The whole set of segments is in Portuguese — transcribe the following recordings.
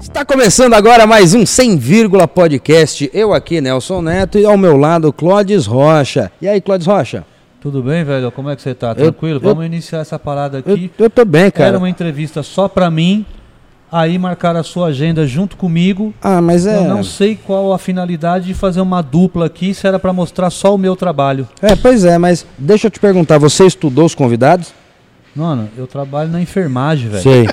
Está começando agora mais um 100, vírgula podcast. Eu aqui, Nelson Neto, e ao meu lado, Clodes Rocha. E aí, Clodes Rocha? Tudo bem, velho? Como é que você tá? Eu- Tranquilo? eu- Vamos iniciar essa parada Eu, aqui. eu tô bem, cara. Era uma entrevista só pra mim. Aí marcaram a sua agenda junto comigo. Ah, mas é. Eu não sei qual a finalidade de fazer uma dupla aqui, se era pra mostrar só o meu trabalho. É, pois é, mas deixa eu te perguntar, você estudou os convidados? Mano, eu trabalho na enfermagem, velho. Sei.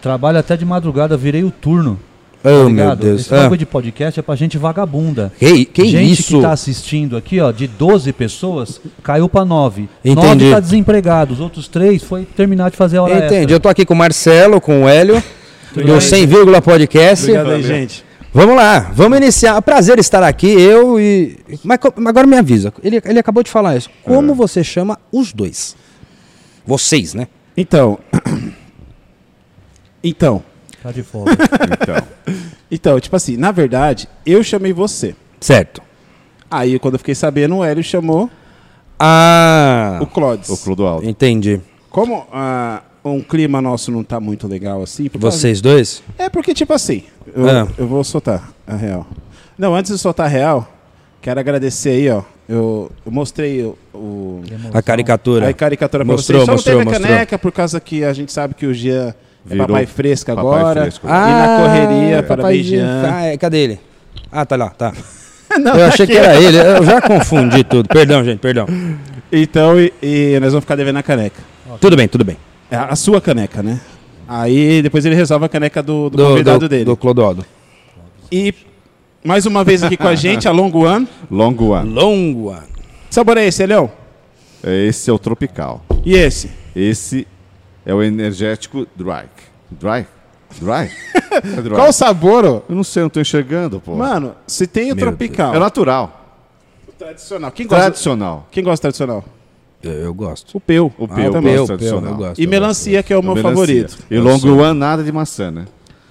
Trabalho até de madrugada, virei o turno. Oh, tá meu? Deus. Esse bagulho de podcast é pra gente vagabunda. Que, que gente isso? que tá assistindo aqui, ó, de 12 pessoas, caiu pra 9. Entendi. 9 tá desempregado, os outros três foi terminar de fazer a hora Entendi. extra. Eu tô aqui com o Marcelo, com o Hélio, do 100, vírgula podcast. Obrigado aí, gente. Vamos lá, vamos iniciar. É prazer estar aqui, eu e. Mas agora me avisa, ele, ele acabou de falar isso. Como você chama os dois? Vocês, né? Então. Então. Tá de folga. Então, Então, tipo assim, na verdade, eu chamei você. Certo. Aí, quando eu fiquei sabendo, o Hélio chamou Ah, o Clodes. o Clodoaldo. entendi. Como ah, um clima nosso não tá muito legal assim. causa- Vocês dois? É porque, tipo assim, eu, Ah. eu vou soltar a real. Não, antes de soltar a real, quero agradecer aí, ó. Eu, eu mostrei o, o- A caricatura. a caricatura pra Mostrou, vocês. Só mostrou, não teve a mostrou. caneca por causa que a gente sabe que o Jean é Virou papai fresco papai agora. fresco. E na correria, Ah, parabéns, papaizinho. Jean. Ah, é, cadê ele? Ah, tá lá, tá. Não, eu tá achei aqui. que era ele, eu já confundi tudo. Perdão, gente, perdão. Então, e, e nós vamos ficar devendo a caneca. Tudo bem, tudo bem. É a sua caneca, né? Aí depois ele resolve a caneca do, do, convidado dele. Do Clodoaldo. E mais uma vez aqui com a gente, a Long One. Long One. Longo ano. Que sabor é esse, Elião? Esse é o Tropical. E esse? Esse é o energético Dry. Dry? Dry? É dry. Qual o sabor, ó? Eu não sei, eu não tô enxergando, pô. Mano, se tem o Meu tropical. É natural. Tradicional. Quem gosta, Tradicional. quem gosta tradicional? Eu, eu gosto. O peu. O Ah, peu, o eu meu, gosto peu, tradicional. eu gosto. E melancia, que é o meu Melancia. favorito. E Long One, nada de maçã, né?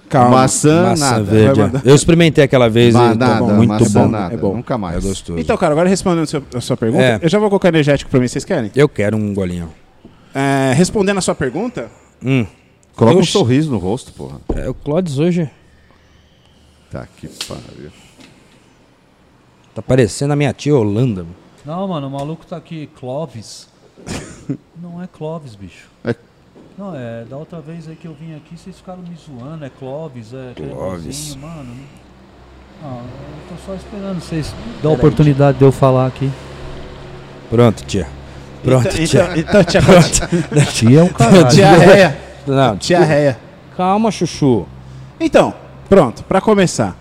Calma. Maçã, Maçã nada. verde. Eu experimentei aquela vez Ma- e tá nada, bom, muito maçã, bom. nada. é bom. Nunca mais. É gostoso. Então, cara, agora respondendo a sua, a sua pergunta, É. eu já vou colocar energético pra mim, vocês querem? Eu quero um golinho. É, respondendo a sua pergunta, Hum. Coloca Eu um sorriso no rosto, porra. É, o Clodes hoje Tá que pariu. tá parecendo a minha tia Holanda. mano. Não, mano, o maluco tá aqui, Clóvis. Não é Clóvis, bicho. É- Não, é, da outra vez aí que eu vim aqui, vocês ficaram me zoando, é Clóvis, é Clóvis. mano. Não, eu tô só esperando vocês dar a oportunidade de eu falar aqui. Pronto, tia. Pronto, então, tia. então, então tia, Tia é um caralho. tia Réia. Não, Tia Réia. Calma, chuchu. Então, pronto, pra começar.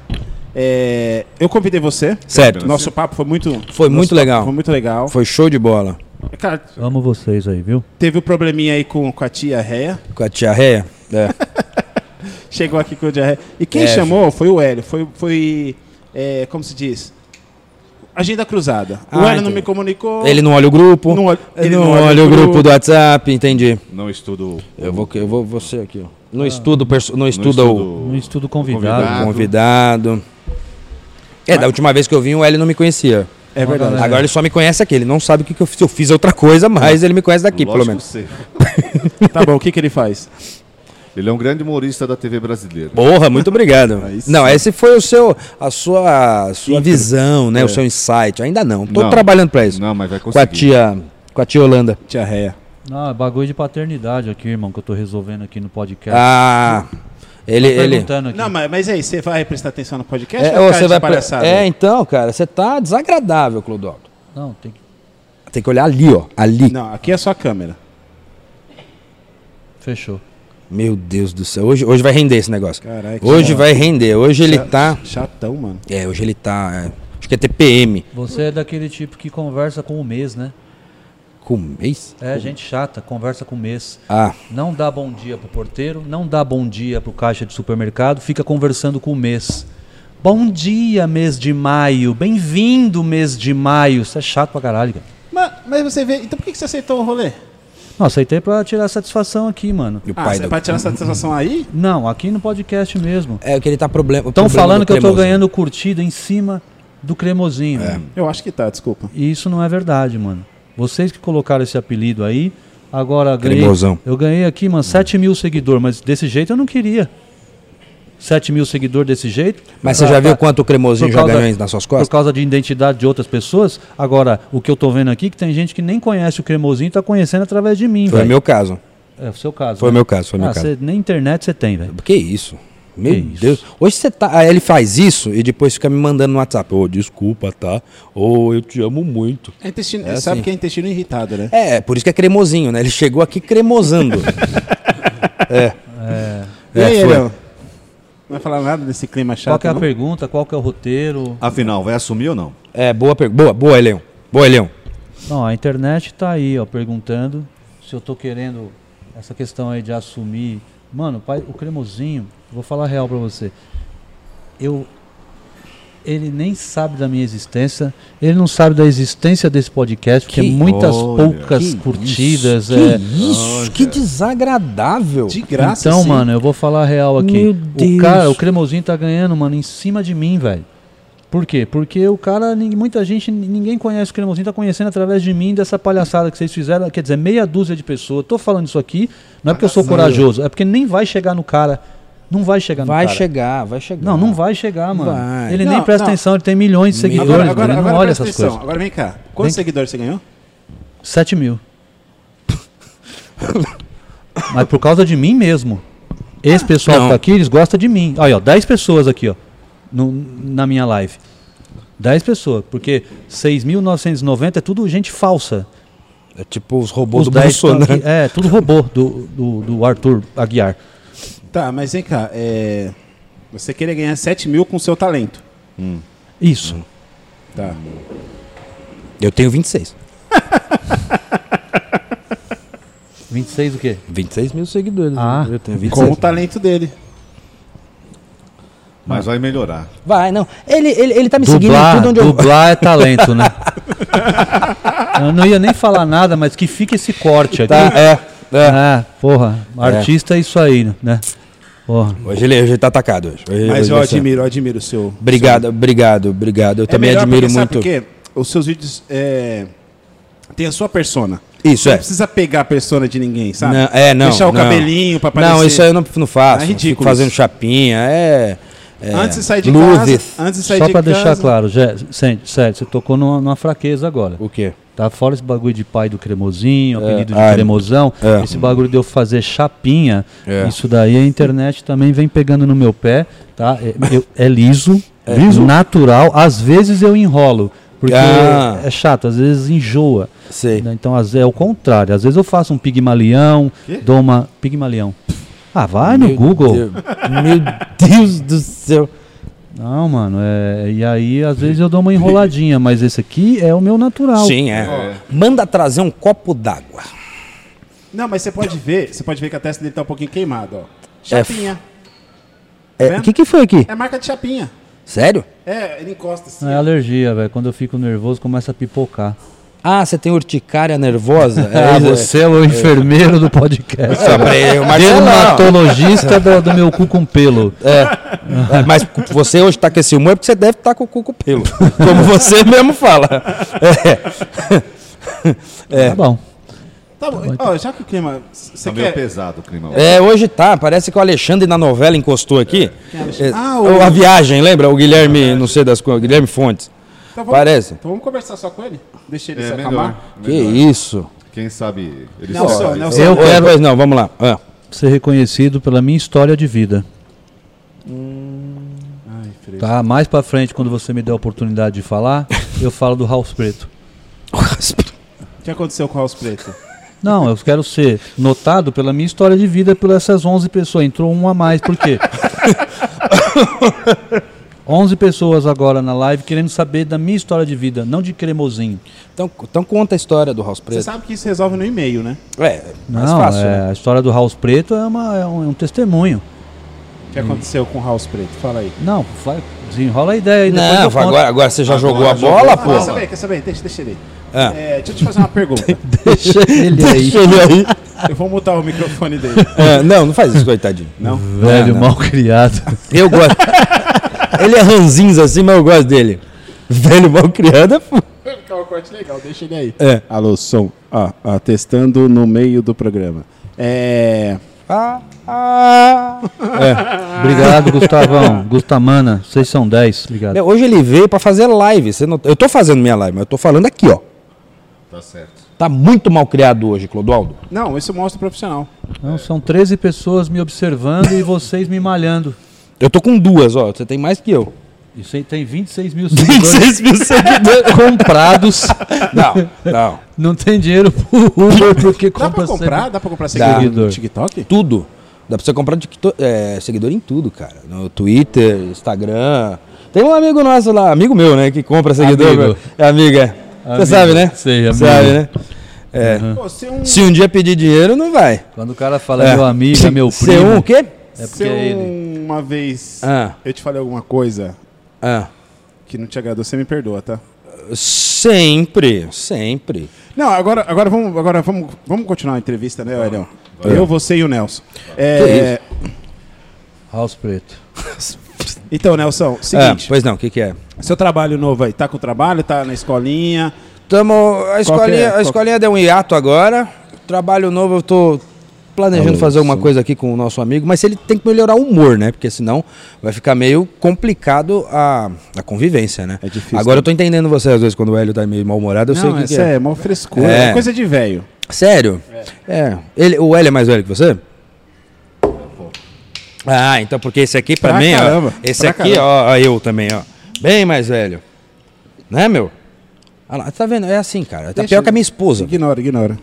É, eu convidei você. Certo. Nosso papo foi muito. Foi muito legal. Foi muito legal. Foi show de bola. Cara, Amo vocês aí, viu? teve o um probleminha aí com, com a tia Réia. Com a tia Réia. É. Chegou aqui com a tia Réia. E quem É, chamou foi o Hélio. Foi. foi é, como se diz? Agenda cruzada. o Ah, Hélio não me comunicou. Ele não olha o grupo. Não olha- ele ele não, não olha olha o o grupo grupo. do WhatsApp, entendi. Não estudo. Eu vou, eu vou você aqui, ó. Não estuda, o perso- não estuda estudo o No estudo convidado. Convidado. convidado. É, da última vez que eu vim, o Hélio não me conhecia. É verdade. É. Agora ele só me conhece aqui. Ele não sabe o que, que eu fiz. Eu fiz outra coisa, mas ele me conhece daqui, Lógico pelo menos. sei. Tá bom, o que, que ele faz? Ele é um grande humorista da TV brasileira. Porra, muito obrigado. Não, esse foi o seu, a sua, a sua Intro. visão, né? É. O seu insight. Ainda não. Tô Não. trabalhando pra isso. Não, mas vai Com conseguir. a tia, com a tia Holanda. Tia Réia. Não, é bagulho de paternidade aqui, irmão, que eu tô resolvendo aqui no podcast. Ah, ele, ele. Não, mas, mas aí, você vai prestar atenção no podcast? É, ou você vai. pre-? É, então, cara, você tá desagradável, Clodoaldo. Não, tem que. Tem que olhar ali, ó. Ali. Não, aqui é só a câmera. Fechou. Meu Deus do céu. Hoje, hoje vai render esse negócio. Caralho. que Hoje vai render. Hoje ele Chato- tá. Chatão, mano. É, hoje ele tá. é, acho que é TPM. Você é daquele tipo que conversa com o mês, né? Com mês? É, gente chata, conversa com o mês. Ah, Não dá bom dia pro porteiro, não dá bom dia pro caixa de supermercado, fica conversando com o mês. Bom dia, mês de maio. Bem-vindo, mês de maio. Isso é chato pra caralho, cara. Mas, mas você vê. Então por que que você aceitou o rolê? Não, aceitei pra tirar satisfação aqui, mano. e o Ah, pai você- do... pra tirar satisfação aí? Não, aqui no podcast mesmo. É que ele tá problema. Estão falando do que eu tô ganhando curtida em cima do cremosinho. É. Eu acho que tá, desculpa. E isso não é verdade, mano. Vocês que colocaram esse apelido aí. Agora ganhei. Cremosão. Eu ganhei aqui, mano, 7 mil seguidores, mas desse jeito eu não queria. 7 mil seguidores desse jeito. Mas você Pra- já viu pra- quanto o cremosinho por já causa- ganhou nas suas Por costas? causa de identidade de outras pessoas. Agora, o que eu tô vendo aqui, é que tem gente que nem conhece o cremosinho e tá conhecendo através de mim, Foi o velho. meu caso. É o seu caso. Foi o né? meu caso, foi o meu ah, caso. cê- nem internet você tem, velho. Que isso? Meu Que isso? Deus. Hoje você tá. Aí ele faz isso e depois fica me mandando no WhatsApp. Ô, desculpa, tá? Ô, eu te amo muito. É intestino, É sabe assim. que é intestino irritado, né? É, por isso que é cremosinho, né? Ele chegou aqui cremosando. é. E aí, É? Não vai falar nada desse clima chato, Qual que é a não? pergunta? Qual que é o roteiro? Afinal, vai assumir ou não? É, boa pergunta. Boa, boa, Elião. Boa, Elião. Não, a internet tá aí, ó, perguntando se eu tô querendo essa questão aí de assumir. Mano, pai, o cremosinho, vou falar real pra você. Eu ele nem sabe da minha existência, ele não sabe da existência desse podcast, porque Que- muitas Olha, poucas Que curtidas, isso, é. Que isso? Que desagradável. De graça, Então, sim. mano, eu vou falar real aqui. Meu O Deus. cara, o cremosinho tá ganhando, mano, em cima de mim, velho. Por quê? Porque o cara, muita gente, ninguém conhece o cremosinho, tá conhecendo através de mim, dessa palhaçada que vocês fizeram, quer dizer, meia dúzia de pessoas. Tô falando isso aqui, não é porque eu sou corajoso, é porque nem vai chegar no cara. Não vai chegar no Vai cara. chegar, vai chegar. Não, não vai chegar, mano. Vai. Ele Não, nem presta não. atenção, ele tem milhões de seguidores, Agora, mano, agora, ele agora não olha essas atenção. coisas. Agora vem cá. Quantos Vem- seguidores você ganhou? 7 mil. Mas por causa de mim mesmo. Esse pessoal Não. que tá aqui, eles gostam de mim. Olha, ó, 10 pessoas aqui, ó. No- na minha live. 10 pessoas. Porque 6.990 é tudo gente falsa. É tipo os robôs Os do 10 tão Bolsonaro. aqui- É, tudo robô do, do, do Arthur Aguiar. Tá, mas vem cá. É... Você queria ganhar 7 mil com o seu talento. Isso. Tá. Eu tenho 26. 26 o quê? 26 mil seguidores. Ah, eu tenho Com 26. o talento dele. Mas vai melhorar. Vai, não. Ele, ele, ele tá me seguindo em Dublar, tudo onde eu. dublar é talento, né? eu não ia nem falar nada, mas que fique esse corte aqui. Tá, é. é. É, porra, artista é isso aí, né? Porra. Hoje ele, hoje ele tá atacado hoje. Hoje- Mas hoje eu admiro, eu admiro o seu. Obrigado, obrigado, obrigado. Eu É também admiro porque, sabe muito. quê? Os seus vídeos é, tem a sua persona. Isso Você é. não precisa pegar a persona de ninguém, sabe? Não, é, não. Deixar o não. cabelinho pra aparecer. Não, isso aí eu não, não faço. É Fico ridículo fazendo isso. chapinha. É. é Antes de sair de luzes. casa, antes de sair Só casa, deixar claro, Jé, sério, sério, você tocou numa, numa fraqueza agora. O quê? Tá fora esse bagulho de pai do cremosinho, É, apelido de ah, cremosão, é. esse bagulho de eu fazer chapinha, É. isso daí a internet também vem pegando no meu pé, tá? É, eu- é liso, natural, às vezes eu enrolo, porque Ah. é chato, às vezes enjoa. Sei. Então, às vezes é o contrário. Às vezes eu faço um pigmalião, dou uma. Pigmalião. Ah, vai no Meu Google. Deus- Meu Deus do céu. Não, mano. É... E aí, às vezes eu dou uma enroladinha, mas esse aqui é o meu natural. Sim, é. Manda trazer um copo d'água. Não, mas você pode ver, você pode ver que a testa dele tá um pouquinho queimada, ó. Chapinha. É, vendo? O que, que foi aqui? É marca de chapinha. Sério? É, ele encosta assim. Não é alergia, velho. Quando eu fico nervoso, começa a pipocar. Ah, você tem urticária nervosa? Ah, isso? você é o enfermeiro do podcast. Ele, o. Dermatologista do, do meu cu com pelo. É, mas você hoje tá com esse humor é porque você deve estar com o cu com pelo. Como você mesmo fala. É. Tá bom. Tá bom. Ó, já que o clima. Você Tá meio quer. pesado o clima. É, hoje tá. Parece que o Alexandre na novela encostou aqui. É? É, Ah, o- A viagem, lembra? O Guilherme, não sei das coisas, Guilherme Fontes. Então vamos- Parece. Então vamos conversar só com ele? Deixa ele É se melhor. acalmar. Que melhor. isso? Quem sabe ele Nelson, só- Nelson. Eu quero- Pois não, vamos lá. Ah. Ser reconhecido pela minha história de vida. Ai, Fred. Tá? Mais pra frente, quando você me der a oportunidade de falar, eu falo do House Preto. O que aconteceu com o House Preto? Não, eu quero ser notado pela minha história de vida, pelas essas 11 pessoas. Entrou um a mais, por quê? 11 pessoas agora na live querendo saber da minha história de vida, não de cremosinho. Então, então conta a história do House Você Preto. sabe que isso resolve no e-mail, né? É, mais Não, fácil. é, né? a história do House Preto é, uma- é um, é um testemunho. O que aconteceu com o House Preto? Fala aí. Não, vai, desenrola a ideia aí. Não, conto. agora, agora você já Agora jogou a bola, Ah, pô. quer saber? Quer saber? Deixa, deixa ele. Ah. É, deixa eu te fazer uma pergunta. Deixa ele aí. Deixa ele aí. eu vou mutar o microfone dele. É, não, não faz isso, coitadinho. Não? Velho, não. mal criado. Eu gosto. ele é ranzinza assim, mas eu gosto dele. Velho mal criado é. fu- ficar um corte legal, deixa ele aí. É. Alô, som. Ó, ó, testando no meio do programa. É. Ah, ah. Obrigado, Gustavão. Gustamana, vocês são 10. Obrigado. Meu, hoje ele veio pra fazer live. Você não... Eu tô fazendo minha live, mas eu tô falando aqui, ó. Tá certo. Tá muito mal criado hoje, Clodoaldo. Não, isso mostra o profissional. Não, são 13 pessoas me observando e vocês me malhando. Eu tô com duas, ó. Você tem mais que eu. Isso aí tem 26 mil seguidores 26 mil seguidores. comprados. Não, não. Não tem dinheiro pro Uber porque Dá compra pra comprar? sempre. Dá pra comprar seguidor no TikTok? Tudo. Dá pra você comprar tikto- é, seguidor em tudo, cara. No Twitter, Instagram. Tem um amigo nosso lá, amigo meu, né, que compra seguidor. Amigo. É amiga. Você Amigo. sabe, né? Sei, amigo. Sabe, né? É. Pô, ser um. Se um dia pedir dinheiro, não vai. Quando o cara fala meu amigo, é meu Se primo. um o quê? É porque se é ele. uma vez Ah, eu te falei alguma coisa ah. que não te agradou, você me perdoa, tá? Sempre, sempre. Não, agora, agora, vamos, agora vamos, vamos continuar a entrevista, né, Elião? É. Eu, você e o Nelson. É, House Preto. então, Nelson, Ah, seguinte, pois não, o que, que é? seu trabalho novo aí, tá com trabalho, tá na escolinha? Tamo, a, escolinha, que é? A escolinha deu um hiato agora. Trabalho novo, eu tô planejando Alô, fazer uma sim. coisa aqui com o nosso amigo, mas ele tem que melhorar o humor, né? Porque senão vai ficar meio complicado a, a convivência, né? É difícil, Agora né? eu tô entendendo você, às vezes, quando o Hélio tá meio mal-humorado, eu sei o que, isso que é. é mó frescura, É. é coisa de velho. Sério? É. Ele, o Hélio é mais velho que você? Ah, então porque esse aqui pra, Pra mim, caramba, ó. Esse pra aqui, ó, ó, eu também, ó. Bem mais velho. Né, meu? Olha lá, tá vendo? É assim, cara. Tá Deixa pior eu- que a minha esposa. Ignora, ignora.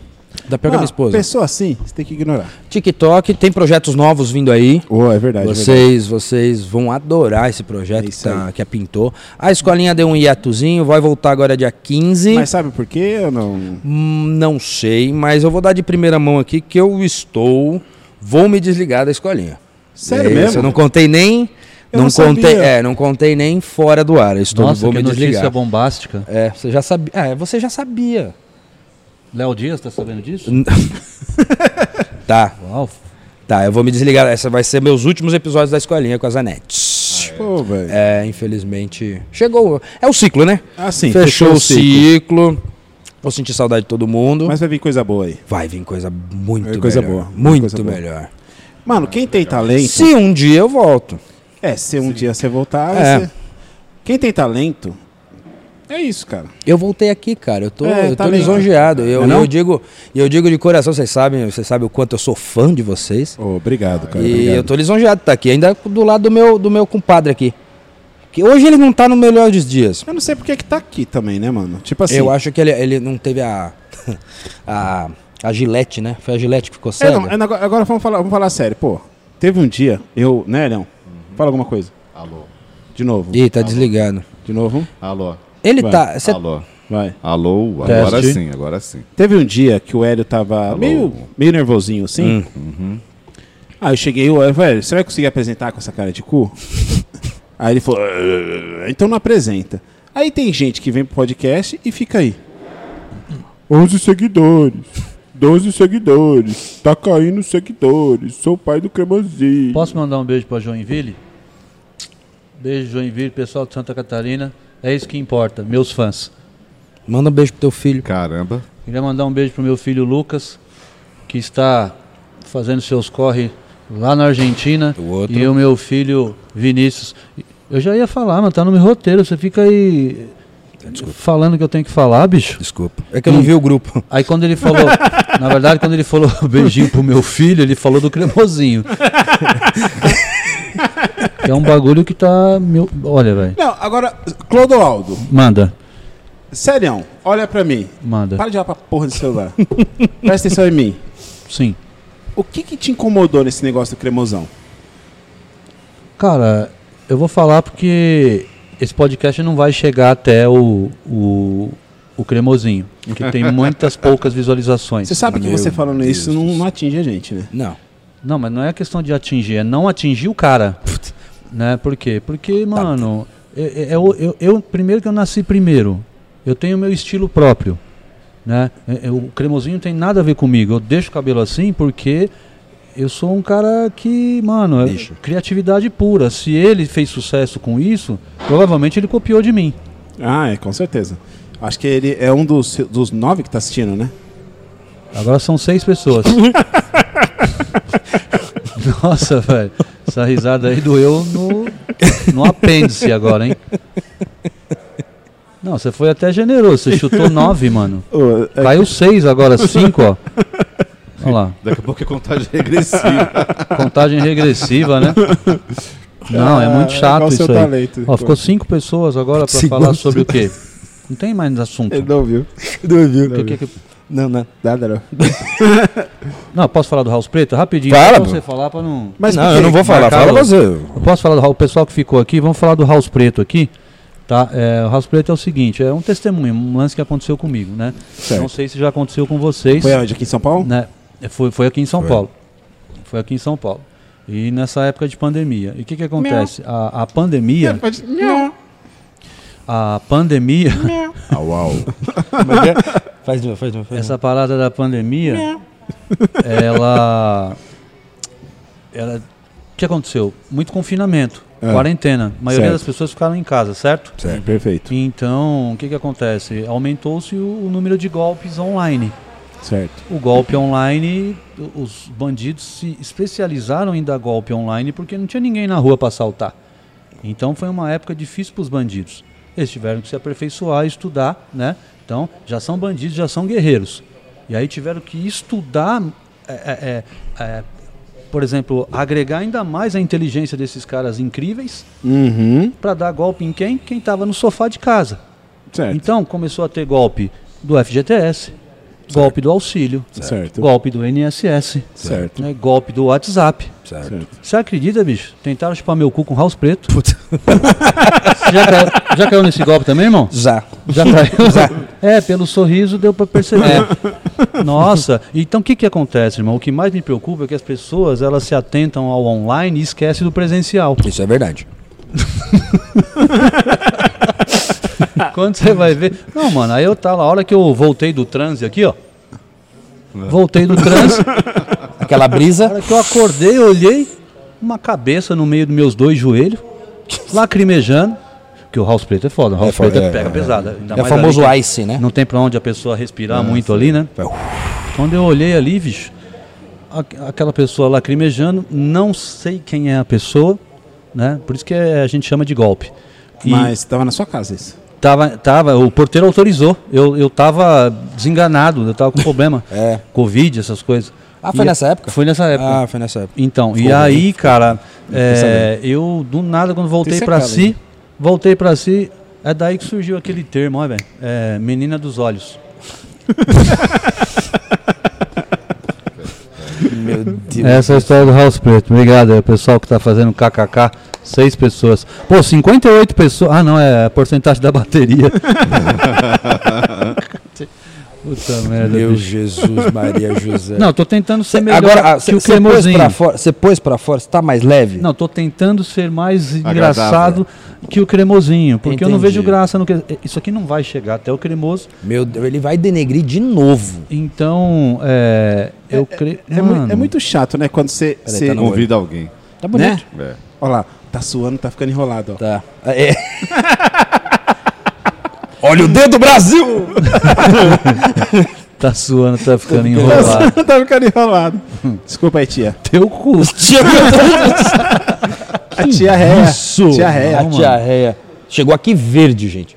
Tá pior que a minha Ah, esposa. Pessoa assim, você tem que ignorar. TikTok, tem projetos novos vindo aí. Oh, é verdade. é verdade. Vocês, vocês vão adorar esse projeto É que, tá, que a pintou. A escolinha deu um hiatozinho, vai voltar agora dia 15. Mas sabe por quê ou não? Hum, não sei, mas eu vou dar de primeira mão aqui que eu estou. Vou me desligar da escolinha. Sério É mesmo? Eu não contei nem. Eu não, não contei, sabia. é, não contei nem fora do ar. Eu estou, Nossa, vou que me notícia desligar. bombástica. É, você já sabia. É, você já sabia. Léo Dias, tá sabendo disso? Tá, Uau. tá, eu vou me desligar. Essa vai ser meus últimos episódios da escolinha com as Anetes. Pô, velho. É, infelizmente. Chegou. É o ciclo, né? Ah, sim, Fechou, o ciclo. ciclo. Vou sentir saudade de todo mundo. Mas vai vir coisa boa aí. Vai vir coisa muito É coisa melhor. boa, Muito coisa boa. melhor. Mano, quem tem talento. Se um dia eu volto. É, se um dia você voltar, É. você... Quem tem talento. É isso, cara. Eu voltei aqui, cara. Eu tô, É, eu tá tô bem. lisonjeado. Eu, É eu digo, eu digo de coração, vocês sabem, vocês sabem o quanto eu sou fã de vocês. Ô, obrigado, cara. e obrigado. eu tô lisonjeado de estar aqui, ainda do lado do meu, do meu compadre aqui. Que hoje ele não tá no melhor dos dias. Eu não sei porque que tá aqui também, né, mano? Tipo assim. Eu acho que ele, ele não teve a, a. A gilete, né? Foi a gilete que ficou É, cega. não, é, agora agora vamos falar, vamos falar sério. Pô, teve um dia, eu, né, Leão? Fala alguma coisa. Alô. De novo. Ih, tá desligado. De novo. Alô. Ele Vai. tá. cê- Alô. Vai. Alô. Agora Teste. sim, agora sim. Teve um dia que o Hélio tava Alô. meio, meio nervosinho assim. Hum. Aí eu cheguei, eu, velho, você vai conseguir apresentar com essa cara de cu? aí ele falou, "Ah, então não apresenta. Aí tem gente que vem pro podcast e fica aí. 11 seguidores. 12 seguidores. Tá caindo seguidores. Sou o pai do cremosinho. Posso mandar um beijo pra Joinville? Beijo, Joinville, pessoal de Santa Catarina. É isso que importa, meus fãs. Manda um beijo pro teu filho. Caramba. Queria mandar um beijo pro meu filho Lucas, que está fazendo seus corre lá na Argentina. O outro. E o meu filho Vinícius. Eu já ia falar, mas tá no meu roteiro. Você fica aí falando o que eu tenho que falar, bicho. Desculpa. É que eu não vi o grupo. Aí quando ele falou, na verdade, quando ele falou beijinho pro meu filho, ele falou do cremosinho. É um bagulho que tá. Meu... Olha, velho. Não, agora, Clodoaldo, Manda, serião, olha pra mim. manda. Para de olhar pra porra do celular. Presta atenção em mim. Sim. O que que te incomodou nesse negócio do cremosão? Cara, eu vou falar porque esse podcast não vai chegar até o, o, o cremosinho. Porque tem muitas poucas visualizações. Você sabe que Meu você falando Deus isso do não, não atinge a gente, né? Não. Não, mas não é questão de atingir, é não atingir o cara. né? Por quê? Porque, mano, é- é- é o- eu, eu- primeiro que eu nasci primeiro, eu tenho meu estilo próprio. Né? É- é- O cremosinho tem nada a ver comigo. Eu deixo o cabelo assim porque eu sou um cara que, mano, é criatividade pura. Se ele fez sucesso com isso, provavelmente ele copiou de mim. Ah, é, com certeza. Acho que ele é um dos, dos nove que tá assistindo, né? Agora são seis pessoas. Nossa, velho. Essa risada aí doeu no, no apêndice agora, hein? Não, você foi até generoso. Você chutou nove, mano. Ô, é- Caiu seis, agora cinco, ó. Olha lá. Daqui a pouco é contagem regressiva. Contagem regressiva, né? Não, é muito Ah, chato qual o seu isso aí. talento? Ó, ficou cinco pessoas agora pra falar sobre o quê? Não tem mais assunto. Ele não viu. Não viu? Que- que- que- Não, não. Nada não. Não, posso falar do House Preto? Rapidinho. Fala, Pra você falar pra não... Mas não, eu não vou falar. Fala você. Eu posso falar do House- o pessoal que ficou aqui, vamos falar do House Preto aqui. Tá? É, o House Preto é o seguinte, é um testemunho, um lance que aconteceu comigo, né? Certo. Não sei se já aconteceu com vocês. Foi onde? Aqui em São Paulo? né? Foi, foi aqui em São Foi. Paulo. Foi aqui em São Paulo. E nessa época de pandemia. E o que, que acontece? A, a pandemia. A pandemia. Au, au. Faz de novo, faz de novo. faz essa parada da pandemia. ela. Ela. O que aconteceu? Muito confinamento, É. quarentena. A maioria Certo. das pessoas ficaram em casa, certo? Certo. Perfeito. Então, o que, que acontece? Aumentou-se o, o número de golpes online. Certo. O golpe online, os bandidos se especializaram em dar golpe online porque não tinha ninguém na rua para assaltar. Então foi uma época difícil para os bandidos. Eles tiveram que se aperfeiçoar, estudar, né? Então já são bandidos, já são guerreiros. E aí tiveram que estudar, é, é, é, é, por exemplo, agregar ainda mais a inteligência desses caras incríveis Uhum. para dar golpe em quem? Quem estava no sofá de casa. Certo. Então começou a ter golpe do FGTS, golpe do auxílio, Certo. golpe do INSS, Certo. né, golpe do WhatsApp. Certo. Certo. Você acredita, bicho? Tentaram chupar meu cu com house preto. Você já, caiu, já caiu nesse golpe também, irmão? Já. Já caiu? É, pelo sorriso deu pra perceber. Nossa, então o que que acontece, irmão? O que mais me preocupa é que as pessoas elas se atentam ao online e esquecem do presencial. Isso é verdade. Quando você vai ver. Não, mano, aí eu tava, a hora que eu voltei do transe aqui, ó. Voltei do transe, Aquela brisa. hora que eu acordei, eu olhei, uma cabeça no meio dos meus dois joelhos, lacrimejando. Porque o house preto é foda, o house foda, preto é, pega é, pesado. ainda É o famoso ali ice, né? Não tem pra onde a pessoa respirar muito ali, né? Quando eu olhei ali, bicho, aquela pessoa lacrimejando, não sei quem é a pessoa, né? Por isso que é- a gente chama de golpe. E Mas tava na sua casa isso. Tava, tava, o porteiro autorizou. Eu, eu tava desenganado, eu tava com problema. É. Covid, essas coisas. Ah, foi E- nessa época? Foi nessa época. Ah, foi nessa época. Então, e Fogo, aí, cara, é, eu do nada, quando voltei sequela si, aí. voltei pra si, é daí que surgiu aquele termo, ó, velho. É, menina dos olhos. Meu Deus. Essa é a história do House Preto. Obrigado aí, o pessoal que tá fazendo KKK. Seis pessoas. Pô, 58 pessoas. Ah, não, é a porcentagem da bateria. Puta merda. Meu bicho. Jesus, Maria José. Não, tô tentando ser melhor Agora, ah, que o você pôs cremosinho. pra fora, você pôs pra fora, você tá mais leve? Não, tô tentando ser mais Agradável. engraçado que o cremosinho, porque eu não Entendi. vejo graça no que isso aqui não vai chegar até o cremoso. Meu Deus, ele vai denegrir de novo. Então, é, eu creio, É, mu- é muito chato, né? Quando você. Tá Convida alguém. Tá né? É. Olha lá, tá suando, tá ficando enrolado, ó. Tá. É. Olha o dedo, Brasil! tá suando, tá ficando enrolado. tá ficando enrolado. Desculpa aí, tia. Teu cu. A tia Réia. Isso! Tia Réia. A diarreia. Chegou aqui verde, gente.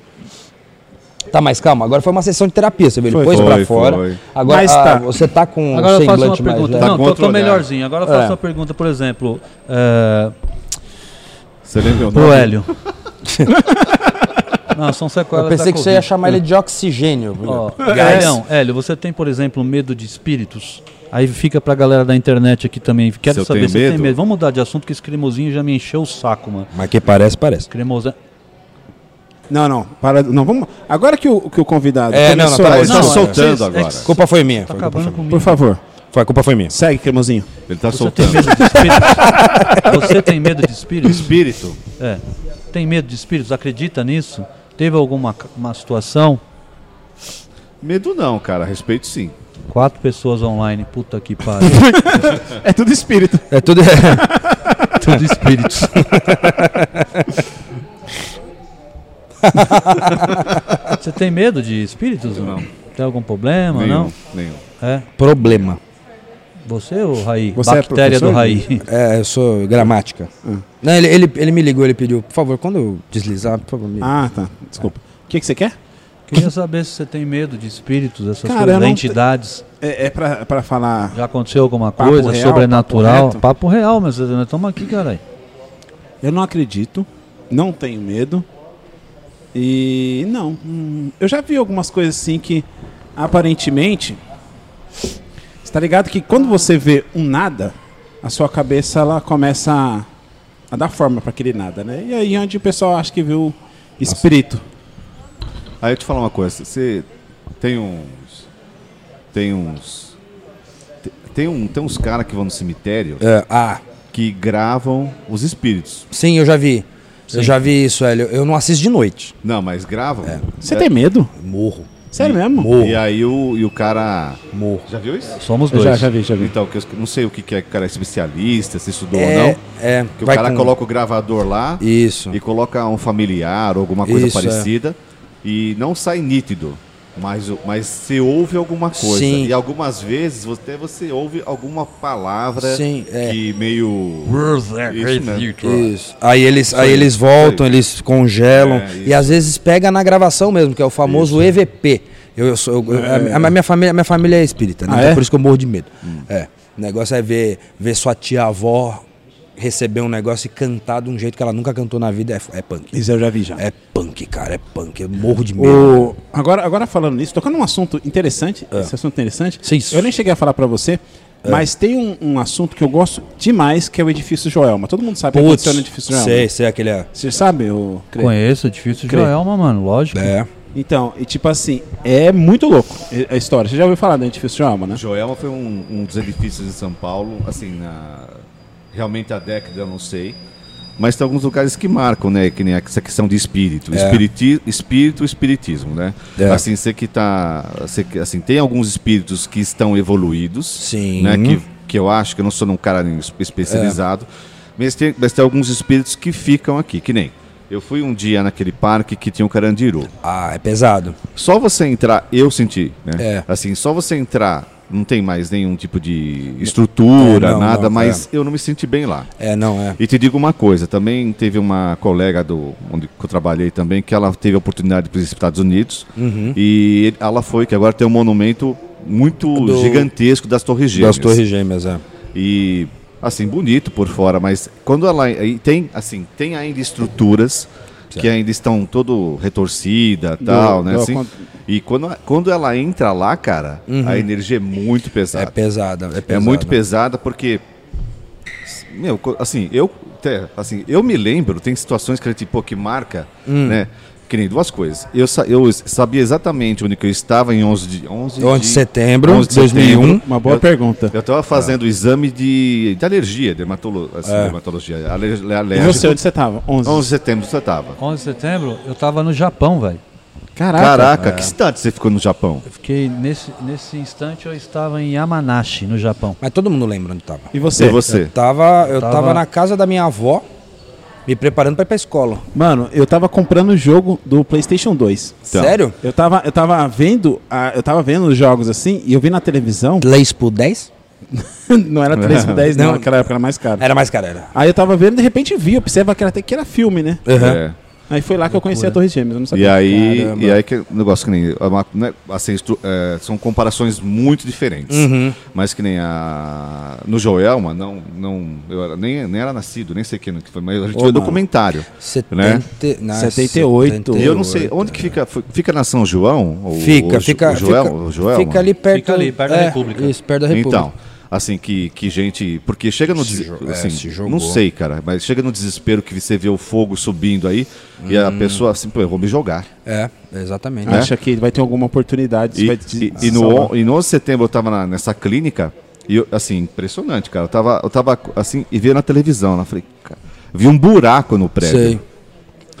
Tá, mas calma, agora foi uma sessão de terapia, você viu? Ele Foi, pôs foi, pra fora. foi. Agora Mas ah, tá. você tá com Agora o eu faço uma semblante mais pergunta. leve. Não, tô, tô controlado. melhorzinho. Agora eu faço É. uma pergunta, por exemplo, é, Você lembra o pro nome? Hélio. Não, são sequelas Eu pensei da que você ia chamar ele de oxigênio. Ó, Gás. Hélio, Hélio, você tem, por exemplo, medo de espíritos? Aí fica pra galera da internet aqui também. Quero Se eu saber tenho se você tem medo? Vamos mudar de assunto, que esse cremosinho já me encheu o saco, mano. Mas que parece, parece. Cremosinho. Não, não. Para, não, vamos. Agora que o, que o convidado É, não, não, começou, tá- Ele tá Não, soltando vocês- é agora. que- culpa foi minha. Tá Foi, culpa acabando foi, minha. comigo. por favor, foi a culpa foi minha. segue, cremosinho. Ele tá Você tem soltando. medo de espíritos? Você tem medo de espíritos? Espírito. É. Tem medo de espíritos? Acredita nisso? Teve alguma uma situação? Medo não, cara. Respeito sim. Quatro pessoas online. Puta que pariu. É tudo espírito. É tudo. Tudo espíritos. Você tem medo de espíritos? ou Não. Tem algum problema? nenhum, Não? nenhum. É. Problema. Você ou Raí? Você é Bactéria do professor? Raí. É, eu sou gramática. Hum. Não, ele, ele, ele me ligou, ele pediu, por favor, quando eu deslizar, por favor, me... Ah, tá. Desculpa. O que, que você quer? Queria saber se você tem medo de espíritos, essas Cara, coisas, entidades. É, é pra, pra falar. Já aconteceu alguma coisa real, sobrenatural? papo Papo, real, mas nós estamos aqui, caralho. Eu não acredito. Não tenho medo. E não. hum, Eu já vi algumas coisas assim que aparentemente. Você tá ligado que quando você vê um nada, a sua cabeça ela começa a, a dar forma para aquele nada, né? E aí onde o pessoal acha que viu espírito. Aí eu te falar uma coisa, você tem uns. Tem uns. te- Tem, um, tem uns caras que vão no cemitério É, ah, que gravam os espíritos. sim, eu já vi. Eu já vi isso, Hélio. Eu não assisto de noite. Não, mas gravam. Você tem medo? Morro. Sério mesmo? Morro. E aí o, e o cara. Morro. Já viu isso? Somos dois. já, já vi, já vi. Então, que eu não sei o que, que é que o cara é especialista, se estudou ou É, não. é. Que o cara com- coloca o gravador lá Isso. e coloca um familiar ou alguma coisa Isso, é. parecida e não sai nítido. Mas, mas você ouve alguma coisa. Sim. E algumas vezes até você ouve alguma palavra Sim, é. que meio. Isso mesmo. Isso. Aí eles, aí aí, eles voltam, eles congelam. É, e isso. às vezes pega na gravação mesmo, que é o famoso EVP. Eu, eu sou, eu- a, a minha família, a minha família é espírita, né? Ah, Então é? por isso que eu morro de medo. É. O negócio é ver, ver sua tia-avó receber um negócio e cantar de um jeito que ela nunca cantou na vida. É, é punk. Isso eu já vi já. É punk, cara. É punk. Eu morro de medo. O- agora, agora falando nisso, tocando um assunto interessante, esse assunto interessante, Sim, isso. eu nem cheguei a falar pra você, mas tem um, um assunto que eu gosto demais, que é o edifício Joelma. Todo mundo sabe o que aconteceu no edifício Joelma. sei, sei aquele... é- Você sabe, o Cre- Conheço, de Crê. Joelma, mano, lógico. É. Então, e tipo assim, é muito louco a história. Você já ouviu falar do edifício Joelma, né? Joelma foi um, um dos edifícios de São Paulo, assim, na, realmente a década eu não sei. Mas tem alguns lugares que marcam, né? Que nem essa questão de espírito. É. Espiriti, espírito, espiritismo, né? É. Assim, você que tá. Você, assim, tem alguns espíritos que estão evoluídos. Sim. Né? Que, que eu acho que eu não sou um cara especializado. Mas, tem, mas tem alguns espíritos que ficam aqui, que nem. Eu fui um dia naquele parque que tinha um carandiru. Ah, é pesado. Só você entrar, eu senti, né? É. Assim, só você entrar, não tem mais nenhum tipo de estrutura, É, não, nada, não, mas eu não me senti bem lá. É, não, é. E te digo uma coisa, também teve uma colega do onde eu trabalhei também, que ela teve a oportunidade de ir para os Estados Unidos, Uhum. e ela foi, que agora tem um monumento muito Do- gigantesco das Torres Gêmeas. Das Torres Gêmeas, é. E assim, bonito por fora, mas quando ela tem, assim, tem ainda estruturas que ainda estão todo retorcida, tal, né, do- assim. E quando, quando ela entra lá, cara, a energia é muito É pesada. pesada. É, É pesada. muito pesada porque meu, assim, eu até, assim, eu me lembro, tem situações que a gente, pô, que marca, Hum. né? Que nem duas coisas. Eu, sa- eu sabia exatamente onde que eu estava em 11 de 11 11 de setembro 11 de 2001. Uma boa Eu- pergunta. eu estava fazendo o exame de, de alergia, dermatolo, assim, É. dermatologia, aler, E alérgico. você, onde você tava? 11. 11 de setembro você estava. 11 de setembro, eu tava no Japão, velho. Caraca. Caraca, que cidade você ficou no Japão? Eu fiquei, nesse, nesse instante, eu estava em Yamanashi, no Japão. Mas todo mundo lembra onde tava. E você? E você? Eu tava, eu Tava- tava na casa da minha avó, me preparando pra ir pra escola. Mano, eu tava comprando o jogo do PlayStation 2. Então. Sério? Eu tava, eu tava vendo, a- eu tava vendo os jogos assim, e eu vi na televisão, 3 por 10? não era 3 por 10 não, Não. naquela época era mais caro. Era mais cara, era. Aí eu tava vendo, de repente vi, eu pensava que era até que era filme, né? É. Aí foi lá que eu conheci a Torre Gêmeas, eu não E sabia. aí, Caramba. e aí que negócio que nem é né, assim, estru- é, são comparações muito diferentes. Uhum. Mas que nem a no Joelma, não, não, eu era- nem, nem era nascido, nem sei que que foi, mas a gente Ô, viu mano. documentário. 70, não, 78. E eu não sei, onde que fica? F- Fica na São João? O- Fica, o, Ju- fica, o Joel, fica, o Joelma? fica ali perto, Fica ali, perto da é, República. Isso, perto da República. Então, assim, que, que gente. Porque chega no Se é, assim, se jogou. Não sei, cara, mas chega no desespero que você vê o fogo subindo aí e Hum. a pessoa assim, pô, eu vou me jogar. É, exatamente. Acha que vai ter alguma oportunidade. E, vai e, e no, e no 11 de setembro eu tava na- nessa clínica e eu, assim, impressionante, cara. Eu tava, eu tava assim e via na televisão, né? Falei, cara, vi um buraco no prédio. Sei.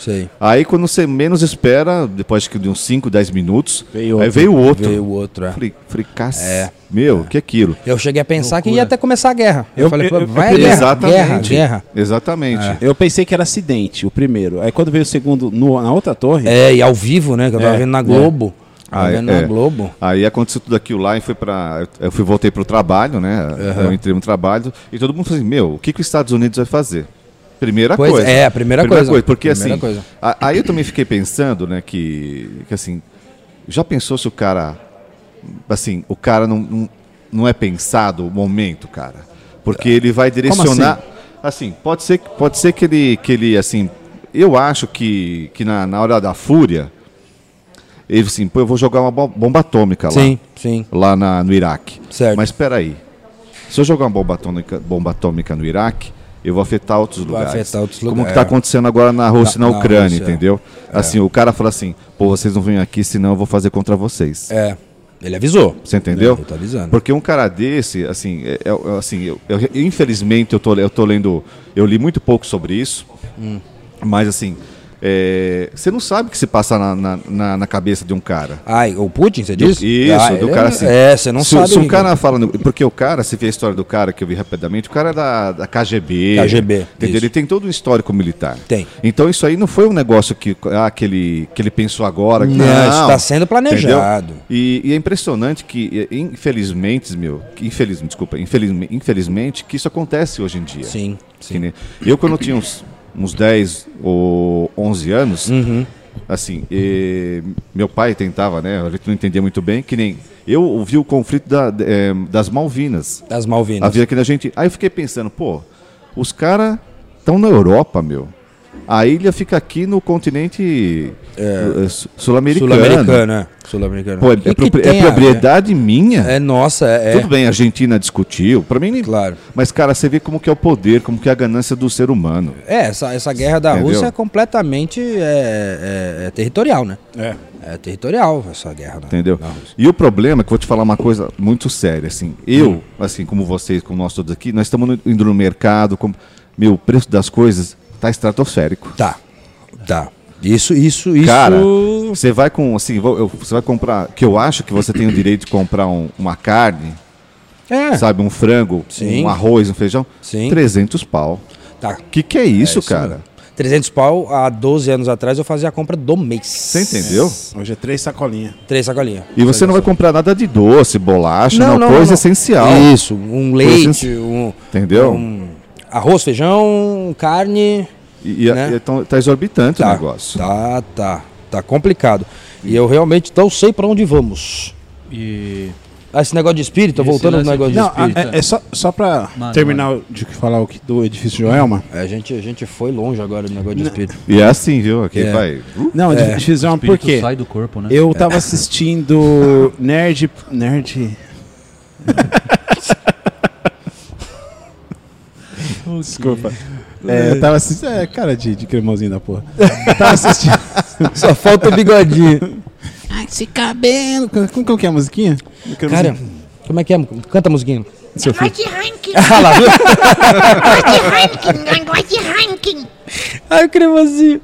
Sei. Aí quando você menos espera, depois de uns 5, 10 minutos, Veio aí outro. veio o outro. Veio o outro, é. Falei, falei "Cac- É. Meu, que é aquilo? Eu cheguei a pensar que Loucura. ia até começar a guerra. Eu, Eu- falei, eu- eu- vai eu- guerra, Exatamente. guerra, guerra. Exatamente. Eu pensei que era acidente, o primeiro. Aí quando veio o segundo no- na outra torre, É, e ao vivo, né? Que eu tava É, vendo na é. Globo. Ah, é, é. na Globo. Aí aconteceu tudo aquilo lá e foi para eu fui voltei pro trabalho, né? Eu entrei no trabalho e todo mundo falou assim: "Meu, o que que os Estados Unidos vai fazer?" Primeira Pois coisa. é, a primeira coisa. porque Primeira assim, coisa. a- aí eu também fiquei pensando, né, que, que assim, já pensou se o cara assim, o cara não, não, não é pensado o momento, cara? Porque ele vai direcionar assim? pode ser que- pode ser que ele que ele assim, eu acho que que na, na hora da fúria ele assim, pô, eu vou jogar uma bo- bomba atômica lá Sim, sim. lá na- no Iraque. Certo. Mas espera aí. Se eu jogar uma bomba atômica, bomba atômica no Iraque, eu vou afetar outros Vai lugares. afetar outros Como lugares, que está é. acontecendo agora na Rússia e Na- na, Ucrânia, Rússia, é. entendeu? Assim, o cara fala assim, pô, vocês não vêm aqui, senão eu vou fazer contra vocês. É. Ele avisou. Você entendeu? Ele tá avisando. Porque um cara desse, assim, é- é- é- assim eu, eu- infelizmente eu tô, eu tô lendo, eu li muito pouco sobre isso, Hum. mas assim, é, você não sabe o que se passa na, na, na- na cabeça de um cara. Ai, o Putin, você disse? Isso, Ah, do ele cara é- assim. É, você não se, sabe. Se um cara fala. Porque o cara, se vê a história do cara que eu vi rapidamente, o cara é da, da KGB. KGB, Entendeu? isso. Ele tem todo um histórico militar. Tem. Então isso aí não foi um negócio que, ah, que, ele, que ele pensou agora. que- Não, isso tá sendo planejado. E, e é impressionante que, infelizmente, meu, que infeliz, desculpa, infelizmente, infelizmente, que isso acontece hoje em dia. Sim, sim. Eu, quando eu tinha uns, uns 10 ou 11 anos, Uhum. assim, meu pai tentava, né? A gente não entendia muito bem, que nem. Eu ouvi o conflito da- eh, das Malvinas. Das Malvinas. Havia aqui na gente. Aí eu fiquei pensando, pô, os caras estão na Europa, meu. A ilha fica aqui no continente eh, su- sul-americano. Sul-americano, é. Sul-americano. Pô, é, Que é que é propriedade minha. É nossa, é. Tudo bem, a Argentina discutiu. Pra mim, Claro. mas cara, você vê como que é o poder, como que é a ganância do ser humano. É, essa, essa guerra da Entendeu? Rússia é completamente é, é- é territorial, né? É. É territorial essa guerra. da- Entendeu? Rússia. E o problema é que eu vou te falar uma coisa muito séria, assim. Eu, assim como vocês, como nós todos aqui, nós estamos indo no mercado, com, meu, o preço das coisas tá estratosférico. Tá, tá. Isso, isso, isso. Cara, você vai com, assim, você vai comprar, que eu acho que você tem o direito de comprar um- uma carne, é, sabe, um frango, Sim. um arroz, um feijão, Sim. 300 pau. tá. Que que é isso, isso cara? mesmo. 300 pau, há 12 anos atrás eu fazia a compra do mês. Você entendeu? Hoje é três sacolinhas. Três sacolinhas. E você não vai comprar nada de doce, bolacha, não, coisa essencial. Isso, um leite, um, Entendeu? um arroz, feijão, carne. E, e- Né? e então, tá exorbitante Tá, o negócio. Tá, tá. Tá complicado. E eu realmente não sei pra onde vamos. E Ah, esse negócio de espírito, voltando ao negócio de de Não, espírito. é, é só, só pra Mano, terminar de falar o que, do edifício Joelma. É, a, gente, a gente foi longe agora do negócio de espírito. E é assim, viu? Aqui É. vai. Não, o edifício Joelma, por espírito quê? sai do corpo, né? Eu tava assistindo Nerd. Nerd. Desculpa. É, eu tava assistindo. É, cara de, de cremosinho da porra. Eu tava assistindo. Só falta o bigodinho. Ai, esse cabelo. Como, como que é a musiquinha? Cara, como é que é? Canta a musiquinha. Seu filho. Gosto de ranking, Ah lá, viu? gosto de ranking, gosto de ranking. Ai, o cremosinho.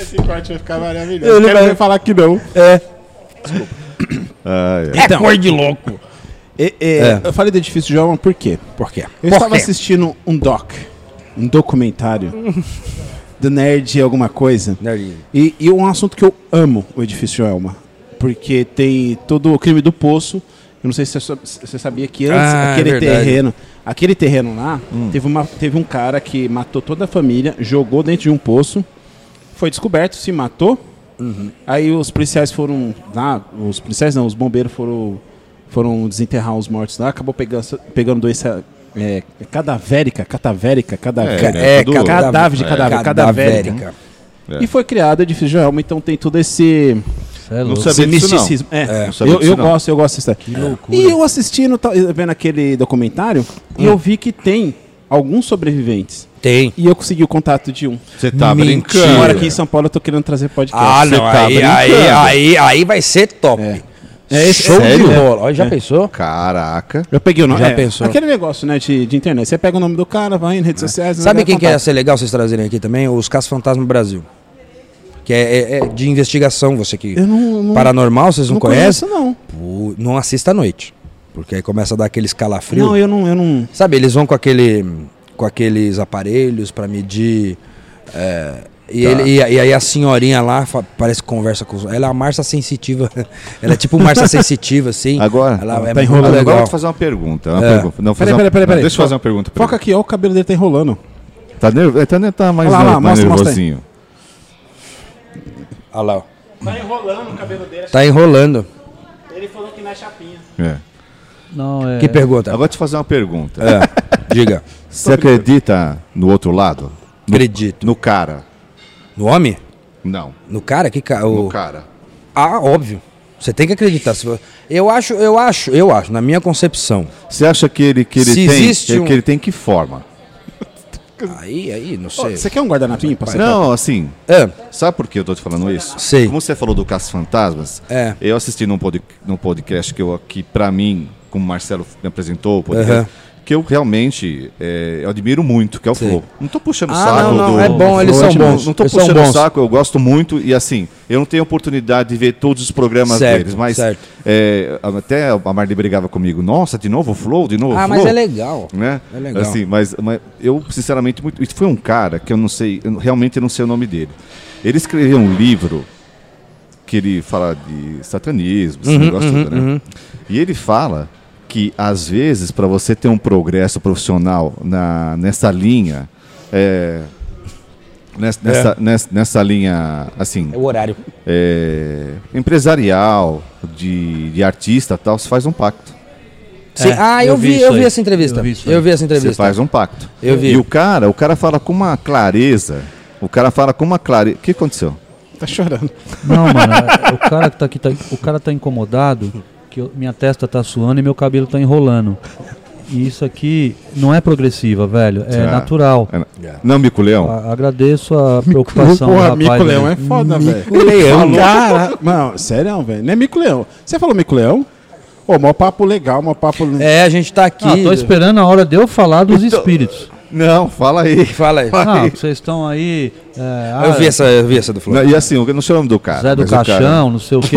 Esse corte vai ficar maravilhoso. Ele Eu quero vai- ver falar que não. É. Ai, ai. É cor de louco. E- e, É. Eu falei do edifício Joelma por quê? Por quê? Eu Por estava quê? assistindo um doc, um documentário do Nerd alguma coisa. E, e um assunto que eu amo, o edifício Elma. Porque tem todo o crime do poço. Eu não sei se você sabia que antes Ah, aquele é terreno. Aquele terreno lá, teve, uma, teve um cara que matou toda a família, jogou dentro de um poço, foi descoberto, se matou. Aí os policiais foram lá, os policiais não, os bombeiros foram, foram desenterrar os mortos lá, acabou pegando, pegando doença é, cadavérica, catavérica, cadavérica. É, tudo- cadáver de cadáver, cadavérica. cadavérica. É. E foi criado o edifício Joelma, então tem todo esse, é Não sabia esse disso, não. misticismo. É, Não sabia eu, disso, eu não. gosto, eu gosto. Que loucura. E eu assistindo, tá, vendo aquele documentário, e eu vi que tem alguns sobreviventes. Tem. E eu consegui o contato de um. Você tá Mentira. brincando. Agora aqui em São Paulo eu tô querendo trazer podcast. Ah, Você não. tá aí, aí, brincando. aí, aí vai ser top. É. É esse- Show sério? de bola. Olha, já É. pensou? Caraca. Eu peguei o nome. Já é, pensou? Aquele negócio, né, de, de internet. Você pega o nome do cara, vai em redes sociais. Sabe vai quem que contar. ia ser legal vocês trazerem aqui também? Os Caça Fantasma Brasil. Que é, é- é de investigação, você que. Não. não Paranormal, vocês não, conhecem? conheço, não. Pô, não assista à noite. Porque aí começa a dar aqueles calafrios. Não, eu não. Eu não... Sabe, eles vão com aquele com aqueles aparelhos pra medir. é, e, Tá. ele, e, e aí a senhorinha lá parece que conversa com os. Ela é a Marcia sensitiva. ela é tipo Marcia sensitiva, assim. Agora, ela é tá enrolando. Agora eu legal. vou te fazer uma pergunta. Uma É. pergunta. Não, Peraí, peraí, peraí, peraí. Deixa eu fazer uma pergunta Foca aqui, ó, o cabelo dele tá enrolando. Tá, nervo... tá, ne- tá mais, lá, lá, mais mostra, mostra nervosinho. Olha lá, ó. Tá enrolando o cabelo dele. Tá enrolando. Ele falou que não é chapinha. É. Não, é. Que pergunta? Agora eu vou te fazer uma pergunta. É, diga. Você acredita no outro lado? No, Acredito. no cara? No homem? Não. No cara? Que ca... No o... cara. Ah, óbvio. Você tem que acreditar. Eu acho, eu acho, eu acho, na minha concepção. Você acha que ele, que ele Se tem. um- que ele tem que forma? Aí, aí, não sei. Você quer um guardanapinho pra? Não, assim. É, Sabe por que eu tô te falando isso? Sei. Como você falou do Caça Fantasmas, É. eu assisti num, pod, num podcast que, eu, que pra mim, como o Marcelo me apresentou, o podcast. Que eu realmente é, eu admiro muito, que é o Sei. Flow. Não tô puxando o Ah, saco não, não, do. é bom, eles são bons, Não tô eles puxando o saco, eu gosto muito e assim, eu não tenho oportunidade de ver todos os programas Certo, deles, mas é, até a Marli brigava comigo, nossa, de novo o Flow, de novo o Ah, Flow. mas é legal. né? É legal. Assim, mas, mas eu, sinceramente, muito. Isso foi um cara que eu não sei, eu realmente não sei o nome dele. Ele escreveu um livro que ele fala de satanismo, esse Uhum, negócio todo, né? E ele fala que, às vezes, para você ter um progresso profissional na, nessa linha. é, nessa, nessa, nessa, nessa linha, assim, É o horário. é, empresarial, de, de artista e tal, você faz um pacto. Sim. É, ah, eu, eu vi vi, eu vi essa entrevista. Eu vi Eu vi essa Você entrevista. faz um pacto. Eu vi. E o cara, o cara fala com uma clareza. O cara fala com uma clareza. O que aconteceu? Tá chorando. Não, mano, é- o cara que tá aqui, tá, o cara tá incomodado, que eu- minha testa tá suando e meu cabelo tá enrolando. E isso aqui não é progressiva, velho, é Ah. natural. É- Não, Mico Leão? A- agradeço a preocupação Porra, rapaz. Mico Leão é foda, velho. Leão. Cara, não, sério, velho. Não é Mico Leão. Você falou Mico Leão? Ô, mó papo legal, mó papo. É, a gente tá aqui. Ah, tô esperando a hora de eu falar dos Então- espíritos. Não, fala aí. Fala aí. Ah, vocês estão aí. é, ah, Eu vi essa, eu vi essa do Flor. Não, e assim, eu não sei o nome do cara. Zé do mas o cara- Caixão, não sei o quê.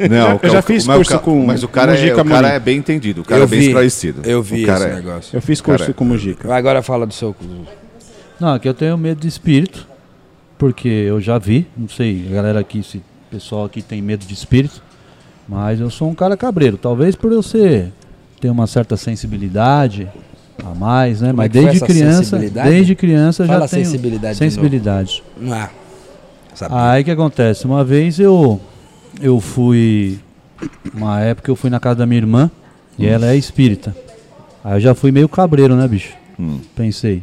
Não, o Eu já fiz mas o curso ca- com Mas o cara, é, o cara é bem entendido, o cara Eu é bem vi. esclarecido. Eu O vi cara esse é. negócio. Eu fiz curso Cara, com o Mujica. Agora fala do seu. Não, aqui eu tenho medo de espírito, porque eu já vi, não sei, a galera aqui, se o pessoal aqui tem medo de espírito, mas eu sou um cara cabreiro. Talvez por eu ser, ter uma certa sensibilidade a mais, né? Como mas é desde criança, desde criança Fala já tenho sensibilidade de sensibilidade. Ah? Aí o que acontece? Uma vez eu eu fui uma época eu fui na casa da minha irmã e ela é espírita. Aí eu já fui meio cabreiro, né, bicho? Hum. Pensei,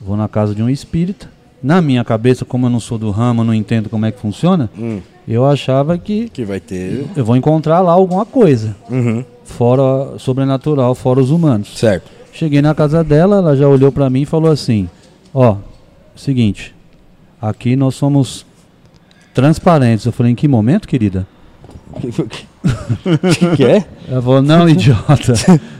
vou na casa de um espírita. Na minha cabeça, como eu não sou do ramo, não entendo como é que funciona, Hum, eu achava que que vai ter. eu vou encontrar lá alguma coisa, Uhum. fora sobrenatural, fora os humanos. Certo. Cheguei na casa dela, ela já olhou pra mim e falou assim: Ó, seguinte, aqui nós somos transparentes. Eu falei: Em que momento, querida? O que é? Ela falou: Não, idiota,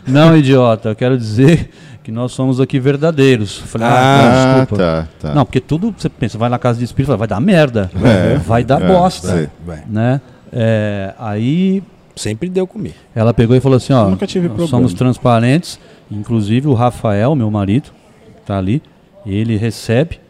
não, idiota, eu quero dizer que nós somos aqui verdadeiros. Eu falei: Ah, Ah, não, desculpa. tá, tá. Não, porque tudo você pensa, vai na casa de espírito, fala, vai dar merda, É, vai dar é, bosta, né? É, aí Sempre deu comigo. ela pegou e falou assim, ó, Eu nunca tive nós problema. somos transparentes, inclusive o Rafael, meu marido, tá ali, ele recebe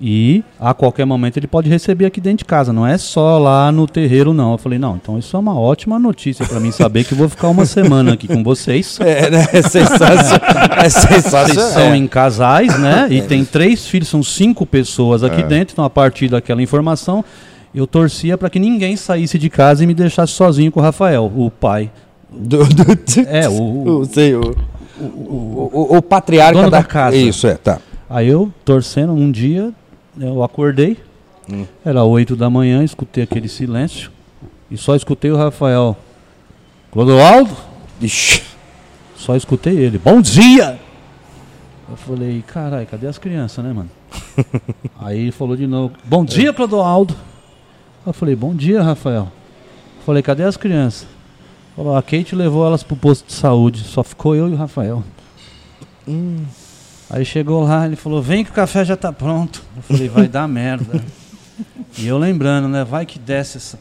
e a qualquer momento ele pode receber aqui dentro de casa, não é só lá no terreiro não. Eu falei, não, então isso é uma ótima notícia pra mim saber que eu vou ficar uma semana aqui com vocês. É, né? É sensacional. É Vocês sensacional. são em casais, né? E tem três filhos, são cinco pessoas aqui É. dentro. Então, a partir daquela informação, eu torcia para que ninguém saísse de casa e me deixasse sozinho com o Rafael, o pai. Do, do, É, o, o, sei, o, o, o, o patriarca da, da casa. Isso, é, tá. Aí eu, torcendo, um dia, eu acordei, Hum. era oito da manhã, escutei aquele silêncio e só escutei o Rafael. Clodoaldo? Ixi. Só escutei ele. Bom dia! Eu falei, caralho, cadê as crianças, né, mano? Aí ele falou de novo, bom dia, Clodoaldo. Eu falei, bom dia, Rafael. Eu falei, cadê as crianças? Falou, a Kate levou elas pro posto de saúde, só ficou eu e o Rafael. Aí chegou lá, ele falou, vem que o café já tá pronto. Eu falei, vai dar merda. E eu lembrando, né? Vai que desce essa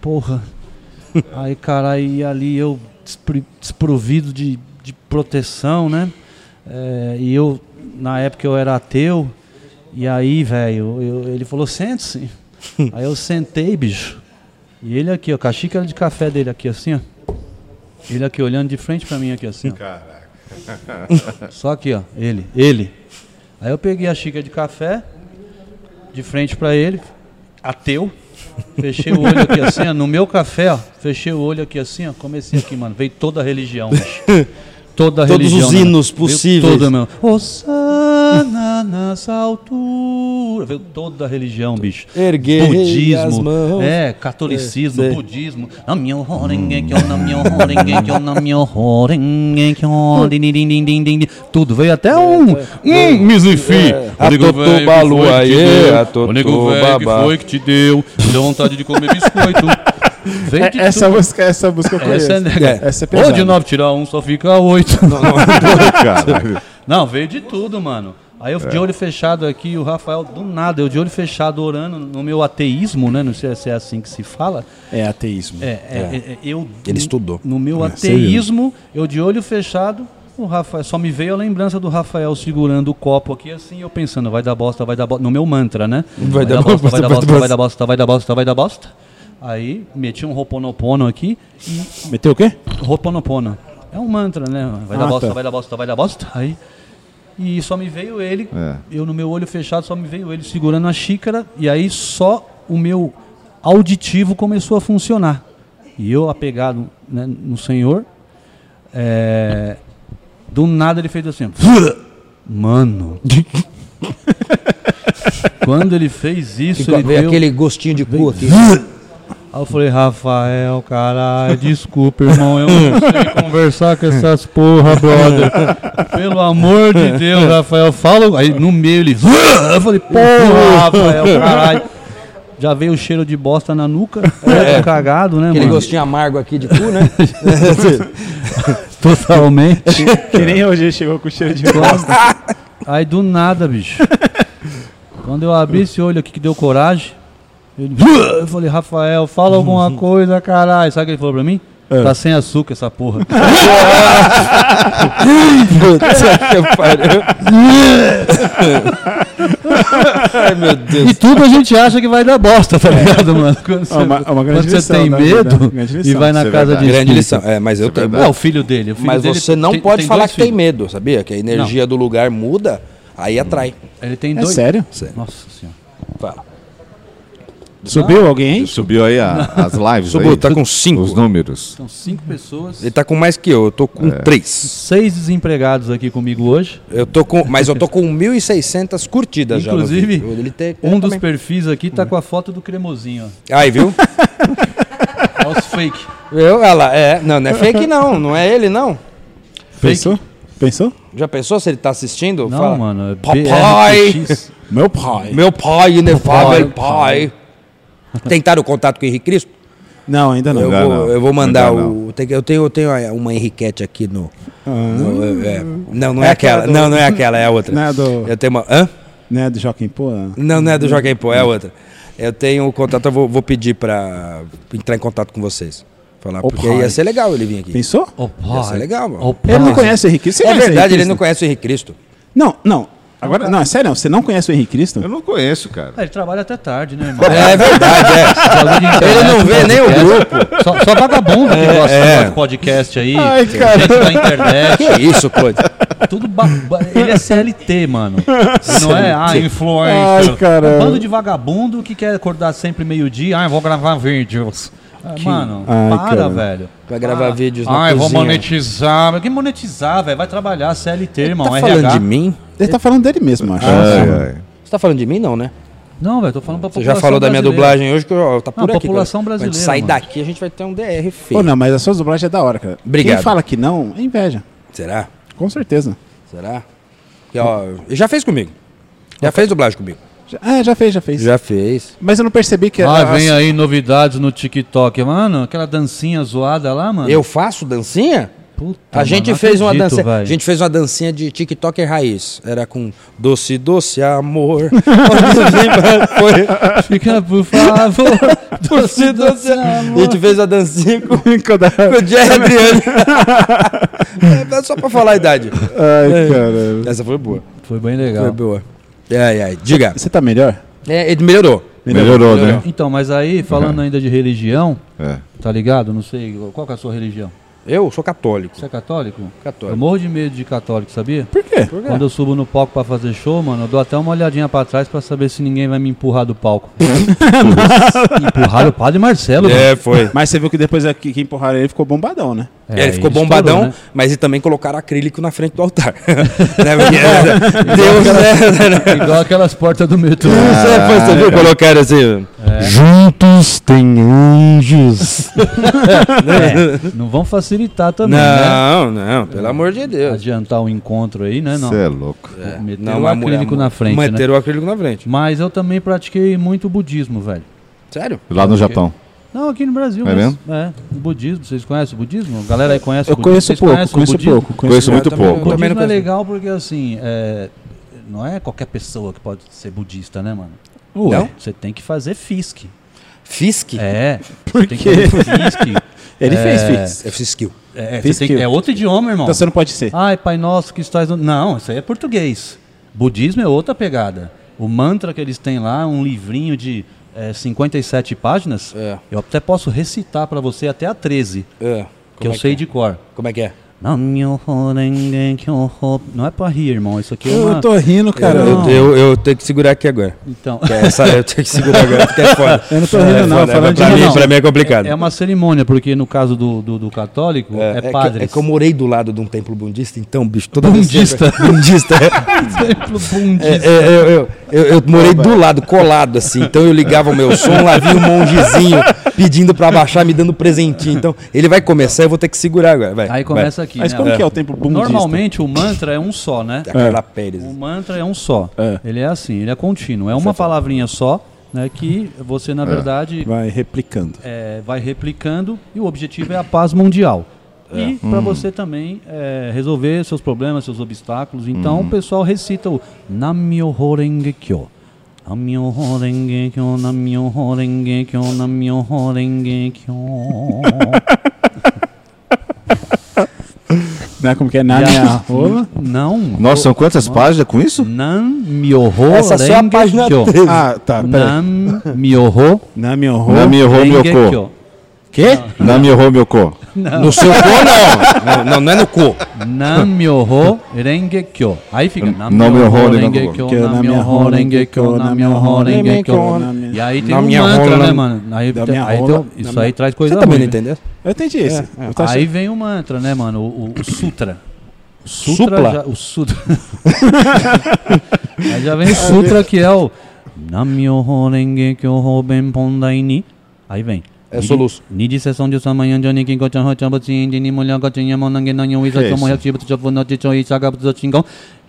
porra. Aí, caralho, e ali eu desprovido de, de proteção, né? É, e eu, na época, eu era ateu. E aí, velho, ele falou, sente-se. aí eu sentei, bicho. E ele aqui, ó, com a xícara de café dele aqui, assim, ó. Ele aqui olhando de frente pra mim aqui, assim, ó. Só aqui, ó, ele, ele. Aí eu peguei a xícara de café, de frente pra ele, ateu. Fechei o olho aqui assim, ó, no meu café, ó. Fechei o olho aqui assim, ó. Comecei aqui, mano. Veio toda a religião, bicho. Toda a Todos religião. os né, hinos mano? Veio possíveis. Toda, meu. Osana nas alturas. Veio toda a religião, bicho. Erguei as budismo. mãos. É, catolicismo, É, budismo. Tudo. Veio até um. Hum, Mizifi. É. A Totô Balu, aê, a Totô O nego velho que Babá. foi que te deu. Me deu vontade de comer biscoito. Veio de É, essa, tudo. música, essa música eu conheço. Essa é nega. Essa é Ou de 9 tirar 1 só fica 8. Caralho. Não, veio de tudo, mano. Aí eu de olho fechado aqui, o Rafael, do nada, eu de olho fechado orando no meu ateísmo, né? Não sei se é assim que se fala. É ateísmo. É, é, é, é, eu. Ele estudou. No meu É, ateísmo, eu de olho fechado, o Rafael. Só me veio a lembrança do Rafael segurando o copo aqui, assim, eu pensando, vai dar bosta, vai dar bosta. No meu mantra, né? Vai dar bosta, vai bosta, dar vai bosta, dar vai dar bosta, vai dar bosta, vai dar bosta. Aí meti um roponopono aqui e Meteu o quê? Roponopono. É um mantra, né? Vai dar Ah, bosta, tá. vai dar bosta, vai dar bosta. Aí. E só me veio ele, É. eu no meu olho fechado, só me veio ele segurando a xícara, e aí só o meu auditivo começou a funcionar. E eu, apegado né, no Senhor, é, do nada ele fez assim: Mano. Quando ele fez isso, Ficou- ele veio deu- aquele gostinho de cu aqui. Aí eu falei, Rafael, caralho, desculpa, irmão, eu não sei conversar com essas porra, brother. Pelo amor de Deus, Rafael, fala. Aí no meio ele. Eu falei, porra, Rafael, caralho. Já veio o cheiro de bosta na nuca, é. cagado, né, Aquele mano? gostinho amargo aqui de cu, né? Totalmente. Que nem hoje chegou com cheiro de bosta. Aí do nada, bicho. Quando eu abri esse olho aqui que deu coragem, ele, eu falei, Rafael, fala alguma coisa, caralho. Sabe o que ele falou pra mim? Tá sem açúcar essa porra. Puta que pariu. Ai, meu Deus. E tudo a gente acha que vai dar bosta, tá ligado, mano? Quando você, É uma- é uma grande quando você lição tem vida, medo grande e lição. vai na é casa de Grande lição. É, mas eu tenho. É, o filho dele. O filho Mas dele você não tem- pode tem falar que tem filhos. medo, sabia? Que a energia do lugar muda, aí atrai. Ele tem É dois. sério? Sério. Nossa senhora. Fala. Subiu alguém, hein? Subiu aí a- as lives Subiu, aí? tá com cinco. Os números. São cinco pessoas. Ele tá com mais que eu, eu tô com três. Seis desempregados aqui comigo hoje. Eu tô com, mas eu tô com 1.600 curtidas já. Inclusive, ele tem, Um eu dos também. perfis aqui tá com a foto do cremosinho, Aí, viu? ó. É os fake. Eu, ela, é. Não, não é fake não, não é ele não. Pensou? Pensou? Já pensou se ele tá assistindo? Não, Fala, mano. É Papai! BRTX. Meu pai. Meu pai, inefável Pai, pai. Tentaram o contato com o Henrique Cristo? Não, ainda não. Eu, Ainda vou, não. eu vou mandar o. eu, tenho, eu tenho uma Henriquete aqui no. Ah, no- é, não, não é, É aquela. do- Não, não é aquela, é a outra. Não é do, Eu tenho uma. Hã? não é do Joaquim Pô? Não, não é do Joaquim Pô, é a outra. Eu tenho o contato, eu vou, vou pedir pra entrar em contato com vocês. Falar, Ô, porque pai. ia ser legal ele vir aqui. Pensou? Ô, Ia ser legal, mano. Ô, Ele não conhece o Henrique Cristo. É verdade, Henrique ele não conhece o Henrique Cristo. Não, não. Agora, não, é sério. Você não conhece o Henrique Cristo? Eu não conheço, cara. Ah, ele trabalha até tarde, né, irmão? É verdade, é. Ele não vê nem o grupo. Só, só vagabundo que gosta é. de podcast aí. Ai, cara. Gente da internet. Que isso, Claude? Tudo ba- Ele é CLT, mano. Ele não é, ah, influencer. Ai, caramba. É um bando de vagabundo que quer acordar sempre meio-dia. Ah, eu vou gravar vídeos. Ah, mano, Ai, para, caramba. velho. Vai gravar Para. vídeos na Ah, eu vou cozinha. monetizar. Mas Que monetizar, velho? Vai trabalhar CLT, irmão. tá RH. falando de mim? Ele tá falando dele mesmo, acho. Ai, ai. Você tá falando de mim, não, né? Não, velho, tô falando pra Você população já falou da minha brasileira. dublagem hoje, que ó, tá por Não, aqui. população Quando a gente brasileira, sair mano. daqui, a gente vai ter um DR feio. Pô, não, mas a sua dublagem é da hora, cara. Obrigado. Quem fala que não, é inveja. Será? Com certeza. Será? Que, ó, já fez comigo. Já fez dublagem comigo. Já- É, já fez, já fez. Já fez. Mas eu não percebi que... Ah, vem aí novidades no TikTok. Mano, aquela dancinha zoada lá, mano. Eu faço dancinha? Puta, A mano, gente fez uma acredito, dança, velho. a gente fez uma dancinha de TikToker raiz. Era com doce, doce amor. Foi. Fica, por favor. Doce, doce amor. A gente fez a dancinha com, com o Jerry Adriano. É, só pra falar a idade. Ai, caramba. Essa foi boa. Foi bem Foi legal. boa. Ai, ai. Diga. Você tá melhor? É, ele melhorou. Melhorou, né? Então, mas aí, falando ainda de religião, É. tá ligado? Não sei, qual que é a sua religião? Eu sou católico. Você é católico? Eu Católico. morro de medo de católico, sabia? Por quê? Quando eu subo no palco pra fazer show, mano, eu dou até uma olhadinha pra trás pra saber se ninguém vai me empurrar do palco. empurrar o padre Marcelo, mano. É, foi. Mas você viu que depois que que empurraram ele ficou bombadão, né? É, ele ficou estourou, bombadão, né? mas e também colocaram acrílico na frente do altar. né? Deus, né? Igual aquelas portas do metrô. Você, foi, você viu? Colocaram assim. Juntos tem anjos. É, não vão facilitar também, né? Não, não, pelo amor de Deus. Adiantar o encontro aí, né? Não. Você é louco. Meter o mas acrílico mulher- na frente, né? Meteram o acrílico na frente. Mas eu também pratiquei muito budismo, velho. Sério? Lá no Japão. Não, aqui no Brasil É mesmo. É, o budismo. Vocês conhecem o budismo? A galera aí conhece Eu o budismo? conheço Vocês pouco, o conheço pouco. Conheço muito Eu também- pouco. O eu também budismo não é conheço. legal porque, assim, é, não é qualquer pessoa que pode ser budista, né, mano? Ué. Não? Você tem que fazer FISC. Fisk? É. Por você tem que quê? Ele É, fez fix. É Fiskill. É, você Fisk. tem é outro idioma, irmão. Então você não pode ser. Ai, Pai Nosso que estás... no- Não, isso aí é português. Budismo é outra pegada. O mantra que eles têm lá, um livrinho de é, 57 páginas, É. eu até posso recitar pra você até a 13, É. que eu é sei é? de cor. Como é que é? Não é pra rir, irmão. Isso aqui é Eu uma... tô rindo, cara. Eu, Eu, eu, eu tenho que segurar aqui agora. Então, Que Essa eu tenho que segurar agora, porque é foda. eu não tô rindo, É não. foda, Falando pra, de mim, não. pra mim é complicado. é uma cerimônia, porque no caso do, do, do católico, é, que- padres. é que eu morei do lado de um templo budista, então, bicho, toda vez que- Bundista. Bundista, é. Templo budista. É, é, eu, eu, eu, eu morei do lado, colado, assim. Então eu ligava o meu som, lá vinha um mongezinho pedindo pra baixar, me dando presentinho. Então ele vai começar, eu vou ter que segurar agora. Vai, Aí começa aqui, Mas né? como É. que é o templo budista? Normalmente o mantra é um só, né? Carla Pérez. O mantra é um só. É. Ele é assim, ele é contínuo. É uma palavrinha só, né? Que você, na verdade, Vai replicando. é, vai replicando e o objetivo é a paz mundial. E para você também é, resolver seus problemas, seus obstáculos. Então o pessoal recita o Namyoho Renge Kyo. Namyoho Renge Kyo, Namyoho Renge Kyo, Namyoho Renge Kyo. Né? Como que é? Na minha a- rola? Não. Nossa, são quantas páginas com isso? Namyoho Essa só é a página Kyo. 13. Ah, tá. Peraí. Namyoho Na minha rola. Nami Ho Renge Myoko. Quê? Nami Ho Myoko. No seu cu, não. não. Não é no cu. Namyoho Renge Kyo. Aí fica Namyoho Namyoho Renge Kyo, Kyo, Namyoho Renge Kyo, Namyoho Renge Kyo. E aí tem um mantra, né, mano? Aí, aí isso aí traz coisa Você também não né? entendeu? Eu entendi esse. Eu tô Aí achando- vem o mantra, né, mano? O, o- o sutra. O sutra Supla? já, o sutra. aí já vem o sutra que é o Namyoho Renge Kyo Hoben Pondai Ni. Aí vem. É soluço. Nidi sessão de samanhan Johnny King Kochan Hochan Botsin Dini Mulher Kochan Yamon Nanyon Isa Chomo? Yak Chibu Chofu No Chicho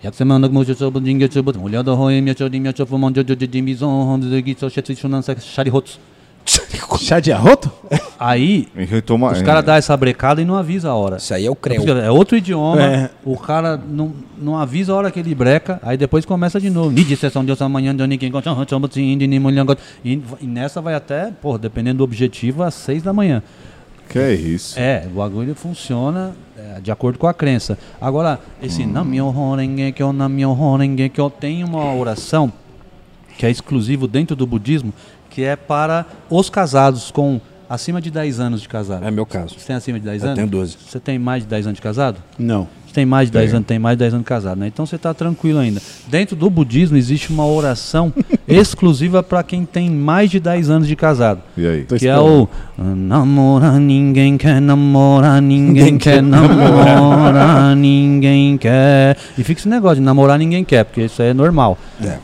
Yak Seman Nok Mushu Chobu Jinge Chubu Mulher Do Hoi Myo Chodi Myo Chofu Mon Jojo Jimi Zon Hon Zugi So Shetsu Shunan Sek Sharihotsu Chá de arroto? Aí Então, uma- os caras dão essa brecada e não avisa a hora. Isso aí é o creu. É outro idioma, É. o cara não, não avisa a hora que ele breca, aí depois começa de novo. Sessão de amanhã, e e nessa vai até, pô, dependendo do objetivo, às seis da manhã. Que é isso? É, o bagulho funciona é, de acordo com a crença. Agora, esse Hum. Tem uma oração que é exclusivo dentro do budismo, que é para os casados com acima de 10 anos de casado. É meu caso. Você tem acima de 10 Eu anos? tenho 12. Você tem mais de 10 anos de casado? Não. Tem mais de 10 anos, tem mais de 10 anos casado, né? Então você está tranquilo ainda. Dentro do budismo existe uma oração exclusiva para quem tem mais de 10 anos de casado. E aí? Que é o Namora ninguém quer, namora ninguém quer, namora ninguém quer. E fica esse negócio de namorar ninguém quer, porque isso é normal.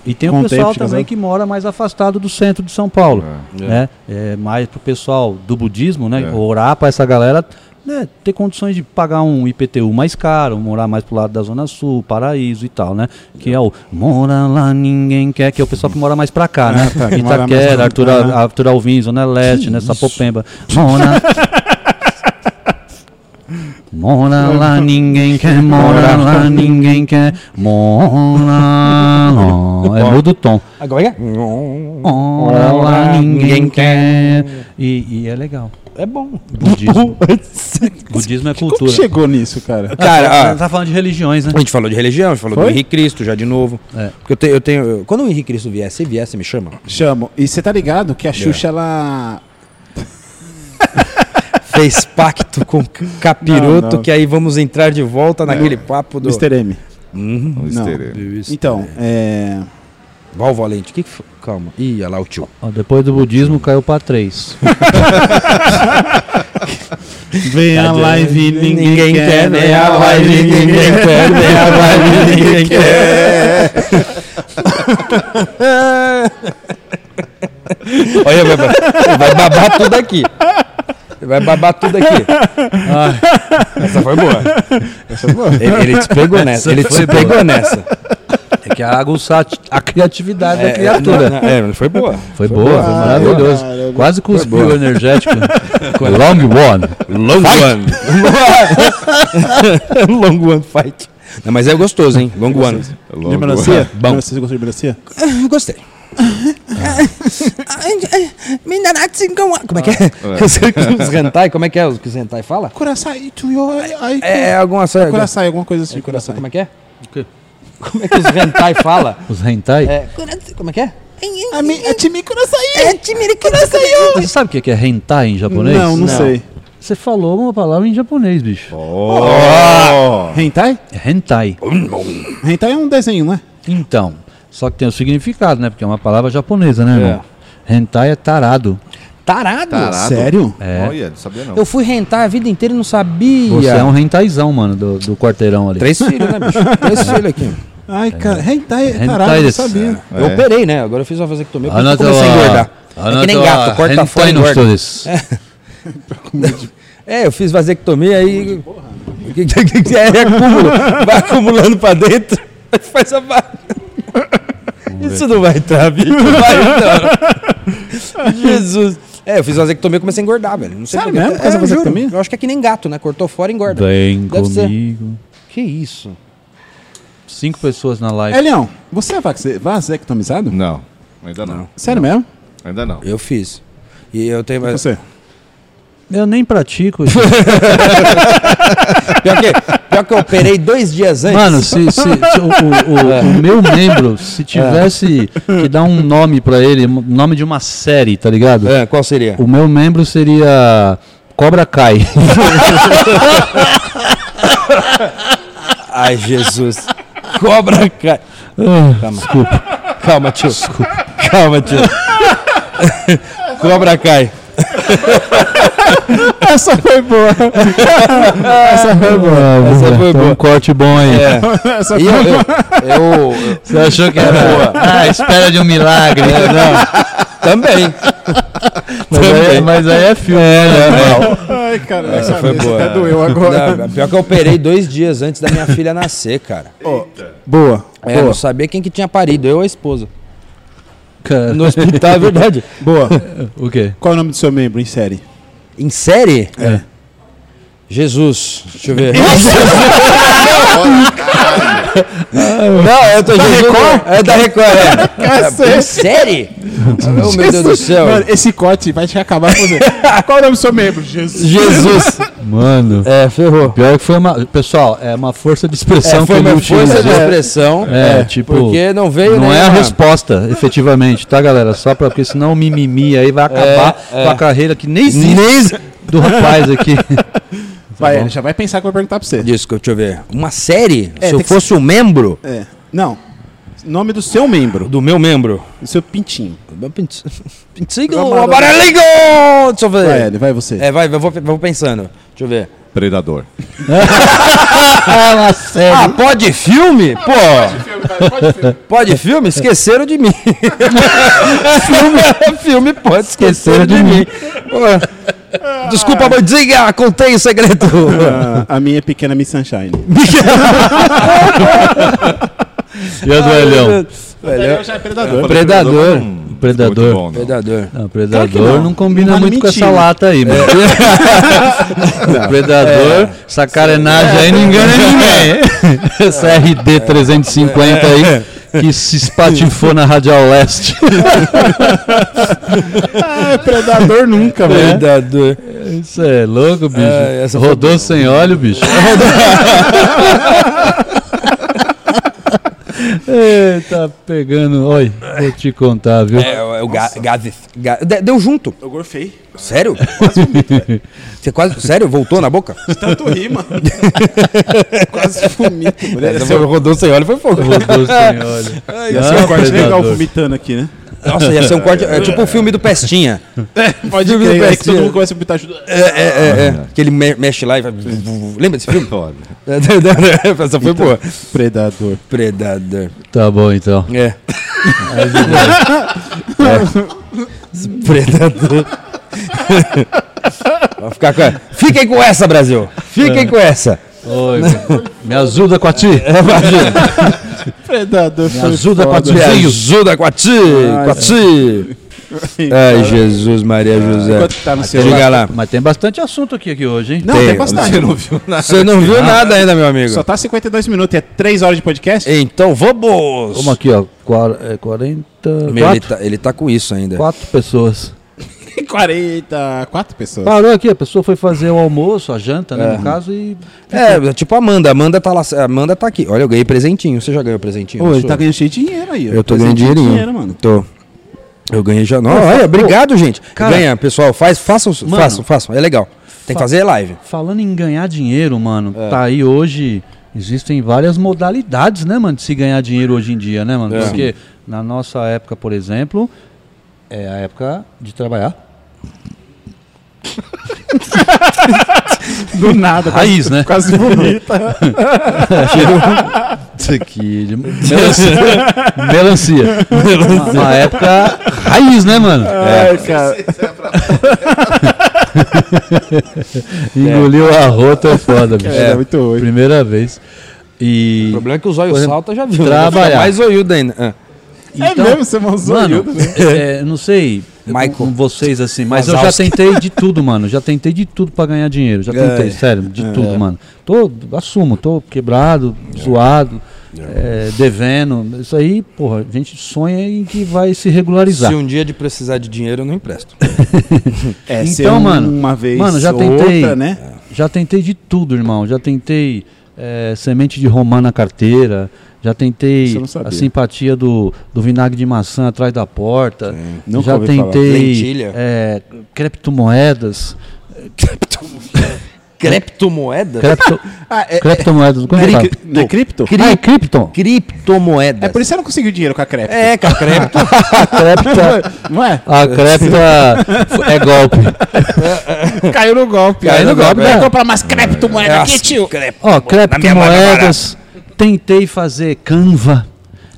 E tem Com o pessoal também casado. que mora mais afastado do centro de São Paulo. Né? É mais pro pessoal do budismo, né? É. Orar para essa galera né, ter condições de pagar um IPTU mais caro, morar mais pro lado da Zona Sul, Paraíso e tal, né? Que é o mora lá ninguém quer, que é o pessoal que mora mais pra cá, né? Ah, tá, que Itaquera, Arthur, né? Arthur Alvim, Zona Leste, né? Sapopemba. Mora... Mora lá, ninguém quer, mora lá, ninguém quer, mora lá. É muda o tom. Agora é? Mora lá, ninguém quer. E, e é legal. É bom. Budismo. Budismo é Como cultura. chegou nisso, cara? Cara, Você ah, tá falando de religiões, né? a gente falou de religião, a gente falou Foi? do Henrique Cristo já de novo. É. Porque eu tenho, eu tenho. Quando o Henrique Cristo vier, se vier, você me chama? Chamo. E você tá ligado que a Xuxa, ela. Fez pacto com o capiroto, Não, não. que aí vamos entrar de volta naquele papo do. Mr. M. Uhum. Não. esterê. Então, é. Val Valente, o que, que foi? Calma. Ih, olha lá o tio. Ó, depois do budismo caiu pra três. Vem a live, ninguém, quer, ver a live, ninguém quer ver a live, ninguém quer. Olha, vai, vai, vai babar tudo aqui. Vai babar tudo aqui. Essa foi boa. Essa é boa. Ele, ele te pegou nessa. Ele te foi pegou boa. nessa. É que aguçar a ti- a criatividade da É, criatura. não, não, é, foi boa. Foi boa, foi boa. maravilhoso. Cara, Quase cuspiu o energético. Long one. Long one. Long one fight. Não, mas é gostoso, hein? Long one. De melancia? Bom. Você gostou de melancia? Gostei. Como é que é? Os hentai, como é que é os que os hentai fala? Coração, tu yo, ai, É, é alguma coisa. Coração, alguma coisa assim, coração. coração. Como é que é? Como é que os hentai fala? Os hentai? É, como é que é? A mim, é. É. Você sabe o que é hentai em japonês? Não, não, Não. sei. Você falou uma palavra em japonês, bicho. Oh! Hentai? É hentai. Hentai é um desenho, não é? Então, só que tem o significado, né? Porque é uma palavra japonesa, né, irmão? Hentai é tarado. Tarado. Tarado. Sério? É. Olha, não sabia não. Eu fui rentar a vida inteira e não sabia. Você é um hentaizão, mano, do, do quarteirão ali. Três filhos, né, bicho? Três filhos aqui. Ai, cara, hentai é Hentai tarado, eu não sabia. Eu É. operei, né? Agora eu fiz uma vasectomia, por isso Anota que eu comecei a engordar. É que nem gato, corta fora e engorda. É, eu fiz vasectomia aí. O que, que, que é? Acúmulo. Vai acumulando pra dentro. aí Faz a barra. Isso não vai entrar, bicho. Vai, não. Jesus. É, eu fiz vasectomia e comecei a engordar, velho. Não sei Sério mesmo? É, eu juro. vasectomia? Eu acho que é que nem gato, né? Cortou fora e engorda. Vem Deve ser. comigo. Que isso? Cinco pessoas na live. É, Leão, você é vaxe- vasectomizado? Não, ainda não. Sério mesmo? Ainda não. Eu fiz. E eu tenho. E Você? Eu nem pratico. Pior que, pior que eu operei dois dias antes. Mano, se, se- se o, o- o- o meu membro, se tivesse que dar um nome pra ele, um nome de uma série, tá ligado? É, qual seria? O meu membro seria Cobra Kai. Ai, Jesus. Cobra cai. Calma. Desculpa. Calma, tio. Calma, tio. Cobra cai. Essa foi boa. Essa foi boa. Essa foi boa. Um corte bom aí. É. Essa foi eu, eu, eu- Você achou que era ah, espera de um milagre? também. Mas, aí, mas aí é filme. né? Ai, cara, Essa foi boa. Até doeu agora. Não, pior que eu operei dois dias antes da minha filha nascer, cara. Boa. É, boa. não sabia quem que tinha parido, eu ou a esposa. Cara, No hospital, é verdade. Boa. O quê? Qual é o nome do seu membro em série? Em série? É. Jesus. Deixa eu ver. Não, eu tô da Record? É da Record, é. Em série? Oh, meu Deus do céu. Mano, esse corte vai te acabar com você. Qual é o nome do seu membro? Jesus. Jesus. Mano. É, ferrou. Pior que foi uma. Pessoal, é uma força de expressão É, que foi ele uma utiliza. força de expressão. É, tipo. Porque não veio Não é a nenhuma- resposta, efetivamente, tá, galera? Só pra, porque senão o mimimi aí vai acabar é. com a carreira que nem existe do rapaz aqui. Vai, ele já vai pensar que eu vou perguntar pra você. Disso, deixa eu ver. Uma série? É, Se eu fosse um membro É. Não. Nome do seu membro. do meu membro. Do seu pintinho. Pintigo, amarelinho! Deixa eu ver. Vai, ele, vai você. É, vai, eu vou, vou pensando. Deixa eu ver. Predador. Sério. Ah, pode filme? Pô, pode filme? Esqueceram de mim. filme, filme pode esquecer de mim. Pô, Desculpa, mãe, diga, contei o segredo. Ah, a minha é pequena Miss Sunshine. E a do Elhão? Velho, já é predador. Predador. Não, Predador. Bom, não. Predador. Não, Predador Claro não. não. combina Não vale muito com essa mentira. lata aí, mano. Predador, essa carenagem aí não engana ninguém. Essa RD 350 aí que se espatifou na Radial Leste. Ah, predador nunca, velho. Predador. Isso é louco, bicho. É, essa foi Rodou sem óleo, bicho. Ei, tá pegando. Olha, vou te contar, viu? É, é o ga gases. Ga- de- Deu junto. Eu gorfei. Sério? Você quase. Sério? Voltou na boca? Tanto rir, mano. Quase vomito. Essa foi, rodou sem óleo foi fogo. Rodou sem óleo. Ia ser Ah, um corte legal vomitando aqui, né? Nossa, ia ser um corte. É tipo o filme do Pestinha. Pode Filme do crer, aí que Pestinha. todo mundo começa a vomitar junto. É, é, é, é. Que ele me- mexe lá e vai. Lembra desse filme? Olha. Essa foi boa. Predador. Predador. Tá bom, então. É. É. Predador. Vai ficar com. Fiquem com essa, Brasil! Fiquem com essa! Oi, me ajuda com a ti. Predador Me ajuda foda. Me ajuda com a ti! Com a ti! Ai, Jesus, Maria José. Tá no seu? Liga lá. Mas tem bastante assunto aqui, aqui hoje, hein? Não, Tem, tem bastante. Você não viu nada. Você não viu nada ainda, meu amigo. Só tá 52 minutos, é 3 horas de podcast? Então vamos! Como aqui, ó. Quar- é, 40. Meu, ele, Quatro, tá, ele tá com isso ainda. quatro pessoas. 44 pessoas. Parou aqui, a pessoa foi fazer o almoço, a janta, né? No caso, e. É, tipo a Amanda. Amanda tá lá. Amanda tá aqui. Olha, eu ganhei presentinho. Você já ganhou presentinho? Ô, ele tá ganhando cheio de dinheiro aí. Eu tô ganhando dinheirinho. dinheiro, mano. Tô. Eu ganhei já. Não, olha, obrigado, gente. cara- Ganha, pessoal. Faz, façam, Mano. façam, façam. É legal. Tem que Fa- fazer live. Falando em ganhar dinheiro, mano, É. tá aí hoje. Existem várias modalidades, né, mano, de se ganhar dinheiro hoje em dia, né, mano? É. Porque na nossa época, por exemplo, é a época de trabalhar. Do nada. Raiz, né? Quase vomita. Isso aqui, de melancia. melancia. Uma, uma época raiz, né, mano? Ai, cara. Engoliu a rota é foda, bicho. É, muito ruim. Primeira vez. E. O problema é que os olhos Por exemplo, salta já viu. trabalhar. Fica mais olhudo ainda. Ah. É mesmo, você mãozou Mano, é, não sei Michael. com vocês assim, mas eu já tentei de tudo, mano. Já tentei de tudo pra ganhar dinheiro. Já tentei, É. sério, de tudo, mano. Tô, assumo, tô quebrado, zoado, é, devendo. Isso aí, porra, a gente sonha em que vai se regularizar. Se um dia de precisar de dinheiro, eu não empresto. É, Então, ser um- mano, uma vez mano, já tentei. outra, né? Já tentei de tudo, irmão. Já tentei é, semente de romã na carteira. Já tentei a simpatia do, do vinagre de maçã atrás da porta. Nunca já ouvi falar. tentei Lentilha. é, criptomoedas. Criptomoeda? Cripto, Ah, é, criptomoedas. Como é é, fala? cri- não é cripto? Ah, é cripto. Criptomoeda. É por isso que você não conseguiu dinheiro com a cripto. É, com a cripto. Cripta, Não é? a cripta é golpe. Caiu no golpe. Caiu no golpe, Vai né? comprar mais criptomoeda aqui, tio. Ó, criptomoedas. Tentei fazer Canva.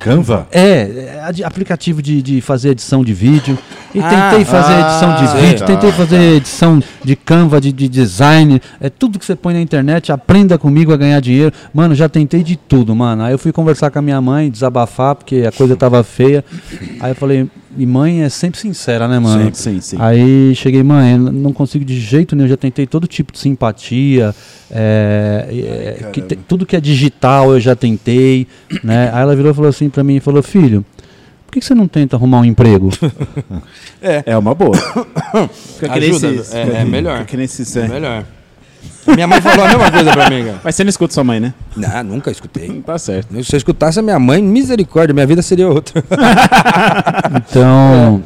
Canva? É, é aplicativo de, de fazer edição de vídeo. E Ah, tentei fazer edição de ah, vídeo, tá. tentei fazer edição de Canva, de, de design. É tudo que você põe na internet, aprenda comigo a ganhar dinheiro. Mano, já tentei de tudo, mano. Aí eu fui conversar com a minha mãe, desabafar, porque a coisa tava feia. Aí eu falei, e mãe é sempre sincera, né, mano? Sim, sim, sim. Aí cheguei, mãe, eu não consigo de jeito nenhum, já tentei todo tipo de simpatia, é, é, que te- tudo que é digital eu já tentei, né? Aí ela virou e falou assim pra mim, falou, filho, por que que você não tenta arrumar um emprego? É uma boa. Fica que nem Ajuda, esses- é- é melhor. fica que nem É é. melhor. Minha mãe falou a mesma coisa pra mim, cara. Mas você não escuta sua mãe, né? Não, nunca escutei. Tá certo. Se eu escutasse a minha mãe, misericórdia, minha vida seria outra. Então,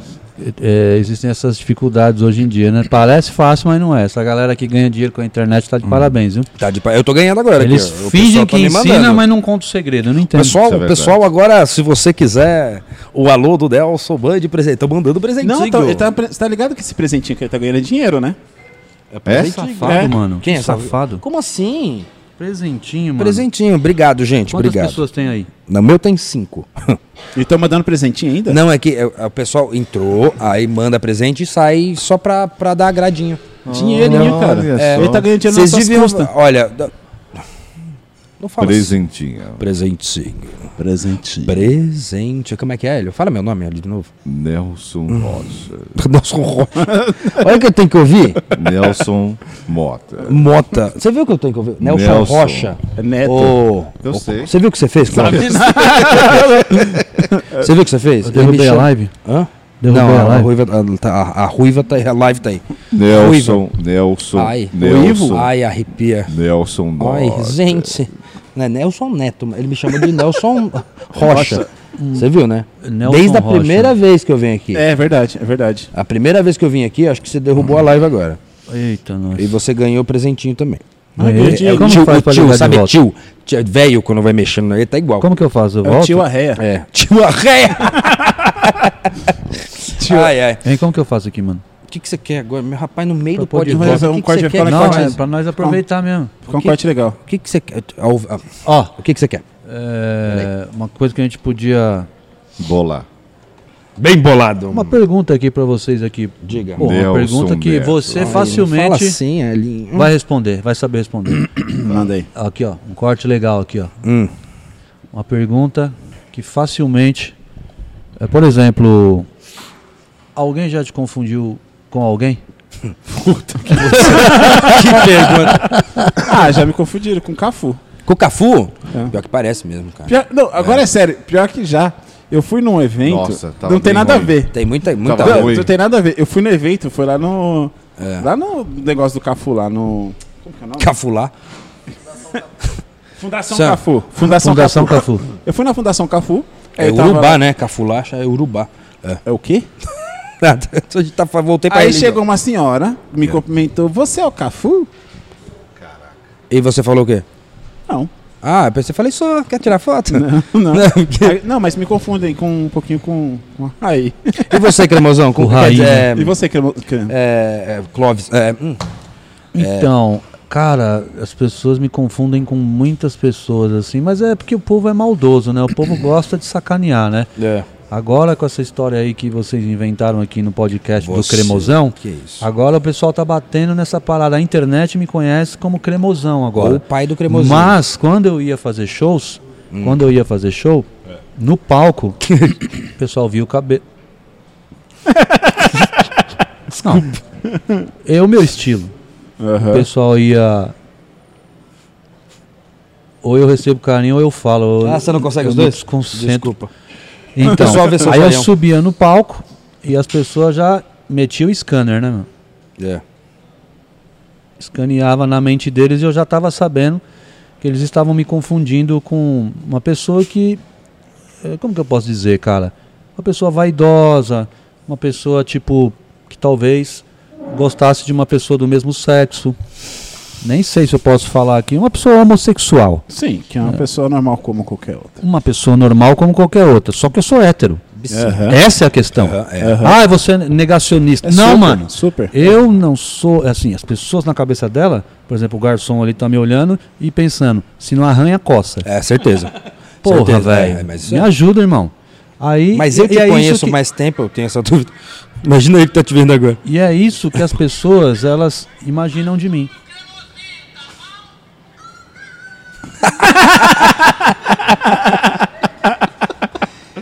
é, existem essas dificuldades hoje em dia, né? Parece fácil, mas não é. Essa galera que ganha dinheiro com a internet tá de parabéns, viu? Tá de pa- Eu tô ganhando agora Eles aqui. ó. O fingem pessoal que tá me ensina, mandando. mas não conta o segredo, eu não entendo. Pessoal, Isso é pessoal, agora, se você quiser o alô do Delson Band de presente, tô mandando presentinho. Não, tá, ele tá, pre- você tá ligado que esse presentinho que ele tá ganhando é dinheiro, né? É? Safado, É. mano. Quem é safado? Como assim? Presentinho, mano. Presentinho, obrigado, gente, Quantas obrigado. pessoas tem aí? No meu tem cinco. E estão mandando presentinho ainda? Não, é que é, o pessoal entrou, aí manda presente e sai só pra, pra dar agradinho. Dinheirinho, Olha cara. É, ele tá ganhando dinheiro Vocês deviam. custas. Olha. Não fala assim. Presentinho. Presentinho. Presente. Presente. Como é que é, Hélio? Fala meu nome ali de novo. Nelson Rocha. Nelson Rocha. Olha o que eu tenho que ouvir. Nelson Mota. Mota. Você viu o que eu tenho que ouvir? Nelson, Nelson. Rocha. É neto. Ô, Eu ô, sei. Você viu o que você fez? Cláudio? Você viu o que você fez? Eu derrubei a live? Hã? Derrubei Não, a a, live? ruiva, a, tá- a, a ruiva tá aí, a live tá aí. Nelson, Nelson, Ai, Nelson, Ai, arrepia. Nelson Ai, Mota. gente. Não é Nelson Neto, ele me chama de Nelson Rocha. Você viu, né? Nelson Desde a Rocha. primeira vez que eu venho aqui. É verdade, é verdade. A primeira vez que eu vim aqui, acho que você derrubou a live agora. Eita, nós. E você ganhou o presentinho também. Ganhei. É, o Como tio, faz pra tio ligar de sabe volta? tio? Tio- Velho, quando vai mexendo, ele tá igual. Como que eu faço? Eu É volto? tio Arreia. É. Tio Arreia. ai, ai. Hein, como que eu faço aqui, mano? O que, que você quer agora? Meu rapaz, no meio Pra do podcast. que, Um que corte você vai Não, é pra nós aproveitar mesmo. Ficou um que- corte legal. O que, que você quer? Ó, O que, que você quer? é, uma coisa que a gente podia... Bola. Bem bolado. Uma pergunta aqui pra vocês aqui. Diga. Pô, uma pergunta que Neto. você Ai, não facilmente Fala assim, ali. vai responder, vai saber responder. Manda aí. aqui, ó, um corte legal aqui, ó. Hum. Uma pergunta que facilmente... é, por exemplo, alguém já te confundiu com alguém? que pergunta. Ah, já me confundiram com o Cafu. Com o Cafu? É. Pior que parece mesmo, cara. Pior- não, agora é. sério, pior que já. Eu fui num evento. Nossa, tava não tem bem nada ruim. a ver. Tem muita, muita Tava Não, ruim. não tem nada a ver. Eu fui no evento, foi lá no. É. Lá no negócio do Cafu, lá no. Como que é o nome? Cafu lá. Fundação Sam. Cafu. Fundação, Fundação Cafu. Cafu. Eu fui na Fundação Cafu. É aí eu tava Urubá, lá- né? Cafu lá é Urubá. É o quê? Nada. A gente tá, voltei pra Aí ele. chegou uma senhora, me cumprimentou. Você é o Cafu? E você falou o quê? Não. Ah, eu pensei, falei só, quer tirar foto? Não, não. Não, que- Aí- não, mas me confundem com um pouquinho com. com aí. E você, Cremosão? Com, O Raí, né? é, E você, que que- é, é, Clóvis. É, hum, Então, cara, as pessoas me confundem com muitas pessoas, assim, mas é porque o povo é maldoso, né? O povo gosta de sacanear, né? é. Agora, com essa história aí que vocês inventaram aqui no podcast do Você, Cremosão, Que isso? agora o pessoal tá batendo nessa parada. A internet me conhece como Cremosão Ou o agora. pai do Cremosinho. Mas, quando eu ia fazer shows, quando eu ia fazer show, no palco, o pessoal via o cabelo. Não. É o meu estilo. O Aham. pessoal ia. Ou eu recebo carinho ou eu falo. Ah, você não consegue eu os dois? Desculpa. Então, aí eu subia no palco e as pessoas já metiam o scanner, né, meu? É. Escaneava na mente deles e eu já estava sabendo que eles estavam me confundindo com uma pessoa que. eh, Como que eu posso dizer, cara? Uma pessoa vaidosa, uma pessoa, tipo, que talvez gostasse de uma pessoa do mesmo sexo. Nem sei se eu posso falar aqui. Uma pessoa homossexual. Sim, que é uma pessoa normal como qualquer outra. Uma pessoa normal como qualquer outra. Só que eu sou hétero. Aham. Essa é a questão. É. Aham. Ah, você é negacionista. É não, super, mano. Super. Eu não sou, assim, as pessoas na cabeça dela, por exemplo, o garçom ali tá me olhando e pensando, se não arranha, coça. É, certeza. Porra, velho. é, mas, me ajuda, irmão. Aí, mas eu que e é isso conheço que- mais tempo, eu tenho essa dúvida. Imagina ele que tá te vendo agora. E é isso que as pessoas, elas imaginam de mim.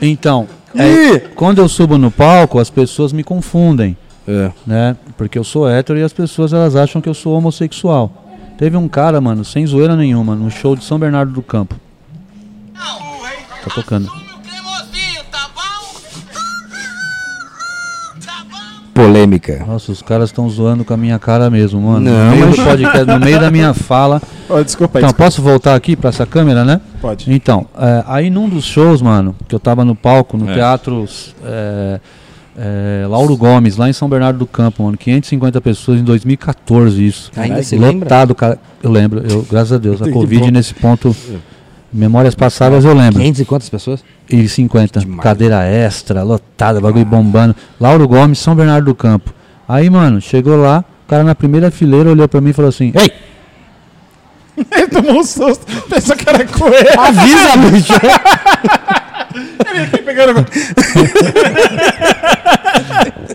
Então, é, quando eu subo no palco, as pessoas me confundem, É. né? Porque eu sou hétero e as pessoas elas acham que eu sou homossexual. Teve um cara, mano, sem zoeira nenhuma, no show de São Bernardo do Campo. Tá tocando. Polêmica. Nossa, os caras estão zoando com a minha cara mesmo, mano. Não, no meio mas- do podcast, no meio da minha fala. Ó, desculpa aí. Então, desculpa. posso voltar aqui pra essa câmera, né? Pode. Então, é, aí num dos shows, mano, que eu tava no palco, no teatro é, é, Lauro Gomes, lá em São Bernardo do Campo, mano, 550 pessoas em 2014, isso. Ainda se Lotado, cara. Eu lembro, eu, graças a Deus, a Covid nesse ponto, memórias passadas eu lembro. 500 e quantas pessoas? E 50, Demais. cadeira extra, lotada, bagulho bombando. Lauro Gomes, São Bernardo do Campo. Aí, mano, chegou lá, o cara na primeira fileira olhou pra mim e falou assim: Ei, Ele tomou um susto. Pensou que era coelho. Avisa, bicho! Ele pegando.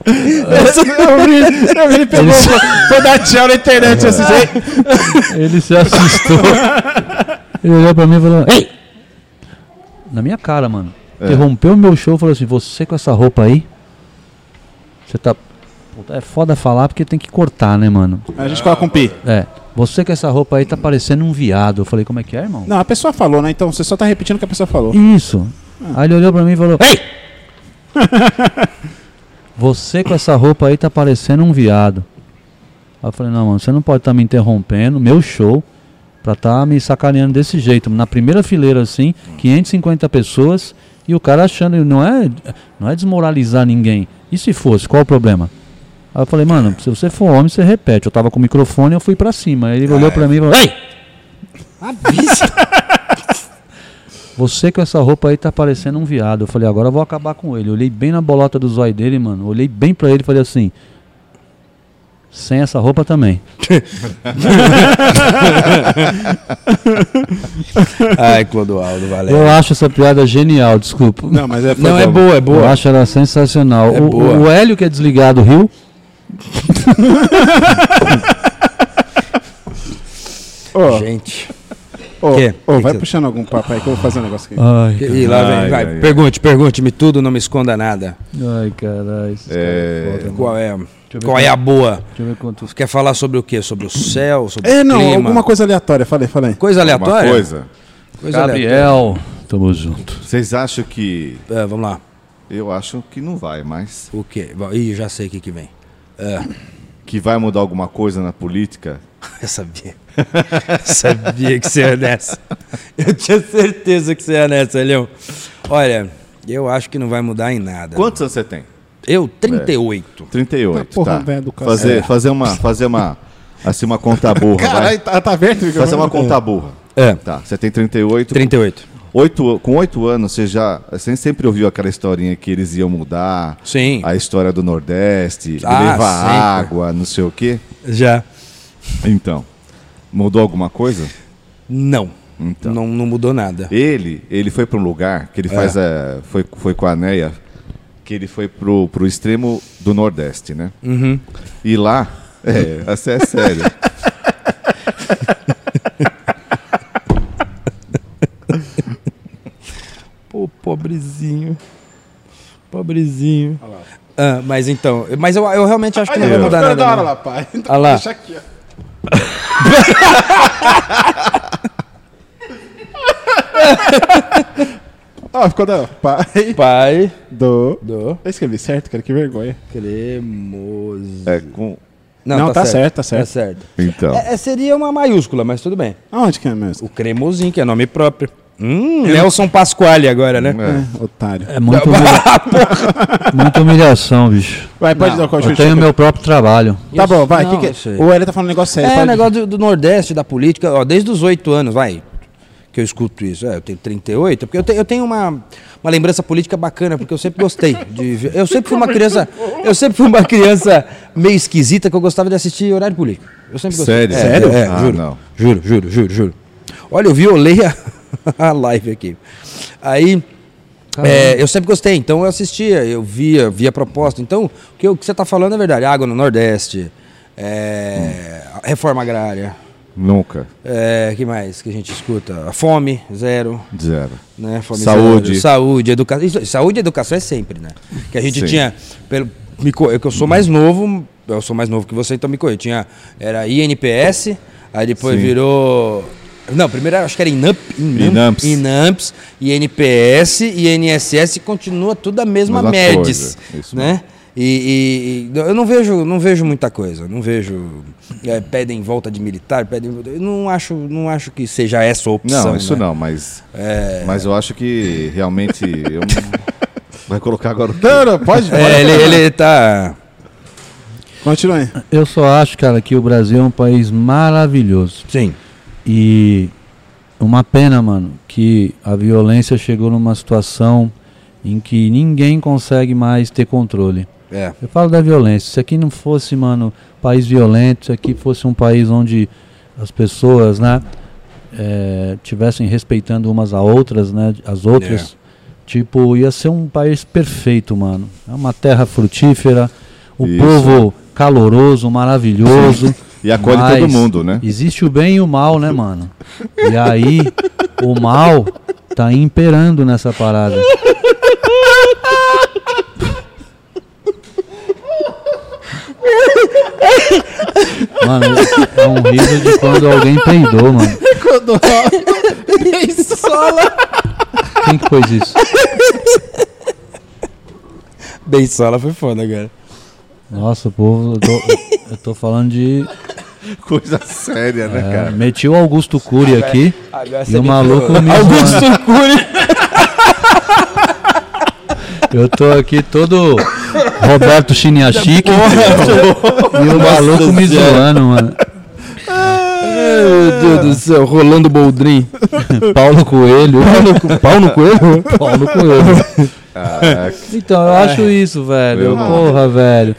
eu vi, eu vi, ele pegou. Foi dar tchau na internet assim. ele se assustou. Ele olhou pra mim e falou: Ei! Na minha cara, mano. É. Interrompeu o meu show e falou assim: Você com essa roupa aí? Você tá. Puta, É foda falar porque tem que cortar, né, mano? A gente coloca um pi. É. Você com essa roupa aí tá parecendo um viado. Eu falei: Como é que é, irmão? Não, a pessoa falou, né? Então você só tá repetindo o que a pessoa falou. Isso. Aí ele olhou pra mim e falou: Ei! Você com essa roupa aí tá parecendo um viado. Aí eu falei: Não, mano, você não pode estar me interrompendo, meu show, pra tá me sacaneando desse jeito. Na primeira fileira, assim, 550 pessoas e o cara achando. Não é, não é desmoralizar ninguém. E se fosse, qual o problema? Aí eu falei: Mano, se você for homem, você repete. Eu tava com o microfone e eu fui pra cima. Aí ele olhou pra mim e falou: Ei! Você com essa roupa aí tá parecendo um viado. Eu falei, agora eu vou acabar com ele. Eu olhei bem na bolota do zóio dele, mano. Olhei bem pra ele e falei assim: sem essa roupa também. Ai, Clodoaldo, valeu. Eu acho essa piada genial, desculpa. Não, mas é, Não, é boa, é Eu boa. acho ela sensacional. É o, boa. o Hélio, que é desligado, riu. Ô, Gente. ô, Quê? ô, Que vai que- puxando algum papo aí que eu vou fazer um negócio aqui. Ai, Que- E lá vem, Ai, vai. ai. Pergunte, pergunte-me tudo, não me esconda nada. ai caralho. É, mano. Qual é, eu qual é a boa? Deixa eu ver quanto. Você quer falar sobre o quê? Sobre o céu, sobre É, o não, clima? alguma coisa aleatória. Falei, falei. Coisa aleatória? coisa. Coisa aleatória. Gabriel, tamo junto. Vocês acham que. É, vamos lá. Eu acho que não vai, mas. O quê? Ih, já sei o que que vem. É, Que vai mudar alguma coisa na política? eu sabia. sabia que você ia nessa. Eu tinha certeza que você ia nessa, Leão. Olha, eu acho que não vai mudar em nada. Quantos anos você tem? Eu, 38. 38. Ah, porra, tá. velho do cacete. fazer, fazer uma. Fazer uma. Assim, uma conta burra. Caralho, tá, tá aberto? o Fazer uma conta burra. É, Tá, você tem 38. 38. Oito, com oito anos, você já. Você sempre ouviu aquela historinha que eles iam mudar. Sim. A história do Nordeste, Ah, levar sempre. água, não sei o quê. Já. Então. Mudou alguma coisa? Não. Então. Não, não mudou nada. Ele, ele foi para um lugar que ele faz. eh, foi, foi com a Neia, que ele foi pro, pro extremo do Nordeste, né? Uhum. E lá. É, essa é sério. Pô, pobrezinho. Pobrezinho. Ah, mas então, mas eu, eu realmente acho que não vai mudar nada. da hora não. lá, pai. Olha lá. Deixa aqui, ó. Ó, ficou da. Pai Pai do... do Eu escrevi certo, cara, que vergonha. cremoso. É, com. Não, tá certo, tá certo. Tá certo. Então. É, é, seria uma maiúscula, mas tudo bem. Aonde que é mesmo? O cremosinho, que é nome próprio. Hum, Nelson Pasquale agora, né? É. É, otário. É muita, humilha... muita humilhação, bicho. Vai, pode Não, dar o Eu tenho meu próprio trabalho. Tá bom, vai. Não, que que... O Hélio tá falando um negócio sério. É, pode- negócio do, do Nordeste, da política, ó, desde os oito anos, vai, que eu escuto isso. É, eu tenho 38, porque eu, te- eu tenho uma, uma lembrança política bacana, porque eu sempre gostei de Eu sempre fui uma criança. Eu sempre fui uma criança meio esquisita que eu gostava de assistir horário político. Eu sempre gostei. Sério? É, Sério? É, é, Ah, juro, não. juro, juro, juro, juro. Olha, eu violei a, a live aqui. Aí. é, eu sempre gostei, então eu assistia, eu via, via proposta. Então, o que, o que você está falando é verdade. Água no Nordeste, é, reforma agrária, Nunca. é, que mais que a gente escuta? A fome, zero. Zero. Né? Fome Saúde. zero. Saúde, educação. Saúde e educação é sempre, né? Que a gente Sim. tinha. Pelo, me, eu que eu sou mais novo, eu sou mais novo que você, então me corrija. Tinha. Era INPS, aí depois Sim. virou. Não, primeiro acho que era INAMP, Inamps. INAMPS, INPS, INSS, continua tudo a mesma, Mesma isso né? E, e- e eu não vejo, não vejo muita coisa. Não vejo. é, pedem volta de militar, pedem. Eu não acho, não acho que seja essa a opção. Não, isso né? não, mas. É, Mas eu acho que realmente. Eu Vai colocar agora o? Não, não, pode. pode. É, ele, ele tá. Continua aí. Eu só acho, cara, que o Brasil é um país maravilhoso. Sim. E uma pena, mano, que a violência chegou numa situação em que ninguém consegue mais ter controle. É. Eu falo da violência. Se aqui não fosse, mano, país violento, se aqui fosse um país onde as pessoas, né, eh, tivessem respeitando umas a outras, né, as outras, tipo, ia ser um país perfeito, mano. É uma terra frutífera, o Isso. povo caloroso, maravilhoso, E acolhe todo mundo, né? Existe o bem e o mal, né, mano? E aí, o mal tá imperando nessa parada. Mano, é um riso de quando alguém peidou, mano. Quando sola. Quem que fez isso? Bensola foi foda, cara. Nossa, povo, eu tô, eu tô falando de. Coisa séria, né, É, cara? meti o Augusto Cury aqui Agora e o maluco me. Augusto Cury. Eu tô aqui todo Roberto Chiniachique e o maluco me zoando, mano. Meu Deus do céu, Rolando Boldrin. Paulo Coelho. Paulo Coelho? Paulo Coelho. Ah, Então, eu acho isso, velho. Porra, velho.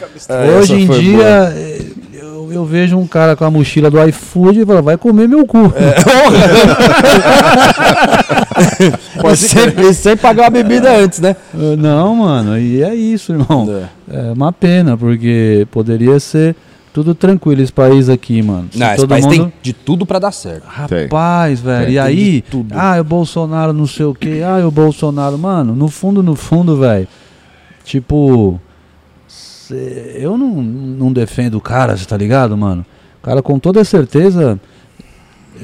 Hoje em dia, eu, vejo um cara com a mochila do iFood e fala, vai comer meu cu. E sem, e sem pagar a bebida antes, né? Eh, Não, mano, e é isso, irmão. É uma pena, porque poderia ser tudo tranquilo esse país aqui, mano. Se Não, esse todo país mundo... tem de tudo pra dar certo. Tem. Rapaz, velho, Tem, e tem aí, ah, o Bolsonaro não sei o que, ah, o Bolsonaro, mano, no fundo, no fundo, velho, tipo, eu não, não defendo o cara, você tá ligado, mano? O cara com toda certeza,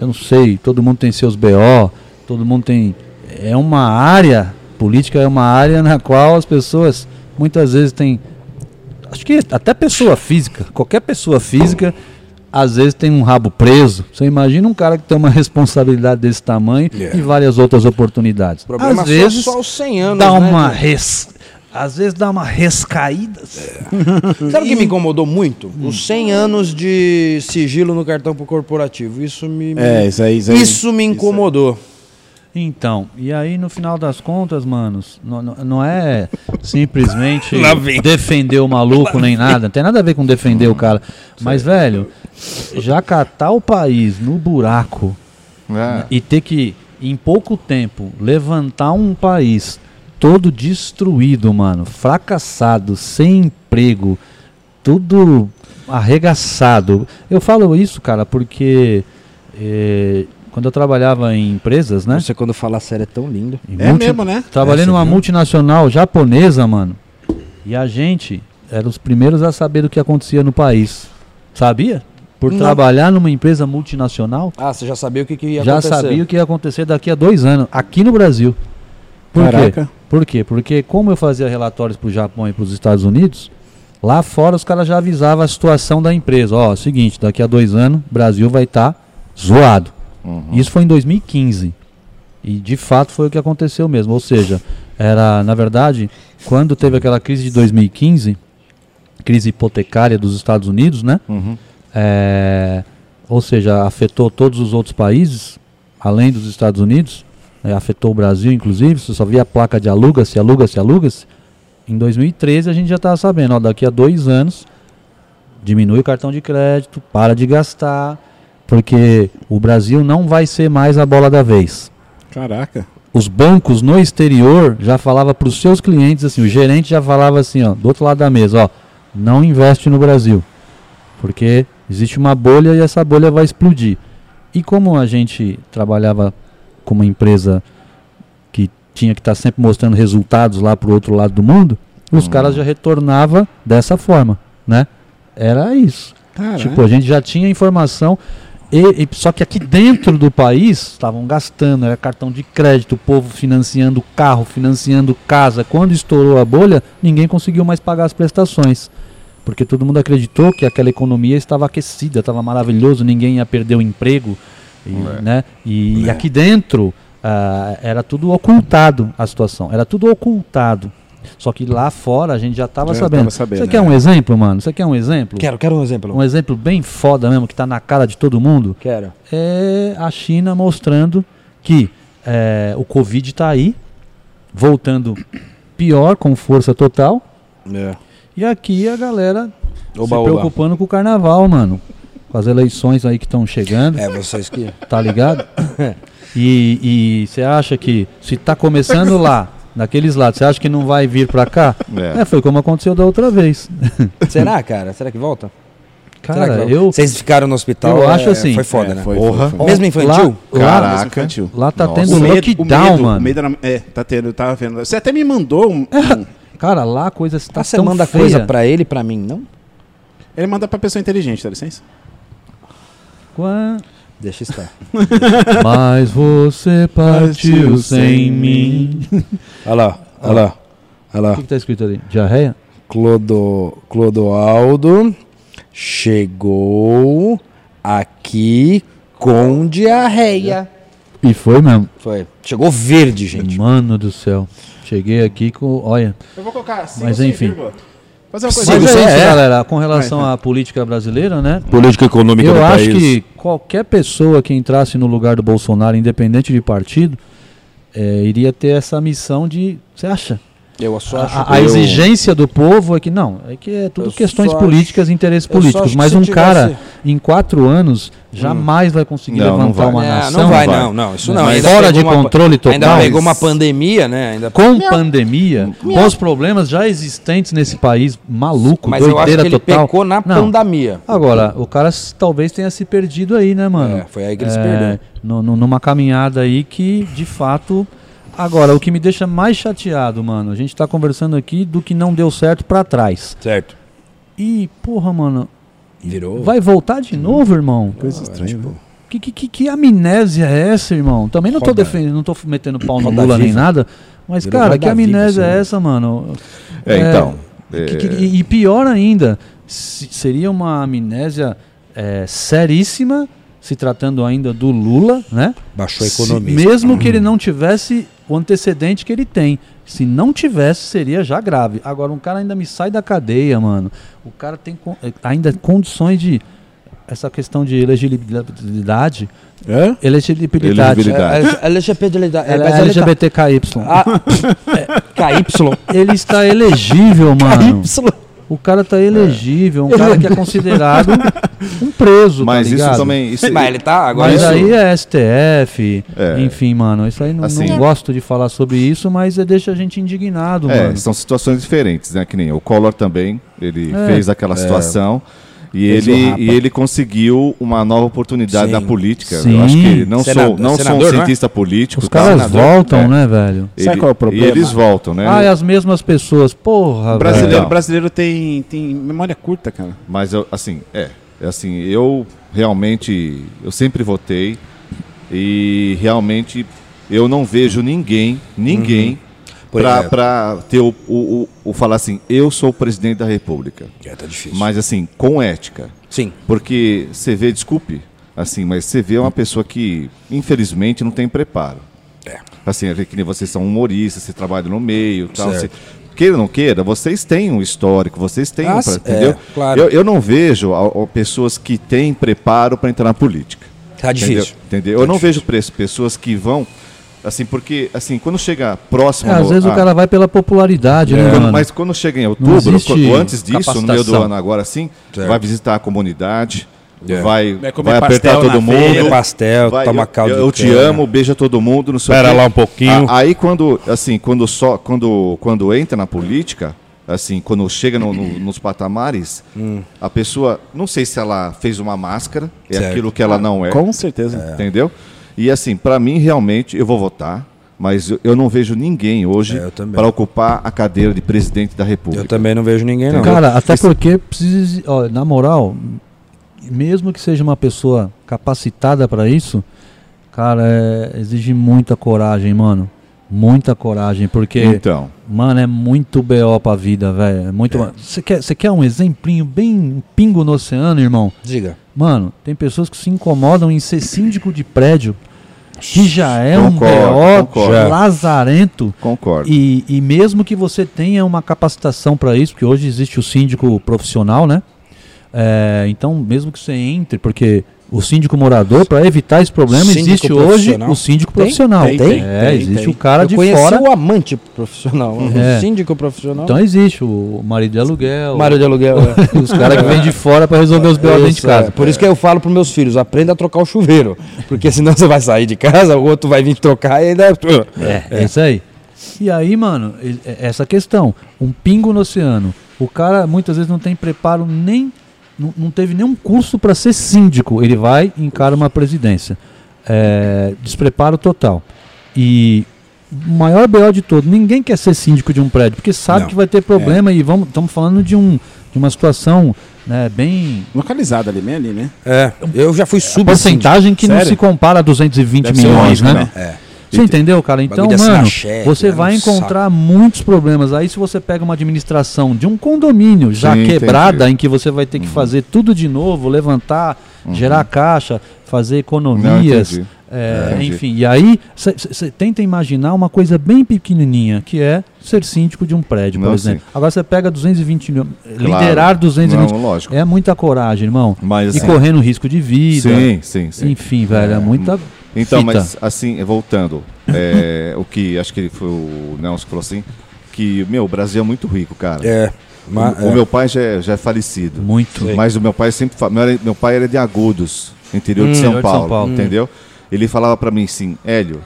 eu não sei, todo mundo tem seus BO, todo mundo tem, é uma área, política é uma área na qual as pessoas muitas vezes têm, acho que até pessoa física, qualquer pessoa física, às vezes tem um rabo preso. Você imagina um cara que tem uma responsabilidade desse tamanho É. e várias outras oportunidades. Às é vezes só, só os 100 anos, dá né, uma res... às vezes dá uma rescaída. Sabe o que me incomodou muito? Os 100 anos de sigilo no cartão pro corporativo. Isso me... É, isso aí, isso aí. Isso me incomodou. Então, e aí no final das contas, manos, não, não- não é simplesmente defender o maluco nem nada, não tem nada a ver com defender o cara. Mas, velho, já catar o país no buraco É. e ter que, em pouco tempo, levantar um país todo destruído, mano, fracassado, sem emprego, tudo arregaçado. Eu falo isso, cara, porque eh, quando eu trabalhava em empresas, né? Você quando fala sério é tão lindo. em É multi- mesmo, né? Trabalhei É, numa viu? multinacional japonesa, mano. E a gente era os primeiros a saber do que acontecia no país. Sabia? Por Não. trabalhar numa empresa multinacional, Ah, você já sabia o que, que ia já acontecer. sabia o que ia acontecer daqui a dois anos, aqui no Brasil. Por quê? Caraca. Por quê? Porque como eu fazia relatórios para o Japão e para os Estados Unidos, lá fora os caras já avisavam a situação da empresa. Ó, seguinte, daqui a dois anos o Brasil vai estar zoado. Uhum. Isso foi em 2015. E de fato foi o que aconteceu mesmo. Ou seja, era, na verdade, quando teve aquela crise de 2015, crise hipotecária dos Estados Unidos, né? Uhum. É, ou seja, afetou todos os outros países, além dos Estados Unidos, né, afetou o Brasil, inclusive. Você só via a placa de aluga-se, aluga-se, aluga-se. Em 2013 a gente já estava sabendo, ó, daqui a dois anos diminui o cartão de crédito, para de gastar, porque o Brasil não vai ser mais a bola da vez. Caraca. Os bancos no exterior já falava para os seus clientes assim, o gerente já falava assim, ó, do outro lado da mesa, ó, não investe no Brasil, porque existe uma bolha e essa bolha vai explodir. E como a gente trabalhava com uma empresa que tinha que estar sempre mostrando resultados lá para o outro lado do mundo, os caras já retornavam dessa forma, né? Era isso. Caraca. Tipo, a gente já tinha informação. E, e- só que aqui dentro do país estavam gastando, era cartão de crédito, o povo financiando carro, financiando casa. Quando estourou a bolha, ninguém conseguiu mais pagar as prestações. Porque todo mundo acreditou que aquela economia estava aquecida, estava maravilhoso, ninguém ia perder o emprego. E, né? e, e aqui dentro ah, era tudo ocultado a situação, era tudo ocultado. Só que lá fora a gente já estava sabendo. sabendo, Você quer né? um exemplo, mano? Você quer um exemplo? Quero, quero um exemplo. Um exemplo bem foda mesmo, que tá na cara de todo mundo, Quero. é a China mostrando que é, o Covid tá aí, voltando pior, com força total, É. e aqui a galera Oba, se oba. preocupando com o carnaval, mano. Com as eleições aí que estão chegando, É, vocês que... tá ligado? E você acha que se tá começando lá, naqueles lados, você acha que não vai vir pra cá? É. É, foi como aconteceu da outra vez. Será, cara? Será que volta? Cara, que- eu, Vocês ficaram no hospital. eu é, acho assim- Foi foda, É, né? foi, Porra. foi, foi. Mesmo infantil? Lá, Caraca. Mesmo infantil. lá tá Nossa. tendo O medo, lockdown, o medo, mano. O medo era, é, tá tendo, eu tava vendo. Você até me mandou um. um- Cara, lá a coisa está Ah, você tão manda feia. coisa pra ele e pra mim, não? ele manda pra pessoa inteligente, dá licença? Deixa estar. Mas você partiu sem mim. Olha lá, olha lá. Olha O lá. que, que tá escrito ali? Diarreia? Clodo, Clodoaldo chegou aqui com diarreia. E foi mesmo. Foi. Chegou verde, gente. Mano do céu. Cheguei aqui com. Olha. Eu vou colocar assim. Mas enfim. Fazer uma coisa. Mas é você isso, é. galera. Com relação à política brasileira, né? Política econômica Eu do acho país. que qualquer pessoa que entrasse no lugar do Bolsonaro, independente de partido, é, iria ter essa missão de. Você acha? Eu só A, acho a- a eu- exigência do povo é que não, é que é tudo Eu questões políticas e interesses políticos. acho Mas se um tivesse- cara, em quatro anos, jamais vai conseguir Não, não levantar vai. uma É, nação. não vai, vai. não, não. Isso não. Mas Ainda fora de uma- controle total. Ainda pegou uma pandemia, né? Ainda Com pandemia, com os problemas já existentes nesse país, maluco, Mas eu acho que ele total. pecou na Não. pandemia. Agora, o cara talvez tenha se perdido aí, né, mano? É, foi aí que ele se É, perdeu. no- no- numa caminhada aí que, de fato. Agora, o que me deixa mais chateado, mano, a gente tá conversando aqui do que não deu certo pra trás. Certo. E, porra, mano, Virou. vai voltar de novo, irmão? Coisa estranha. né? Que, que, que, que amnésia é essa, irmão? Também não tô Roda- defendendo, não tô metendo pau no Lula nem nada. Mas, Virou cara, que amnésia viva, é essa, mano? É, então. Que- que- e e pior ainda, se- seria uma amnésia é, seríssima, se tratando ainda do Lula, né? Baixou a Se- economia. mesmo que ele não tivesse o antecedente que ele tem. Se não tivesse, seria já grave. Agora, um cara ainda me sai da cadeia, mano. O cara tem con- eh, ainda condições de. Essa questão de elegibilidade. É? Elegibilidade. Elegibilidade. É, é, é ele LGBTKY. Ah, é, KY. Ele está elegível, mano. KY. O cara tá elegível, um cara que é considerado um preso, Mas tá isso também. Isso, Mas ele tá agora. Mas isso- aí é STF, É. enfim, mano, isso aí não, Assim- não gosto de falar sobre isso, mas é- deixa a gente indignado, É, mano. são situações diferentes, né? Que nem o Collor também, ele É. fez aquela situação e o ele, e ele conseguiu uma nova oportunidade Sim. na política. Sim. Eu acho que não Senado- sou, não sou um senador, não é? cientista político. Os caras senador? voltam, É. né, velho? Ele- Sabe qual é o problema? E eles voltam, né? Ah, é as mesmas pessoas, porra, Brasileiro, velho. Brasileiro tem, tem memória curta, cara. Mas eu, assim, é, é assim, eu realmente, eu sempre votei e realmente eu não vejo ninguém, ninguém Por pra, exemplo. pra ter o, o, o, falar assim, eu sou o presidente da república. É, tá difícil. Mas assim, com ética. Sim. Porque você vê, desculpe, assim, mas você vê uma pessoa que, infelizmente, não tem preparo. É. Assim, é que vocês são humoristas, você trabalha no meio tal. Você, queira ou não queira, vocês têm um histórico, vocês têm Ah, um. sim, pra- entendeu? é, claro. eu, eu não vejo a- a pessoas que têm preparo para entrar na política. Tá Entendeu? difícil. Entendeu? Tá eu não difícil. vejo preço, pessoas que vão. Assim, porque, assim, quando chega próximo. É, às no- vezes ah, o cara vai pela popularidade, né, quando- mano? mas quando chega em outubro, ou antes disso, no meio do ano agora sim, Certo. vai visitar a comunidade, É. vai, Vai apertar todo mundo. feira. Pastel, vai, toma eu, caldo eu, eu te cana. amo, beija todo mundo, não sei Espera lá um pouquinho. A- aí quando, assim, quando só, quando, quando entra na política, assim, quando chega no- no- nos patamares, a pessoa, não sei se ela fez uma máscara, é Certo. aquilo que ela não é, Com certeza. entendeu? E assim, para mim realmente eu vou votar, mas eu, não vejo ninguém hoje É, para ocupar a cadeira de presidente da República. Eu também não vejo ninguém, não. Cara, até porque precisa, ó, na moral, mesmo que seja uma pessoa capacitada pra isso, cara, é- exige muita coragem, mano. Muita coragem, porque, Então, mano, é muito BO pra vida, velho. É muito. Você quer, você quer um exemplinho bem um pingo no oceano, irmão? Diga. Mano, tem pessoas que se incomodam em ser síndico de prédio, que já é Concordo, um BO lazarento. concordo. E, e mesmo que você tenha uma capacitação para isso, porque hoje existe o síndico profissional, né? É, então, mesmo que você entre, porque o síndico morador, para evitar esse problema, Síndico existe hoje o síndico profissional. Tem, tem, é, tem, existe o cara eu de fora. o amante profissional, É. o síndico profissional. Então existe o marido de aluguel, Mário de aluguel. é. os caras que vêm de fora para resolver os BO dentro de Isso, casa. é. Por isso que eu falo pros meus filhos, aprenda a trocar o chuveiro. Porque senão você vai sair de casa, o outro vai vir trocar e ainda. É, é isso aí. E aí, mano, é- essa questão, um pingo no oceano. O cara muitas vezes não tem preparo nem não, não teve nenhum curso para ser síndico. Ele vai e encara uma presidência. É, despreparo total. E o maior BO de todo, ninguém quer ser síndico de um prédio, porque sabe Não. que vai ter problema e vamos, estamos falando de, um, de uma situação né, bem. Localizado ali, bem ali, né? É, eu já fui A sub porcentagem que não Sério? se compara a 220 Deve ser milhões, né? né? É. Você entendeu, cara? Então, mano, cheque, você é vai encontrar muitos problemas. Aí, se você pega uma administração de um condomínio já Sim, quebrada, entendi. em que você vai ter que fazer tudo de novo, levantar, gerar caixa, fazer Não, economias, entendi. é, Entendi. enfim. E aí, você tenta imaginar uma coisa bem pequenininha, que é ser síndico de um prédio, por Não, exemplo. sim. Agora, você pega 220 mil, Claro. liderar 220 Não, lógico. é muita coragem, irmão. Mas, e assim, correndo risco de vida. Sim, sim, sim. Enfim, velho, é muita Então, fita. mas assim, voltando, é, o que acho que foi o Nelson que falou assim, que, meu, o Brasil é muito rico, cara. É. ma- o, o é. meu pai já é, já é falecido. Muito. Mas o meu pai sempre meu, meu pai era de Agudos, interior Hum, de São interior de São Paulo, Paulo. entendeu? Ele falava pra mim assim, Hélio,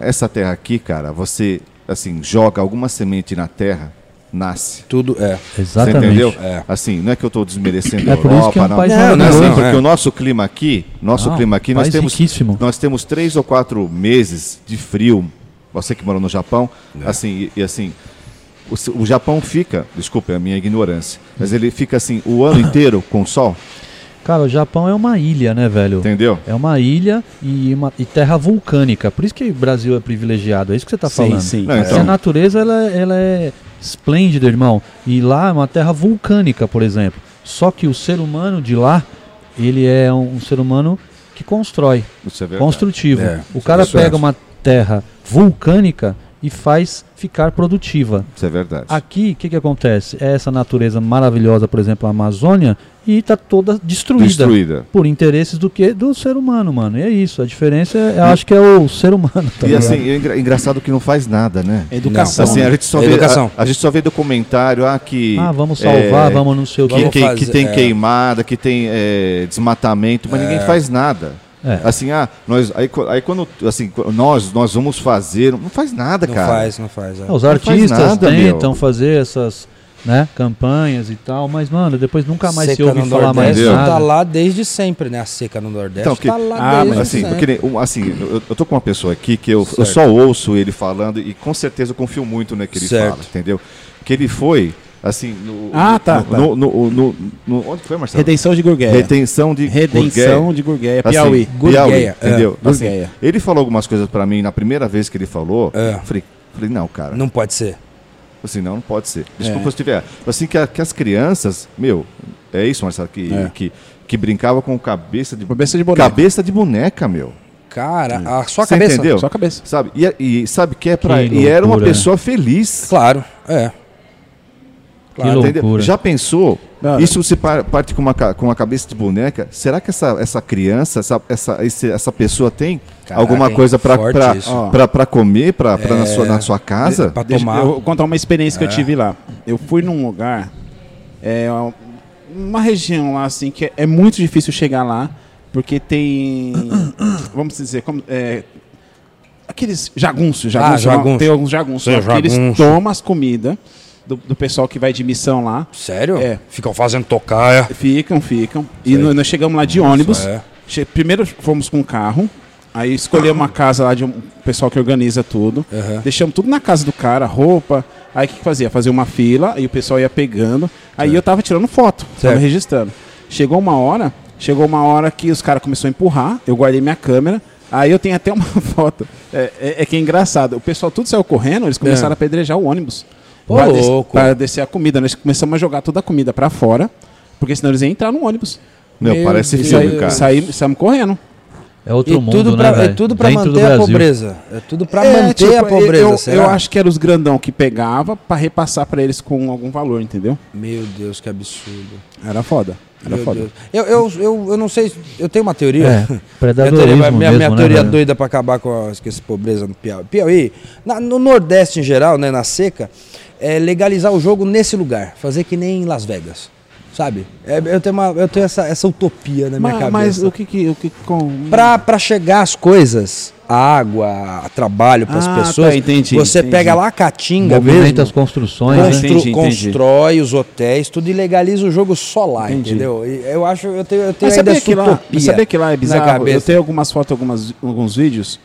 essa terra aqui, cara, você assim joga alguma semente na terra, nasce. Tudo é. Você Exatamente. entendeu? É. Assim, não é que eu estou desmerecendo É a isso Europa, que é um não. país Não, Não, não, maravilhoso. assim, não, porque é. o nosso clima aqui, nosso Não, clima aqui, nós temos, riquíssimo. nós temos três ou quatro meses de frio. Você que morou no Japão, assim, e, e assim, o, o Japão fica, desculpe a minha ignorância, mas ele fica assim o ano inteiro com sol, Cara, o Japão é uma ilha, né, velho? entendeu? É uma ilha e, uma, e terra vulcânica. Por isso que o Brasil é privilegiado. É isso que você está Sim, falando. sim. Não, Porque então- a natureza ela, ela é esplêndida, irmão. E lá é uma terra vulcânica, por exemplo. Só que o ser humano de lá, ele é um, um ser humano que constrói, Isso é verdade. construtivo. É, o cara é. pega uma terra vulcânica e faz ficar produtiva. Isso é verdade. Aqui, o que, que acontece? É essa natureza maravilhosa, por exemplo, a Amazônia, e está toda destruída. Destruída. Por interesses do que? Do ser humano, mano. E é isso. A diferença, é, eu acho que é o ser humano. Tá E ligado? assim, é engra- engraçado que não faz nada, né? É educação. Assim, a gente só É vê, educação. A, a gente só vê documentário, ah, que ah, vamos salvar, é, vamos não sei o que, que- fazer, que tem é. queimada, que tem é, desmatamento, mas ninguém faz nada. É. Assim, ah, nós, aí, aí quando, assim, nós, nós vamos fazer, não faz nada, Não cara. faz, não faz. é. Os Não faz artistas nada, meu. tentam fazer essas né, campanhas e tal, mas, mano, depois nunca mais se seca ouve no falar mais Nordeste Entendeu? nada. tá lá desde sempre, né? A seca no Nordeste Então, que- tá lá Ah, desde mas Assim, sempre. porque, assim eu, eu tô com uma pessoa aqui que eu, eu só ouço ele falando e com certeza eu confio muito no que ele Certo. fala, entendeu? Que ele foi, assim, no, Ah, tá, no, tá. no, no- no- no- onde foi, Marcelo? Redenção de Gurgueia. Retenção de Redenção Gurgueia. de Gurgueia, Assim, Piauí. Piauí, Gurgueia, é. entendeu? Gurgueia. Ele falou algumas coisas pra mim na primeira vez que ele falou. É. eu Falei, falei, não, cara. Não pode ser. Assim, não, não pode ser. Desculpa É. se eu estiver. Assim, que, as crianças, meu, é isso, Marcelo, que, É. que, que brincava com cabeça de, Cabeça de boneca. cabeça de boneca, meu. Cara, a sua Você cabeça. entendeu? Só a cabeça. Sabe? E, e sabe que é pra. Que e era uma pessoa feliz. Claro, é. Que Claro. Entendeu? Já pensou? Não, isso se par- parte com uma, com uma cabeça de boneca. Será que essa, essa criança, essa, essa, esse- essa pessoa tem Caraca, alguma coisa pra, Forte pra. Ó. pra, pra comer pra, pra na, sua, na sua casa? Pra Deixa tomar. eu vou contar uma experiência que eu tive lá. Eu fui num lugar, é, uma região lá assim que é, é muito difícil chegar lá, porque tem, vamos dizer, como, é, aqueles jagunços, jagunços Ah, jagunço. tem alguns jagunços, que eles jagunço. tomam as comidas do, do pessoal que vai de missão lá, Sério? É. Ficam fazendo tocaia. ficam, ficam, e nós nós chegamos lá de ônibus, é. Che- Primeiro fomos com carro, aí escolhemos uma casa lá de um pessoal que organiza tudo. Aham. Deixamos tudo na casa do cara, roupa. Aí o que, que fazia? Fazia uma fila, aí o pessoal ia pegando. Aí eu tava tirando foto, tava Certo. registrando. Chegou uma hora, chegou uma hora que os caras começaram a empurrar, eu guardei minha câmera. Aí eu tenho até uma foto. É, é- é que é engraçado. O pessoal tudo saiu correndo, eles começram É. a apedrejar o ônibus. Ô, Pra des- louco. Pra descer a comida. Nós começamos a jogar toda a comida pra fora, porque senão eles iam entrar no ônibus. Meu, Meu parece Deus. filme, Saí- cara. saí- saímos correndo. É outro E mundo, tudo pra, né, é tudo do manter a pobreza. É tudo pra É, manter tipo, a pobreza, Eu, será? eu acho que era os grandão que pegava pra repassar pra eles com algum valor, entendeu? Meu Deus, que absurdo. Era foda. Era Meu foda. Eu, eu, eu, eu não sei, eu tenho uma teoria. É, Minha teoria, predadorismo minha, mesmo, minha né, teoria velho? doida pra acabar com, a, com essa pobreza no Piauí. Piauí, na- no Nordeste em geral, né, na seca, é legalizar o jogo nesse lugar. Fazer que nem em Las Vegas. Sabe? É, eu tenho, uma, eu tenho essa, essa utopia na minha Mas, cabeça. mas o que que. O que com... Pra, pra chegar as coisas água, trabalho para as Ah, pessoas. tá, entendi, Você entendi. pega lá a Caatinga Movimenta mesmo. as construções, né? Constru- Entendi, entendi. constrói os hotéis, tudo e legaliza o jogo só lá, Entendi. entendeu? E eu acho, eu tenho, eu tenho lá, utopia mas sabia que lá é na bizarro? cabeça. Eu tenho algumas fotos, algumas, alguns vídeos.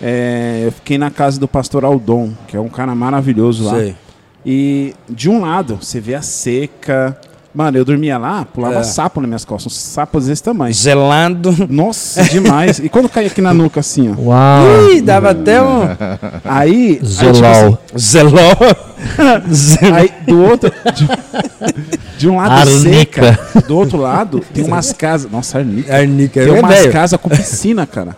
É, eu fiquei na casa do pastor Aldon, que é um cara maravilhoso lá. Sei. E de um lado, você vê a seca. Mano, eu dormia lá, pulava É. sapo nas minhas costas, uns sapos desse tamanho. Zelando. Nossa, demais. E quando caía aqui na nuca assim, ó. Uau! Ih, dava até um. Aí. aí, tipo Zolau. Zeló. assim, aí do outro. De, de um lado Arnica. seca, do outro lado tem umas casas. Nossa, arnica. Arnica. Tem é umas casas com piscina, cara.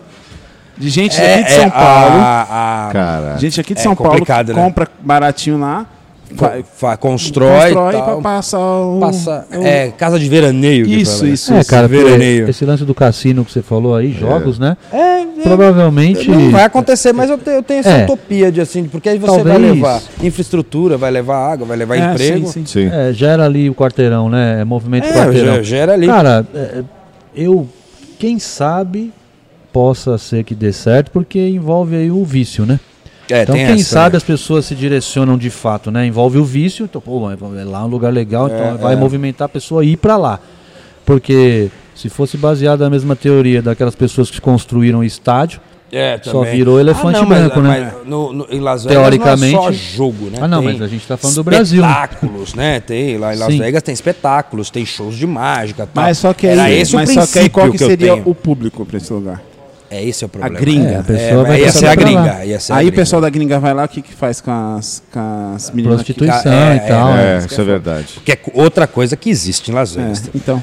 De gente É, aqui de é, São Paulo. a- a-. Gente aqui de É São Paulo né? compra baratinho lá, fa- fa- fa- constrói, constrói tal, passar o. passa, o- é, casa de veraneio. que Isso, né? isso, É, isso. cara, veraneio. esse lance do cassino que você falou aí, jogos, né? É, é, Provavelmente. Não vai acontecer, mas eu tenho, eu tenho essa É. utopia de assim, porque aí você vai Talvez. levar infraestrutura, vai levar água, vai levar É, emprego. sim, sim. Sim. É, gera ali o quarteirão, né? É movimento É, quarteirão. gera ali. Cara, é, eu, quem sabe possa ser que dê certo, porque envolve aí o vício, né? É, então, tem quem essa, sabe né? as pessoas se direcionam de fato, né? Envolve o vício, então, pô, é lá um lugar legal, então vai é. movimentar a pessoa a ir pra lá. Porque se fosse baseado na mesma teoria daquelas pessoas que construíram estádio, É, só virou elefante Ah, não, mas- branco, né? mas no, no- em Las Vegas Teoricamente- não é só jogo, né? Ah, não, Tem mas a gente tá falando do Brasil, né? Espetáculos, né? Tem lá em Las Sim. Vegas tem espetáculos, tem shows de mágica, tal. Mas só que Era aí, esse o mas só que aí qual que eu seria tenho. o público pra esse lugar? É esse é o problema. gringa. É, a pessoa É, vai passar ser a gringa, ser a Aí o gringa. pessoal da gringa vai lá, o que que faz com as, com as meninas? que- prostituição É, e tal. é, É, isso que isso é é verdade. Que é outra coisa que existe em Las Vegas. É, então.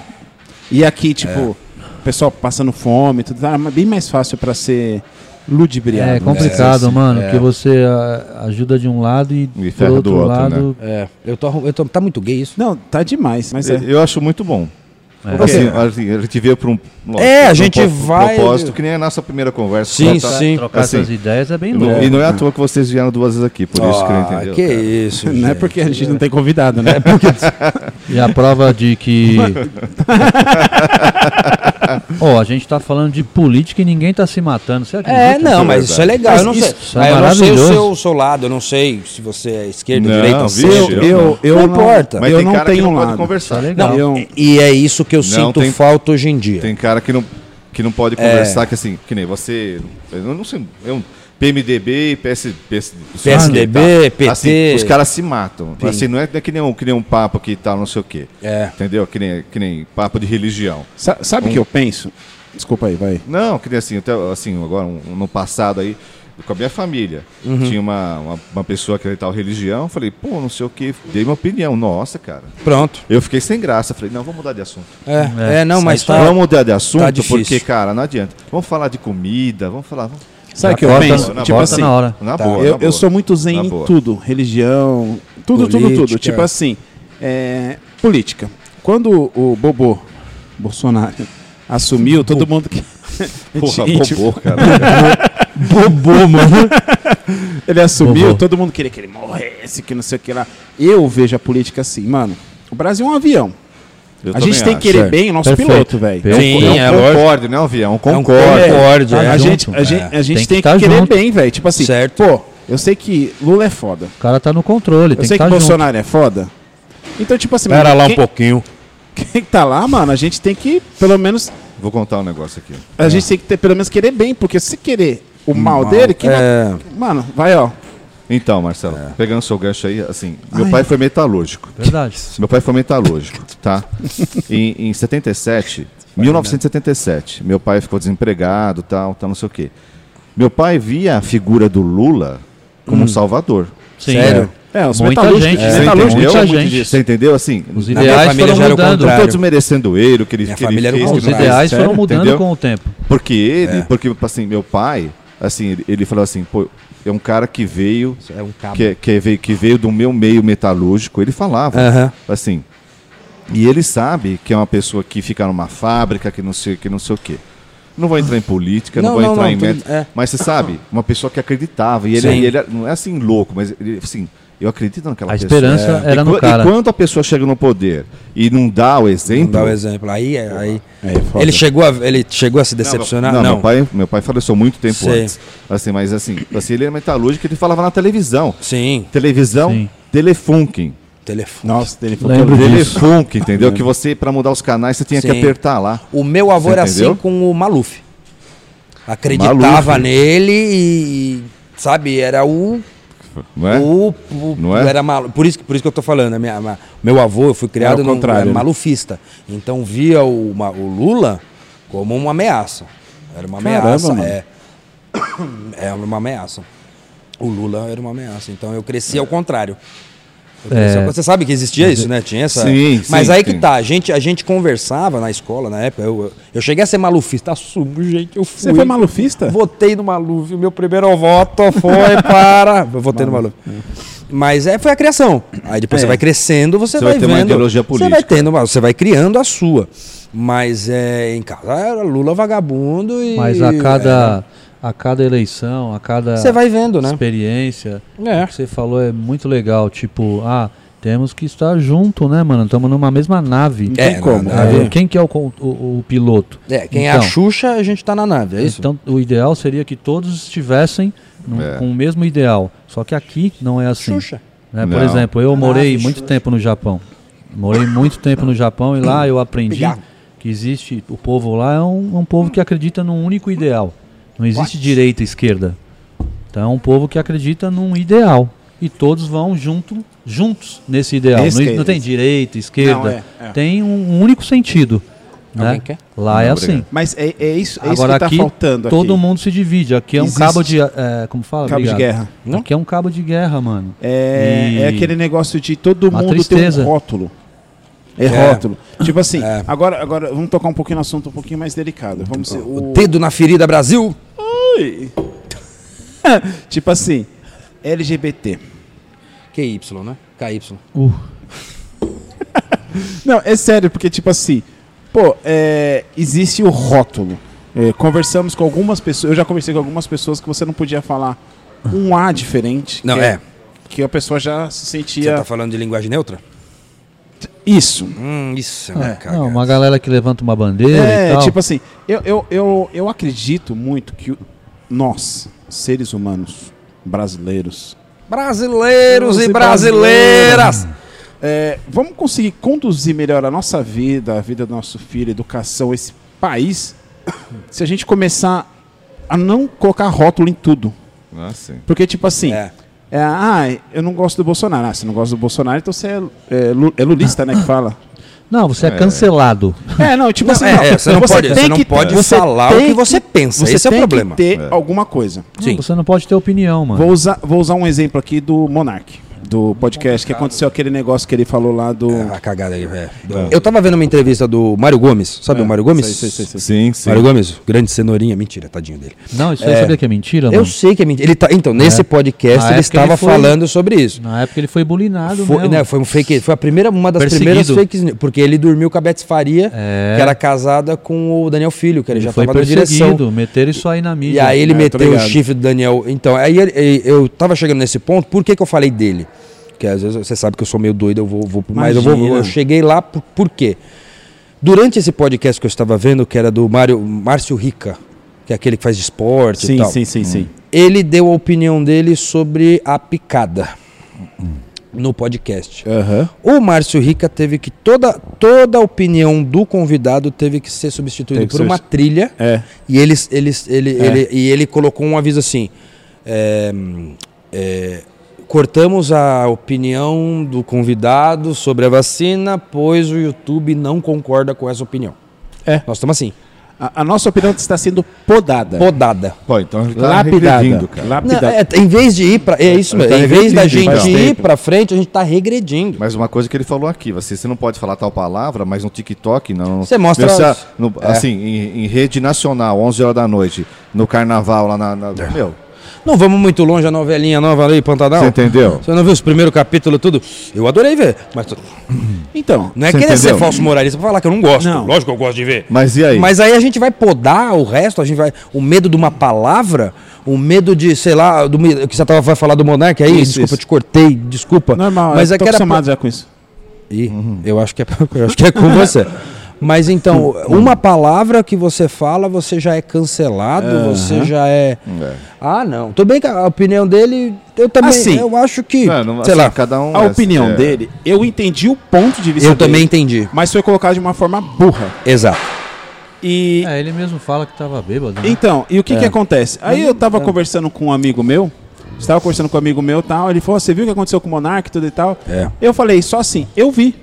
E aqui, tipo, o pessoal passando fome e tudo, tá bem mais fácil pra ser ludibriado. É né? complicado, É, mano, é. porque você ah, ajuda de um lado e, E do ferra do outro, outro, lado. É, eu tô, eu tô- tá muito gay isso. Não, tá demais, mas é. Eu acho muito bom. É. Assim, assim, a gente veio para um, lógico, É, a gente pro- vai- propósito que nem a nossa primeira conversa. Sim, Só tá- sim. Trocar Assim, essas ideias é bem E louco. não, e não é à toa que vocês vieram duas vezes aqui, por isso que não Ah, entendeu. que cara. isso, Não é porque a gente não tem convidado, né? E a prova de que. Ó, a gente tá falando de política e ninguém tá se matando. Você acredita? É, não, mas isso é legal. eu não sei, isso é Ah, eu não sei o seu, o seu lado, eu não sei se você é esquerda, Não, direita, vixe, eu- eu, eu Não importa. Mas eu tem não cara tenho que não um pode lado. Tá conversar. legal. Eu- E é isso que eu sinto tem- falta hoje em dia. Tem cara que não, que não pode É. conversar, que assim, que nem você. Eu não sei. Eu, PMDB, PS, PS, PSDB, PT. Assim, os caras se matam. Sim. Assim, não é, é que, nem um, que nem um papo que tal, não sei o quê. É. Entendeu? Que nem, que nem papo de religião. Sa- Sabe o que eu penso? Desculpa aí, vai. Não, que nem assim, até, assim agora um- no passado aí, com a minha família, Uhum. tinha uma, uma, uma pessoa que era tal religião, falei, pô, não sei o que, dei minha opinião. Nossa, cara. Pronto. Eu fiquei sem graça, falei, não, vamos mudar de assunto. É, É, é, não, mas tá. Vamos mudar de assunto, tá porque, cara, não adianta. Vamos falar de comida, vamos falar. Vamos... Sabe o que eu penso? na Tipo corta assim, na hora. Na Tá. boa. eu, na boa. eu sou muito zen Na em boa. tudo. Religião, tudo, tudo, tudo. Política. Tipo assim, é, política. Quando o Bobô, Bolsonaro, assumiu, todo mundo que... Porra, Gente, bobô, cara. Bobô, mano. Ele assumiu, Bobô. todo mundo queria que ele morresse, que não sei o que lá. Eu vejo a política assim, mano. O Brasil é um avião. Eu a gente tem que querer bem o nosso Perfeito. piloto, velho. Sim, É um é lógico. Concorde, não é um avião, é um É um Concorde. Concorde, Tá é. a, junto. gente, a, gente, a gente Tem tem, que que, tá querer junto. bem, velho. Tipo assim, Certo. pô, eu sei que Lula é foda. O cara tá no controle, Eu tem sei que que junto. Bolsonaro é foda. Então, tipo assim, Espera mano, lá um quem, pouquinho. quem tá lá, mano, a gente tem que, pelo menos, Vou contar um negócio aqui. a gente tem que ter, pelo menos querer bem, porque se querer o mal, Mal, dele, que é. mano, vai, ó. Então, Marcelo, pegando seu gancho aí, assim, meu Ai. pai foi metalúrgico. Verdade. Meu pai foi metalúrgico, tá? em, em 77, 1977, meu pai ficou desempregado, tal, tal, não sei o quê. Meu pai via a figura do Lula como um salvador. Sim. Sério? É, os Muita metalúrgicos, gente, metalúrgicos tinha Muita muito gente. disso. Você entendeu? Assim, Os minha ideais família foram já era o mudando. não contrário. tô desmerecendo ele, o que ele, Minha que ele era o fez. Os ele ideais foram mudando entendeu? com o tempo. Porque ele, É. porque assim, meu pai, assim, ele, ele falou assim, pô, é um cara que veio, É um cabo. que, que veio, que veio do meu meio metalúrgico, ele falava, Aham. assim, e ele sabe que é uma pessoa que fica numa fábrica, que não sei, que não sei o quê. Não vou entrar em política, não, Não, vou não, entrar não, em método, é. mas você sabe, uma pessoa que acreditava, e ele, ele não é assim louco, mas ele, assim, Eu acredito naquela A pessoa. esperança É. era e, no cara. E quando a pessoa chega no poder e não dá o Não exemplo. dá o exemplo. Aí, é- aí É, ele chegou a, ele chegou a se Não, decepcionar? Não, Não. Meu, pai, meu pai faleceu muito tempo Sei. antes. Assim, mas assim, assim, ele era metalúrgico ele falava na televisão. Sim, Televisão, Sim. telefunking. Nossa, Lembro que eu- disso. Telefunking, entendeu? Que você, pra mudar os canais, você tinha que Sim. apertar lá. O meu avô Você era entendeu? assim com o Maluf. Acreditava Maluf. nele e, sabe, era o. Não é? o, o- Não é? era malu- por, isso, que- por isso que eu tô falando. minha- a- meu avô, eu fui criado Era no contrário, era né? malufista. Então via o, ma- o Lula como uma ameaça. Era uma Caramba, ameaça. mano. É, é uma ameaça. O Lula era uma ameaça. Então eu cresci ao contrário. É. Você sabe que existia isso, né? Tinha essa. Sim, Mas sim, aí que sim. tá. A gente, a gente conversava na escola na época. Eu, eu- cheguei a ser malufista. Assumo, gente. Eu fui. Você foi malufista? Votei no Maluf. O meu primeiro voto foi para. Eu votei no Maluf. Mas é, foi a criação. Aí depois É. você vai crescendo, você, Você vai, vai ter uma vendo. ideologia Você política. vai tendo, uma- você vai criando a sua. Mas é, em casa era Lula vagabundo e. Mas a cada, a cada eleição, a cada você vai vendo, né? experiência, É. o que você falou é muito legal. Tipo, ah, temos que estar junto, né, mano? Estamos numa mesma nave. Não É, tem como. na- Ah, É. Quem que é o, o, o piloto? É, quem é a Então. Xuxa, a gente tá na nave, é isso? Então, o ideal seria que todos estivessem num- É. com o mesmo ideal. Só que aqui não é assim. Xuxa. né? Por exemplo, eu morei Ah, muito Xuxa. tempo no Japão. Morei muito tempo no Japão e lá eu aprendi Obrigado. que existe. O povo lá é um, é um povo que acredita num único ideal. Não existe direita e esquerda. Então é um povo que acredita num ideal. E todos vão junto, juntos nesse ideal. Não, é não tem direita, esquerda. Não, é, é. Tem um, um único sentido. Né? Lá é Não, assim. obrigado. Mas é, é isso, é Agora isso que aqui, tá faltando aqui. todo mundo se divide. Aqui é um Existe. cabo de. é, como fala? Cabo de Obrigado. guerra. Não? Aqui é um cabo de guerra, mano. É, E- é aquele negócio de todo mundo ter um rótulo. É, É. rótulo. Tipo assim, É. agora, agora vamos tocar um pouquinho no assunto um pouquinho mais delicado. Vamos ser, O o... dedo na ferida, Brasil. Ui. tipo assim, LGBT. QY, né? KY. Não, é sério, porque tipo assim, pô, é, existe o rótulo. É, conversamos com algumas pessoas, eu já conversei com algumas pessoas que você não podia falar um A diferente. Não, que é. Que a pessoa já se Você sentia. tá falando de linguagem neutra? Isso. Hum, isso é uma É. Não, uma galera que levanta uma bandeira e É, tal. tipo assim, eu, eu, eu, eu acredito muito que nós, seres humanos brasileiros, Brasileiros e brasileiras. é, vamos conseguir conduzir melhor a nossa vida, a vida do nosso filho, a educação, esse país, se a gente começar a não colocar rótulo em tudo. Ah, sim. Porque, tipo assim, É. é, ah, eu não gosto do Bolsonaro. Ah, você não gosta do Bolsonaro, então você é, é, é lulista, né, que fala. Não, você é, É. cancelado. É, não, tipo Não, assim, é, não, é, você não pode- tem você não que- pode você falar tem o que você pensa, Você esse é o tem problema. que ter É. alguma coisa. Sim. Não, você não pode ter opinião, mano. Vou usar, vou usar um exemplo aqui do Monark, do podcast, que aconteceu aquele negócio que ele falou lá do. A cagada aí, é. Eu tava vendo uma entrevista do Mário Gomes. Sabe É, o Mário Gomes? sei, sei, sei, sei. Sim, sim. Mário Gomes, grande cenourinha. Mentira, tadinho dele. Não, isso aí É. sabia que é mentira, mano? Eu sei que é mentira. Ele tá, então, nesse podcast, Na ele estava ele foi- falando sobre isso. Na época ele foi bulinado Foi, mesmo. né, foi um fake, foi a primeira, uma das Perseguido. primeiras fake news, porque ele dormiu com a Beth Faria, É. que era casada com o Daniel Filho, que ele, Ele já foi estava na direção. meteram isso aí na mídia. E aí ele É, meteu o chifre do Daniel. Então, aí ele- eu tava chegando nesse ponto, por que, que eu falei dele? Que às vezes você sabe que eu sou meio doido, eu vou, vou mas eu vou, eu cheguei lá por, por quê? Durante esse podcast que eu estava vendo, que era do Mário, Márcio Rica, que é aquele que faz esporte e Sim, tal. sim, sim, sim. Ele deu a opinião dele sobre a picada no podcast. Aham. O Márcio Rica teve que toda toda a opinião do convidado teve que ser substituída por ser- uma trilha É. e eles, eles, ele, É. ele, e ele colocou um aviso assim: é, é, cortamos a opinião do convidado sobre a vacina, pois o YouTube não concorda com essa opinião. É. Nós estamos assim, A, a nossa opinião está sendo podada. podada. Pô, então tá lapidada. regredindo, cara. Não, lapidada. é, em vez de ir para é isso Ele mesmo, tá em vez da gente faz ir para frente, a gente está regredindo. Mas uma coisa que ele falou aqui, você, você não pode falar tal palavra, mas no TikTok, não. Você mostra Meu, se a- os- no- é. Assim, em, em rede nacional, 11 horas da noite, no carnaval lá na. na- meu, Não vamos muito longe a novelinha nova ali, Pantanal. você entendeu? Você não viu os primeiros capítulos tudo? Eu adorei ver, mas Então, não é querer ser entendeu? falso moralista pra falar que eu não gosto. Não. Lógico que eu gosto de ver. Mas e aí? Mas aí a gente vai podar o resto, a gente vai. O medo de uma palavra, um medo de, sei lá, do, que você tava, vai falar do Monark aí? Isso, desculpa, isso. eu te cortei, desculpa. Normal, mas eu é tô que era acostumado já com isso. Ih, eu acho que é, eu acho que é com você. Mas então, uma palavra que você fala, você já é cancelado, você já é. É. Ah, não. Tudo bem que a opinião dele, eu também, Assim, eu acho que, Não, não- sei assim, lá, cada um. A é- opinião é. dele, eu entendi o ponto de vista eu dele, também entendi. mas foi colocado de uma forma burra. Exato. E É, ele mesmo fala que tava bêbado. né? Então, e o que É. que acontece? Aí eu tava É. conversando com um amigo meu, estava conversando com um amigo meu e tal, ele falou, você viu o que aconteceu com o Monark e tudo e tal? É. Eu falei, só assim, eu vi.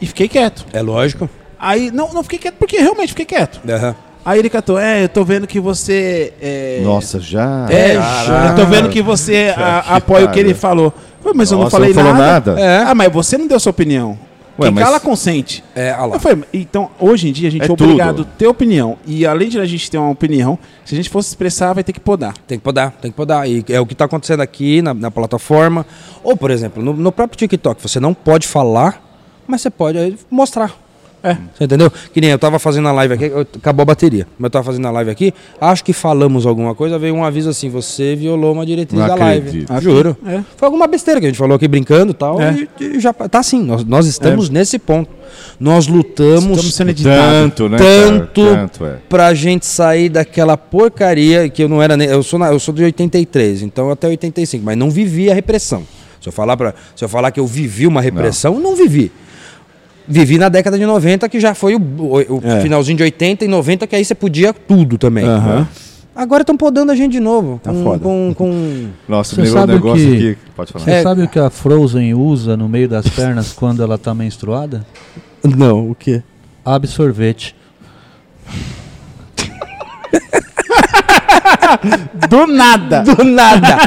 E fiquei quieto. É lógico. Aí, não, não fiquei quieto porque realmente fiquei quieto. Aham. Aí ele catou, é, eu tô vendo que você... É, Nossa, já. É, já. eu tô vendo que você a- que apoia o que ele falou. Mas eu não Nossa, falei não nada. nada. É. Ah, mas você não deu sua opinião. Ué, Quem mas- cala consente. É, ah lá. Falei, então, hoje em dia a gente é, É obrigado a ter opinião. E além de a gente ter uma opinião, se a gente fosse expressar, vai ter que podar. Tem que podar, tem que podar. E é o que está acontecendo aqui na, na plataforma. Ou, por exemplo, no, no próprio TikTok, você não pode falar, mas você pode mostrar. É. Você entendeu? Que nem eu tava fazendo a live aqui, eu- acabou a bateria. Mas eu tava fazendo a live aqui, acho que falamos alguma coisa, veio um aviso assim: você violou uma diretriz Não da live. acredito. Juro. É. Foi alguma besteira que a gente falou aqui brincando e tal. É. E, e já tá assim, nós, nós estamos nesse ponto. Nós lutamos Estamos sendo editados. Tanto, né? tanto cara? Tanto, é. pra gente sair daquela porcaria que eu não era nem. Eu sou, na- eu sou de 83, então até 85, mas não vivi a repressão. Se eu falar, pra, se eu falar que eu vivi uma repressão, não, vivi. Vivi na década de 90, que já foi o, o- o É. finalzinho de 80 e 90, que aí você podia tudo também. Aham. Agora estão podando a gente de novo. Tá com, foda. Com, com- Nossa, Você um sabe negócio que- aqui. Pode falar. Você É. sabe o que a Frozen usa no meio das pernas quando ela tá menstruada? Não, o quê? Absorvete. Do nada. Do nada.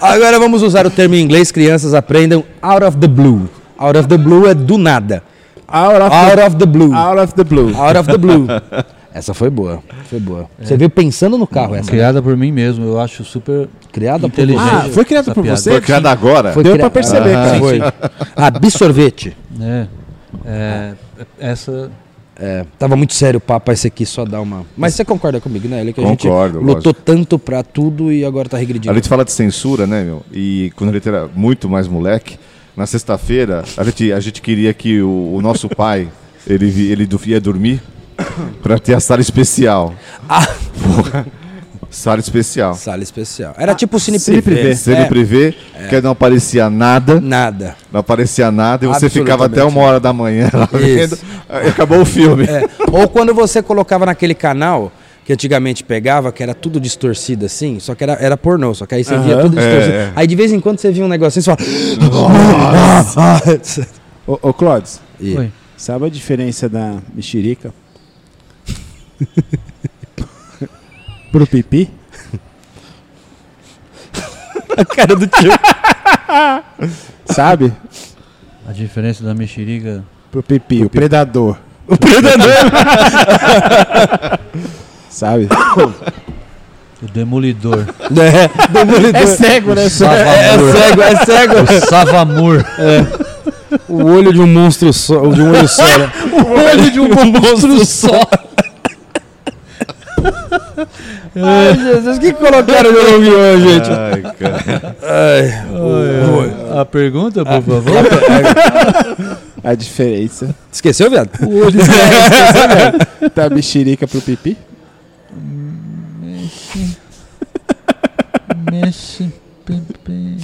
Agora vamos usar o termo em inglês, crianças aprendam out of the blue. Out of the blue é do nada. Out of, Out the, of the blue. out of the blue. Out of the blue. Essa foi boa. Foi boa. Você veio pensando no carro essa. né? Criada por mim mesmo, eu acho super Criada por inteligente. Ah, foi criado essa por piada. você? Foi criado agora? Foi Deu cria- pra perceber, Ah, cara. Foi. Absorvete. É, é, essa É, tava muito sério o papo, esse aqui só dá uma. Mas você concorda comigo, né? Ele que a Concordo, gente lutou tanto pra tudo e agora tá regredindo. A gente fala de censura, né, meu? E quando a gente era muito mais moleque, na sexta-feira, a gente, a gente queria que o, o nosso pai, ele, ele ia dormir pra ter a sala especial. Ah. Porra. Sala especial. Sala especial. Era tipo o Cine, Cine Privé. Privé. Cine É, privê, que não aparecia nada, Nada. não aparecia nada, e você ficava até uma hora da manhã lá vendo, Isso. acabou o filme. É. Ou quando você colocava naquele canal que antigamente pegava, que era tudo distorcido assim, só que era, era pornô, só que aí você via Aham. tudo distorcido. É, é. Aí de vez em quando você via um negocinho e você fala. Ô, ô Clodes, E- Oi. sabe a diferença da mexerica pro pipi? a cara do tio. Sabe? a diferença da mexerica. Pro pipi, o predador. O predador. Sabe? O demolidor. é, demolidor. É cego, né? É cego, é cego. o Savamur. O olho de um monstro só, de um olho só. né? o olho de um monstro só. Ai, Jesus, o que colocaram no meu guião, gente? Ai, cara. Ai, A pergunta, por favor. A diferença Esqueceu, viado? O olho da mexerica pro pipi? Mexe. Pepe.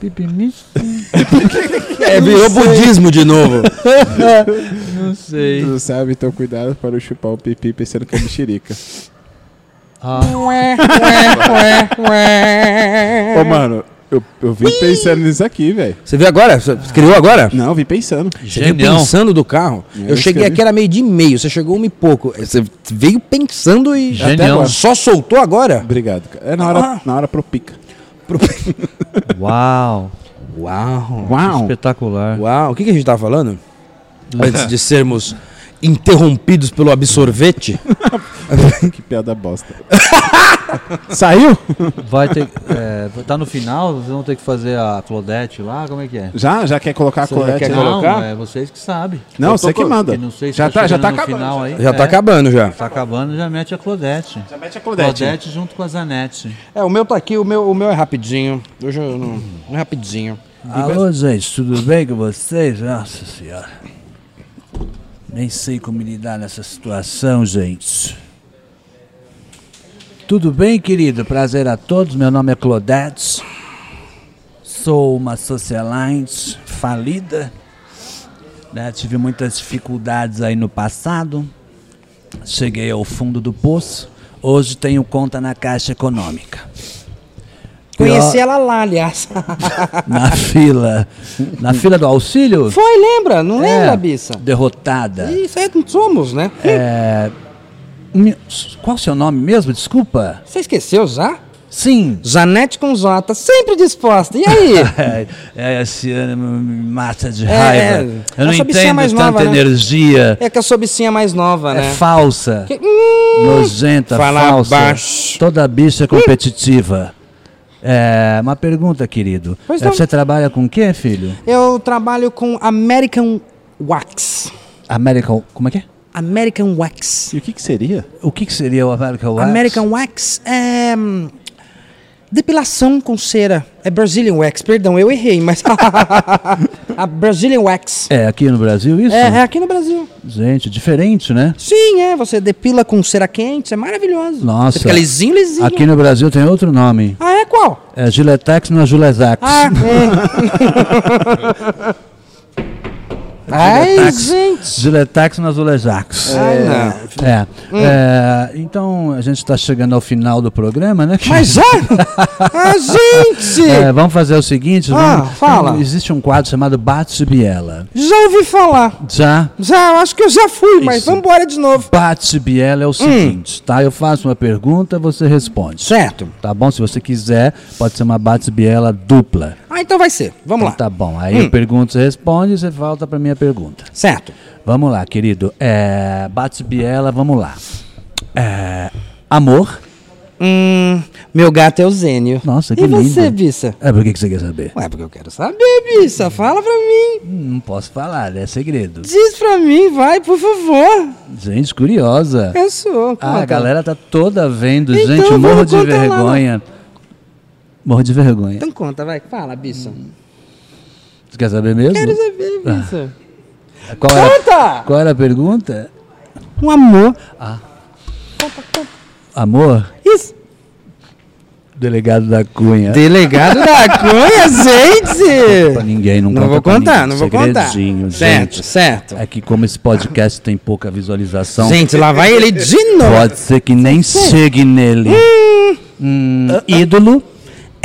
Pepe mexe. É, virou budismo de novo. Não Tu sei. não sabe, então cuidado para não chupar o pipi pensando que é mexerica. Ah, Ô, mano, eu, eu vim pensando nisso aqui, velho. Você viu agora? Você criou agora? Não, eu vim pensando. Você veio genial. pensando do carro? Eu Eu cheguei aqui, era meio de meio. Você chegou uma e pouco. Você veio pensando e Genial. até agora. só soltou agora? Obrigado, cara. É na hora, Ah. na hora propica. Uau. Uau. Uau! Espetacular. Uau. O que, que a gente tava falando? Antes de sermos interrompidos pelo absorvete. Que piada bosta. Saiu? Vai ter. É, tá no final, vocês vão ter que fazer a Claudete lá, como é que é? Já? Já quer colocar a Você já colete? quer Não, colocar? é vocês que sabem. Não, você que manda. Não sei se já tá, tá, já tá no acabando. final aí. Já tá É, acabando já. Tá acabando, já mete a Claudete. Já mete a colete. Claudete junto com a Zanete. É, o meu tá aqui, o meu, o meu é rapidinho. Hoje eu não. É rapidinho. Alô, gente, tudo bem com vocês? Nossa senhora. Nem sei como lidar nessa situação, gente. Tudo bem, querido? Prazer a todos. Meu nome é Claudete. Sou uma socialite falida. né? Tive muitas dificuldades aí no passado. Cheguei ao fundo do poço. Hoje tenho conta na Caixa Econômica. Conheci ela lá, aliás. Na fila. Na fila do auxílio? Foi, lembra? Não lembra, É, Bissa? Derrotada. Isso aí não somos, né? Mi- Qual o seu nome mesmo? Desculpa. Você esqueceu já? Sim. Janete com J, sempre disposta. E aí? É, é, esse ano me mata de É, raiva. é. Eu não Essa bichinha entendo mais tanta nova, né? energia. É que a sua bicinha mais nova, É, né? falsa. Que- Hum, Nojenta, Fala falsa. baixo. Toda bicha é competitiva. É, uma pergunta, querido. Pois É, não. você trabalha com o quê, filho? eu trabalho com American Wax. American. Como é que é? American Wax. E o que, que seria? O que, que seria o American Wax? American Wax é. hum, Depilação com cera. É Brazilian Wax, perdão, eu errei, mas. a Brazilian Wax. É aqui no Brasil isso? É, é aqui no Brasil. Gente, diferente, né? Sim, é. Você depila com cera quente, é maravilhoso. Nossa. Você fica lisinho, lisinho. Aqui no Brasil tem outro nome. Ah, é qual? É Giletex não é Julezax. Ah, é. Ai, gente. Giletex não é Zulezax. Ai, não. É. É, então a gente está chegando ao final do programa, né? Mas já? Ah, gente! É, vamos fazer o seguinte. Ah, vamos- fala. Existe um quadro chamado Bate Biela. Já ouvi falar. Já? Já, eu acho que eu já fui, mas Isso. vamos embora de novo. Bate Biela é o seguinte, tá? Eu faço uma pergunta, você responde. Certo. Tá bom? Se você quiser, pode ser uma Bate Biela dupla. Ah, então vai ser. Vamos Então lá. tá bom. Aí eu pergunto, você responde você volta pra minha pergunta. Certo. Vamos lá, querido. É, Bate Biela, vamos lá. É, amor. Hum, meu gato é o Zênio. Nossa, que E lindo. você, Bissa? É, por que, que você quer saber? Ué, porque eu quero saber, Bissa. Fala pra mim. Não posso falar, é segredo. Diz pra mim, vai, por favor. Gente, curiosa. Eu sou. Ah, a galera tá toda vendo, Então, gente, morro vamos de contar lá, vergonha. Morro de vergonha. Então conta, vai. Fala, Bissa. Você quer saber mesmo? Quero saber, Bissa. Qual, era, Conta! qual era a pergunta? Um amor. Amor? Isso. Delegado da Cunha. Delegado da Cunha, gente! Pra ninguém, não, Não vou contar, ninguém. não vou contar. Segredinho, Certo, gente. certo. É que como esse podcast tem pouca visualização, Gente, lá vai ele de novo. pode ser que nem chegue nele. Hum, ídolo?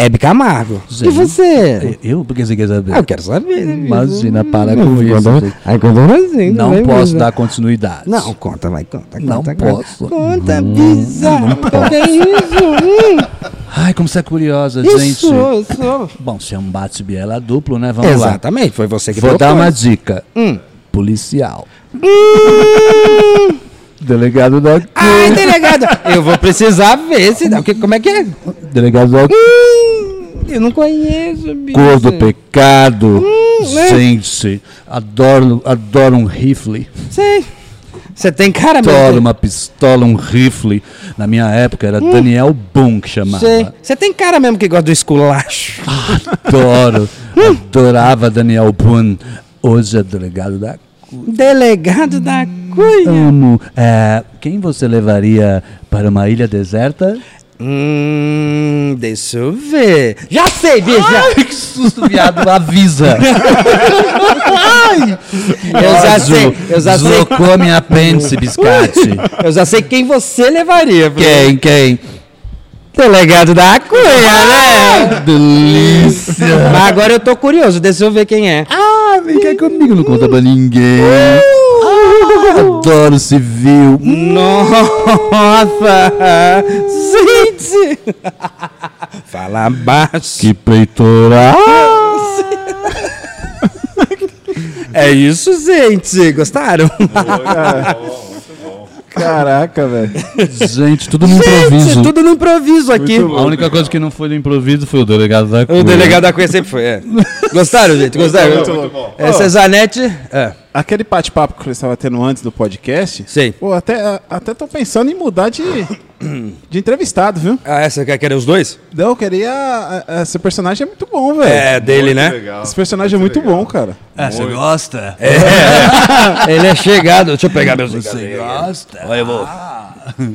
Hebe Camargo. E você? Eu? Por que você quer saber? Ah, eu quero saber. né? Imagina, para com isso. Aí quando eu assim, Não vai, posso dar continuidade. Não, conta, vai, conta. Não conta, posso. Conta, Bisa. O que é isso? Ai, como você é curiosa, Hum, gente. isso, isso. Bom, se é um bate-biela duplo, né? Vamos lá. Exatamente, foi você que Vou dar uma dica. Hum. Policial. Delegado da Ai, delegado, eu vou precisar ver se dá. Como é que é? Delegado da Hum, eu não conheço, bicho. Cor do pecado. né? Gente, adoro, adoro um rifle. Sei. Você tem cara mesmo. Adoro uma pistola, um rifle. Na minha época era Daniel Boom que chamava. Você tem cara mesmo que gosta do esculacho. Adoro. Hum. Adorava Daniel Boone. Hoje é delegado da Delegado da Cunha. Amo. É, quem você levaria para uma ilha deserta? Hum, deixa eu ver. Já sei, bicha. Ai, que susto, viado. Avisa. eu já sei, eu já sei. Deslocou minha apêndice, biscate. Eu já sei quem você levaria. Quem, quem? Delegado da Cunha, né? Delícia. Mas agora eu tô curioso, deixa eu ver quem é. Ah, vem cá comigo, não conta pra ninguém. Adoro civil. Nossa! Gente! Fala baixo. Que peitoral. É isso, gente. Gostaram? Caraca, velho. Gente, tudo no improviso. Gente, tudo no improviso aqui. A única coisa que não foi do improviso foi o delegado da O Cunha. delegado da Cunha sempre foi. é. Gostaram, gente? Gostaram? Muito bom. É, Cezanete. É. Aquele bate-papo que eu estava tendo antes do podcast. Sei. Pô, até, até tô pensando em mudar de, de entrevistado, viu? Ah, essa quer querer os dois? Não, eu queria. Esse personagem é muito bom, velho. É, dele, né? Legal. Esse personagem é muito bom, cara. Ah, você gosta? É. Ele é chegado. Deixa eu pegar meus Você gosta? Olha, eu vou.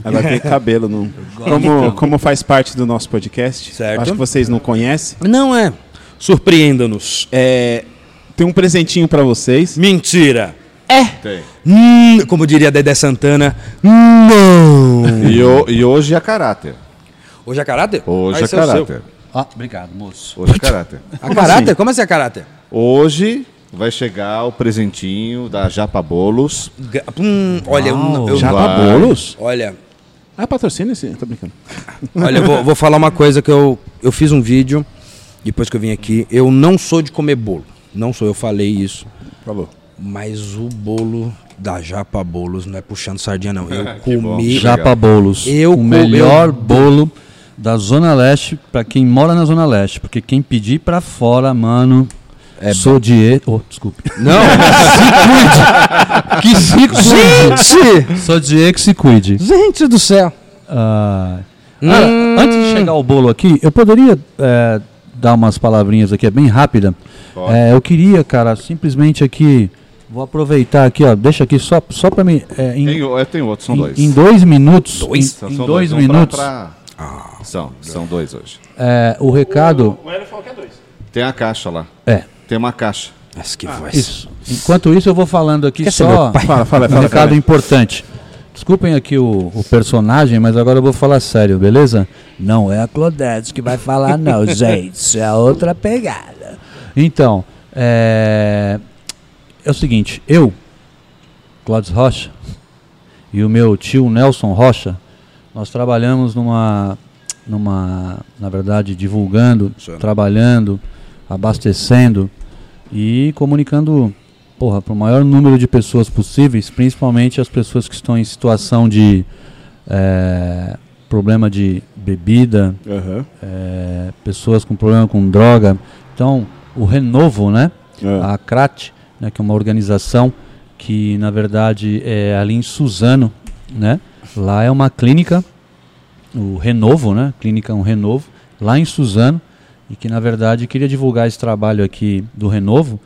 Ela tem cabelo. No... Como, como faz parte do nosso podcast, Certo. acho que vocês não conhecem. Não é. Surpreenda-nos. É, tem um presentinho pra vocês. Mentira. Tem. Hum, como diria Dedé Santana. Não. E, o- e hoje é caráter. Hoje é caráter? Hoje Vai é caráter. Ah, obrigado, moço. Hoje é caráter. A caráter? Como assim é caráter? Hoje vai chegar o presentinho da Japa Bolos. Hum, olha, eu, não- eu, Japa vai. Bolos? olha, Ah, patrocina esse. Tô brincando. olha, eu vou, vou falar uma coisa que eu, eu fiz um vídeo depois que eu vim aqui. Eu não sou de comer bolo. Não sou, eu falei isso. Falou. Mas o bolo da Japa Bolos não é puxando sardinha, não. Eu Que bom. comi. Japa Bolos. Eu o melhor eu- bolo da Zona Leste pra quem mora na Zona Leste. Porque quem pedir pra fora, mano. É sou de. Oh, desculpe. Não! Que se cuide. Gente! Sou de que se cuide. Gente do céu! Ah, Hum. cara, antes de chegar ao bolo aqui, eu poderia é, dar umas palavrinhas aqui, é bem rápida. É, eu queria, cara, simplesmente aqui. Vou aproveitar aqui, ó. Deixa aqui só, só pra mim. é, em, Tem, o- é, tem outros, são em- dois. em dois minutos. Dois? Em, São- em são dois pra- minutos. pra- São, são dois hoje. é, o recado. Tem a caixa lá. É. Tem uma caixa. Mas que voz. Isso. Enquanto isso, eu vou falando aqui Quer só pai? Fala, fala, um fala. recado fala. importante. Desculpem aqui o, o personagem, mas agora eu vou falar sério, beleza? Não é a Claudete que vai falar, não, gente. Isso é outra pegada. Então, é, é o seguinte: eu, Cláudio Rocha, e o meu tio Nelson Rocha, nós trabalhamos numa, numa na verdade, divulgando, Senhor. trabalhando, abastecendo e comunicando porra, para o maior número de pessoas possíveis, principalmente as pessoas que estão em situação de eh, problema de bebida, Aham. eh, pessoas com problema com droga. Então, o Renovo, né? É. A CRAT, né, que é uma organização que na verdade é ali em Suzano, né? Lá é uma clínica, o Renovo, né? Clínica um Renovo, lá em Suzano, e que na verdade queria divulgar esse trabalho aqui do Renovo,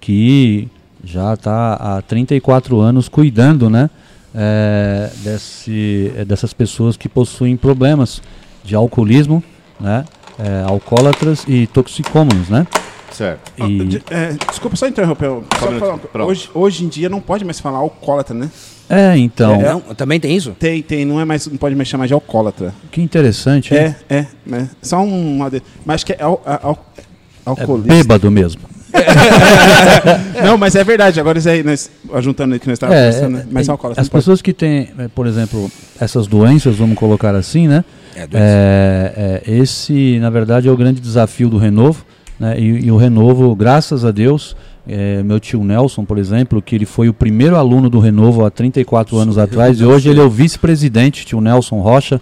que já está há 34 anos cuidando, né? eh, desse, eh, dessas pessoas que possuem problemas de alcoolismo, né? eh, alcoólatras e toxicômanos, né? Certo. Ah, E- de- é, desculpa só interromper. Só falar hoje, hoje em dia não pode mais falar alcoólatra, né? É, então, Não, também tem isso? Tem, tem, não é mais, não pode mais chamar de alcoólatra. que interessante? É, é, né? Só um mas acho que é al, al, É alcoolista. bêbado mesmo. Não, mas é verdade. Agora isso aí, nós, juntando aí que nós estávamos É, conversando, né? Mas é, alcoólatra as não pode. pessoas que têm, eh, por exemplo, essas doenças, vamos colocar assim, né? É, É, é, esse, na verdade, é o grande desafio do Renovo. Né? E, e o Renovo, graças a Deus, é, meu tio Nelson, por exemplo, que ele foi o primeiro aluno do Renovo há 34 anos atrás, e hoje ele é o vice-presidente, tio Nelson Rocha,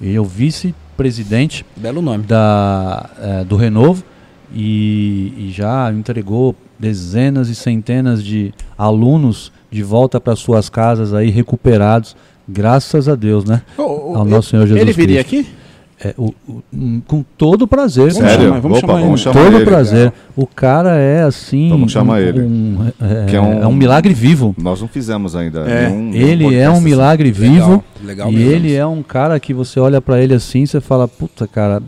ele é o vice-presidente Belo nome. da, eh, do Renovo e, e já entregou dezenas e centenas de alunos de volta para suas casas aí recuperados, graças a Deus, né? Ao ele- nosso Senhor Jesus Ele viria Cristo. aqui? É, o- o- com todo prazer, Vamos Sério? chamar, vamos Opa, chamar vamos ele. chamar todo ele. prazer. O cara é assim, Vamos chamar um, ele. um- é, Que é um- é um milagre vivo. Nós não fizemos ainda. É, nenhum- nenhum Ele é um assim. milagre vivo. legal e mesmo. ele é um cara que você olha pra ele assim e você fala, puta cara,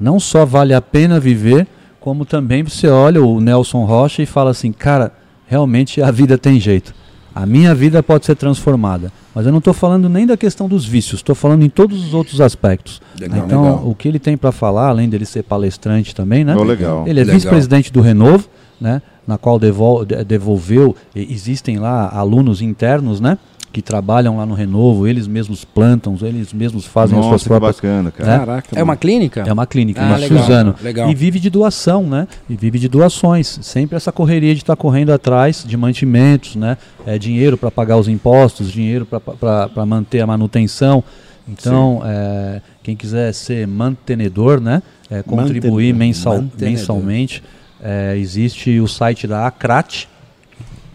não só vale a pena viver, como também você olha o Nelson Rocha e fala assim, cara, realmente a vida tem jeito. A minha vida pode ser transformada. Mas eu não estou falando nem da questão dos vícios, estou falando em todos os outros aspectos. Legal, então, legal. o que ele tem para falar, além dele ser palestrante também, né? Oh, legal. Ele é vice-presidente do Renovo, né? Na qual devol- de- devolveu, existem lá alunos internos, né? Que trabalham lá no Renovo, eles mesmos plantam, eles mesmos fazem as suas Nossa, que próprias. bacana, cara. né? Caraca. É uma clínica? É uma clínica, Ah, uma legal, Suzano. legal. E vive de doação, né? E vive de doações. Sempre essa correria de estar correndo atrás de mantimentos, né? É, dinheiro para pagar os impostos, dinheiro para manter a manutenção. Então, é, quem quiser ser mantenedor, né? É, contribuir Mantenedor. mensal, Mantenedor. mensalmente, é, existe o site da Acrat,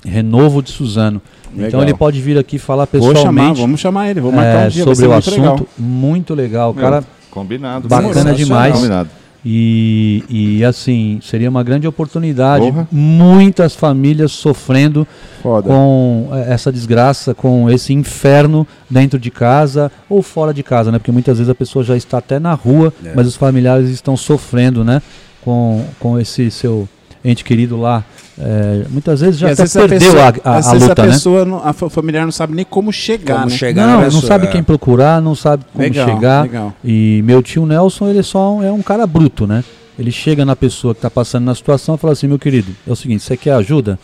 Renovo de Suzano. Então Legal. ele pode vir aqui falar Vou chamar, pessoalmente vamos chamar ele, vou marcar é, um dia, sobre o muito assunto. legal. Muito legal. Meu, cara Combinado. Bacana demais. Combinado. e, e assim, seria uma grande oportunidade. Porra. Muitas famílias sofrendo Foda. com eh, essa desgraça, com esse inferno dentro de casa ou fora de casa, né? Porque muitas vezes a pessoa já está até na rua, É. mas os familiares estão sofrendo, né? Com, com esse seu ente querido lá. Eh, muitas vezes já até vezes a perdeu pessoa- a, a- às a vezes luta, a né? pessoa, não- a fa- familiar não sabe nem como chegar, Como né? chegar Não, na não sabe é. quem procurar, não sabe como Legal, chegar. legal. E meu tio Nelson, ele é só um, é um cara bruto, né? Ele chega na pessoa que está passando na situação e fala assim, meu querido, é o seguinte, você quer ajuda?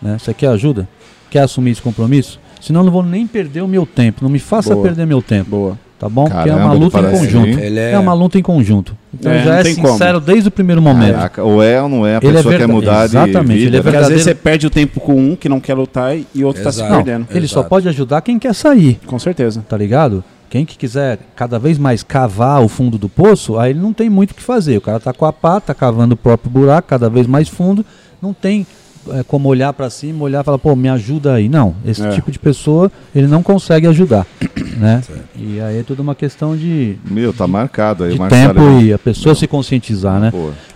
Né? Você quer ajuda? Quer assumir esse compromisso? Senão eu não vou nem perder o meu tempo. Não me faça Boa. perder meu tempo. Boa. Tá bom? Porque é Caramba, uma ele luta em conjunto. É... é, uma luta em conjunto. Então É, já é sincero desde o primeiro momento. Caraca, ou é ou não é, a Ele é pessoa quer verda- mudar de Exatamente, vida. ele é? Porque às vezes você perde o tempo com um que não quer lutar e- outro tá se Exato. Não, perdendo. ele só Exato. pode ajudar quem quer sair. Com certeza. tá ligado? Quem que quiser cada vez mais cavar o fundo do poço, aí ele não tem muito o que fazer. O cara tá com a pá, tá cavando o próprio buraco cada vez mais fundo, não tem é, como olhar para cima, olhar e falar, pô, me ajuda aí. Não, esse É. tipo de pessoa ele não consegue ajudar, né? E aí é tudo uma questão de, Meu, tá marcado aí. de tempo é- e a pessoa se conscientizar, né?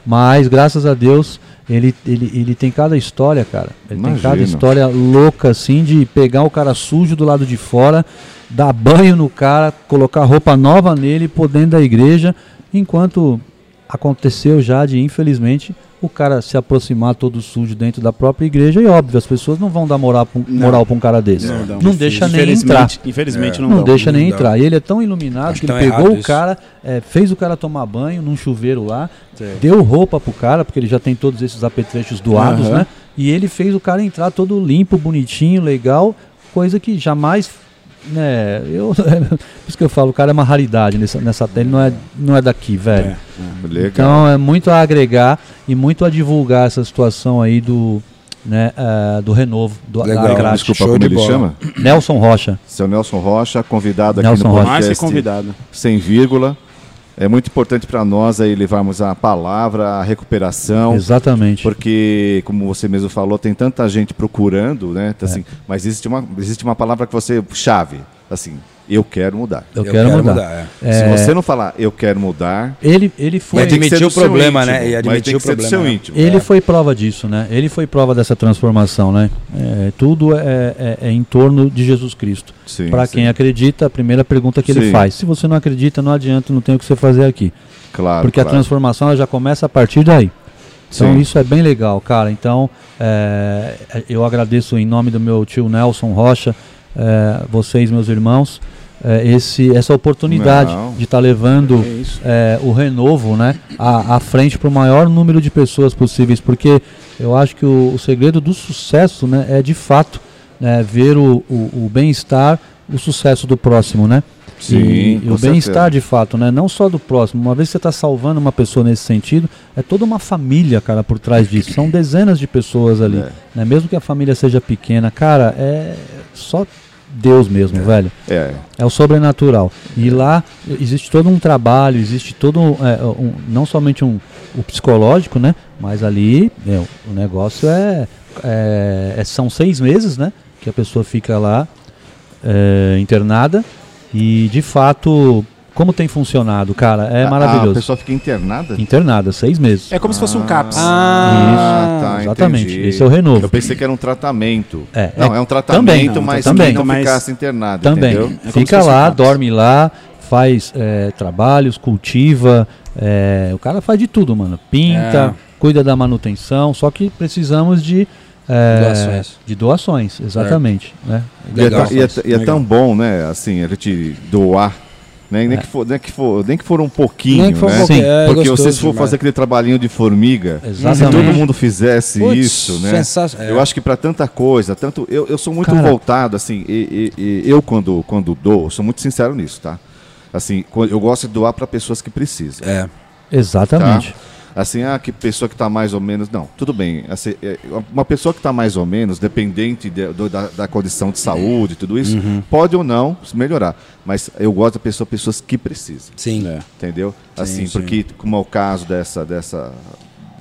Mas graças a Deus ele, ele, ele tem cada história, cara. Ele tem cada Imagino. história louca, assim, de pegar o cara sujo do lado de fora, dar banho no cara, colocar roupa nova nele, pôr dentro da igreja, enquanto aconteceu já de, infelizmente, o cara se aproximar todo sujo dentro da própria igreja e óbvio, as pessoas não vão dar moral pra um, Não. moral pra um cara desse. Não dão. Não deixa nem entrar. Infelizmente É. não, Não, dão. deixa nem não dá. entrar. E ele é tão iluminado Acho que que ele tá pegou o cara, é, fez o cara tomar banho num chuveiro lá, deu roupa pro cara, porque ele já tem todos esses apetrechos doados, Aham. né? E ele fez o cara entrar todo limpo, bonitinho, legal, coisa que jamais. Né, eu, por isso que eu falo, o cara é uma raridade nessa, nessa ele não é, não é daqui, velho. É. legal. Então é muito a agregar e muito a divulgar essa situação aí do, né, eh, do renovo, do, Legal, da. Desculpa, Show como de ele bola. chama? Nelson Rocha. Seu Nelson Rocha, convidado aqui Nelson no Rocha. Mais que podcast convidado. Sem Vírgula. É muito importante para nós aí levarmos a palavra, a recuperação. Exatamente. Porque, como você mesmo falou, tem tanta gente procurando, né? É. Assim, Mas existe uma, existe uma palavra que você chave, assim, eu quero mudar. Eu, quero, mudar. é. É, Se você não falar eu quero mudar, Ele, ele foi. E admitir do o problema, íntimo, né? E mas admitir tem o que ser do problema, seu né? íntimo. Ele É. foi prova disso, né? Ele foi prova dessa transformação, né? É, tudo é, é- é em torno de Jesus Cristo. Para quem acredita, a primeira pergunta que ele Sim. faz: se você não acredita, não adianta, não tem o que você fazer aqui. Claro, Porque a claro. transformação ela já começa a partir daí. Então Sim. isso é bem legal, cara. Então é, eu agradeço em nome do meu tio Nelson Rocha, é, vocês, meus irmãos, é, esse, essa oportunidade Não. de estar levando É é, o renovo né, à, à frente para o maior número de pessoas possíveis, porque eu acho que o, o segredo do sucesso né, é de fato né, ver o, o, o bem-estar, o sucesso do próximo, né? Sim, e, e o bem-estar de fato, né? Não só do próximo. Uma vez que você está salvando uma pessoa nesse sentido, é toda uma família, cara, por trás disso. São dezenas de pessoas ali. É. Né? Mesmo que a família seja pequena, cara, é só Deus mesmo, velho. É, É o sobrenatural. E lá existe todo um trabalho, existe todo é, um, não somente um o psicológico, né? Mas ali meu, o negócio é, é- é- são seis meses, né? Que a pessoa fica lá é, internada e de fato como tem funcionado, cara, é A- A maravilhoso. pessoa fica internada? Internada seis meses. É como se fosse um CAPS. Ah, Isso, tá, exatamente. entendi. Esse é o renovo. Eu pensei que era um tratamento. É, não, é- é, um tratamento, Também. mas Também. não ficasse internado, Também. entendeu? É Fica um lá, CAPS. dorme lá, faz é, trabalhos, cultiva. é, o cara faz de tudo, mano. Pinta, É. cuida da manutenção. Só que precisamos de. é, Doações. De doações, exatamente. Né? E é, Legal. e é e é Legal. tão bom, né, assim, a gente doar Nem, nem, que for, nem, que for, nem que for um pouquinho, Nem que for um né? pouquinho, Sim, é Porque gostoso se for fazer aquele trabalhinho de formiga, se Exatamente. todo mundo fizesse Putz, isso, né? Eu acho que para tanta coisa, tanto eu, eu sou muito Cara. voltado assim, e, e- e eu quando quando dou, sou muito sincero nisso, tá? Assim, eu gosto de doar para pessoas que precisam. É. Exatamente. Assim, ah, que pessoa que está mais ou menos. Não, tudo bem. Assim, é, uma pessoa que está mais ou menos, dependente de- do- da, da condição de saúde, tudo isso, Uhum. pode ou não melhorar. Mas eu gosto da pessoa, pessoas que precisam. Sim. Entendeu? Assim, sim. porque, como é o caso dessa. dessa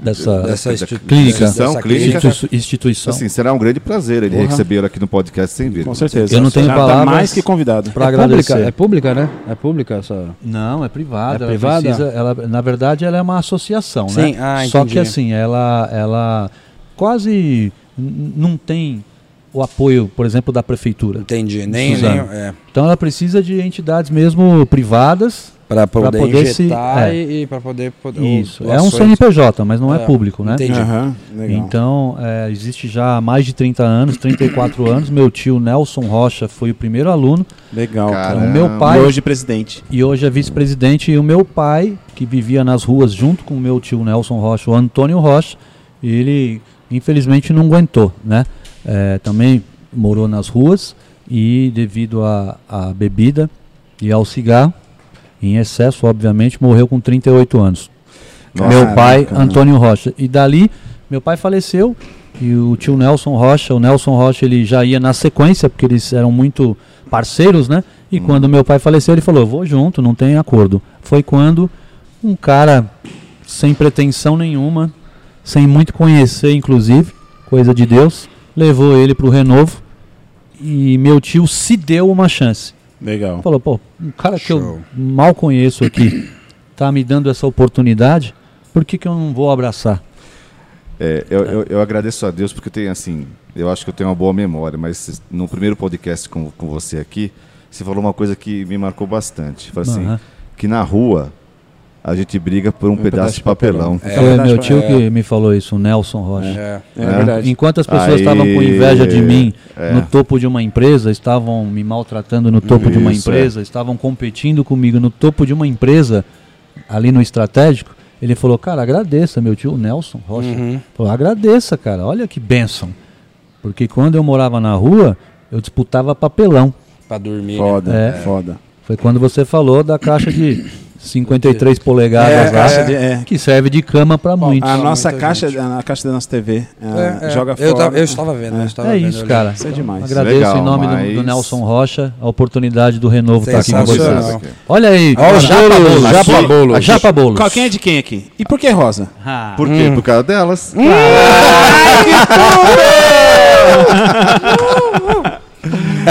Dessa, Dessa institu- clínica. instituição, dessa clínica. institu- instituição. Assim, será um grande prazer ele Porra. receber aqui no podcast sem vir. Com certeza. Eu não tenho tá palavras mais que convidado. Pra é agradecer. pública, é pública, né? É pública essa. Não, é privada. É ela privada? precisa- ela, na verdade, ela é uma associação, Sim, né? ah, Só que assim, ela, ela quase não tem o apoio, por exemplo, da prefeitura. Entendi. Nem, nem é, Então ela precisa de entidades mesmo privadas. Para poder, poder se- injetar é. e, para poder, poder Isso. o- É um. CNPJ, mas não é, É, público, né? legal. Então, é, existe já há mais de 30 anos, 34 anos. Meu tio Nelson Rocha foi o primeiro aluno legal. Cara, o meu pai- E hoje presidente. e hoje é vice-presidente. E o meu pai, que vivia nas ruas junto com o meu tio Nelson Rocha, o Antônio Rocha, ele infelizmente não aguentou, né? É, também morou nas ruas e devido à à bebida e ao cigarro, em excesso, obviamente, morreu com 38 anos. Nossa. meu pai, Antônio Rocha. E dali, meu pai faleceu e o tio Nelson Rocha, o Nelson Rocha, ele já ia na sequência, porque eles eram muito parceiros, né? E quando meu pai faleceu, ele falou: "Eu vou junto, não tem acordo". Foi quando um cara sem pretensão nenhuma, sem muito conhecer, inclusive, coisa de Deus, levou ele para o Renovo e meu tio se deu uma chance. Legal. Falou, pô, um cara que eu Show. mal conheço aqui tá me dando essa oportunidade, por que, que eu não vou abraçar? É, eu, eu, eu agradeço a Deus porque eu tenho assim, eu acho que eu tenho uma boa memória, mas no primeiro podcast com, com você aqui, você falou uma coisa que me marcou bastante. Falou assim, que na rua a gente briga por um, pedaço, de papelão. É Foi verdade, meu tio é. que me falou isso, o Nelson Rocha. É. É, né? verdade. Enquanto as pessoas Aí, estavam com inveja de mim é. no topo de uma empresa, estavam me maltratando no topo de uma Isso, empresa, estavam competindo comigo no topo de uma empresa, ali no estratégico, ele falou, cara, agradeça, meu tio Nelson Rocha. Uhum. Falou, agradeça, cara, olha que bênção. Porque quando eu morava na rua, eu disputava papelão. Pra dormir. né? Foda, É. foda. Foi quando você falou da caixa de 53 polegadas É, lá, é. que serve de cama para muitos. A nossa muita caixa, gente. a caixa da nossa TV, É, é, é. joga eu, fora. tava- eu estava vendo. eu estava É vendo, isso, cara. Isso é demais. Agradeço Legal, em nome do- do, mas- Nelson Rocha a oportunidade do Renovo estar aqui com vocês. Olha aí, Ó, o Japa Bolos, Japa. Bolos. Japa Bolos. Qual- Quem é de quem aqui? E por que rosa? Ah, Por quê? Por causa delas.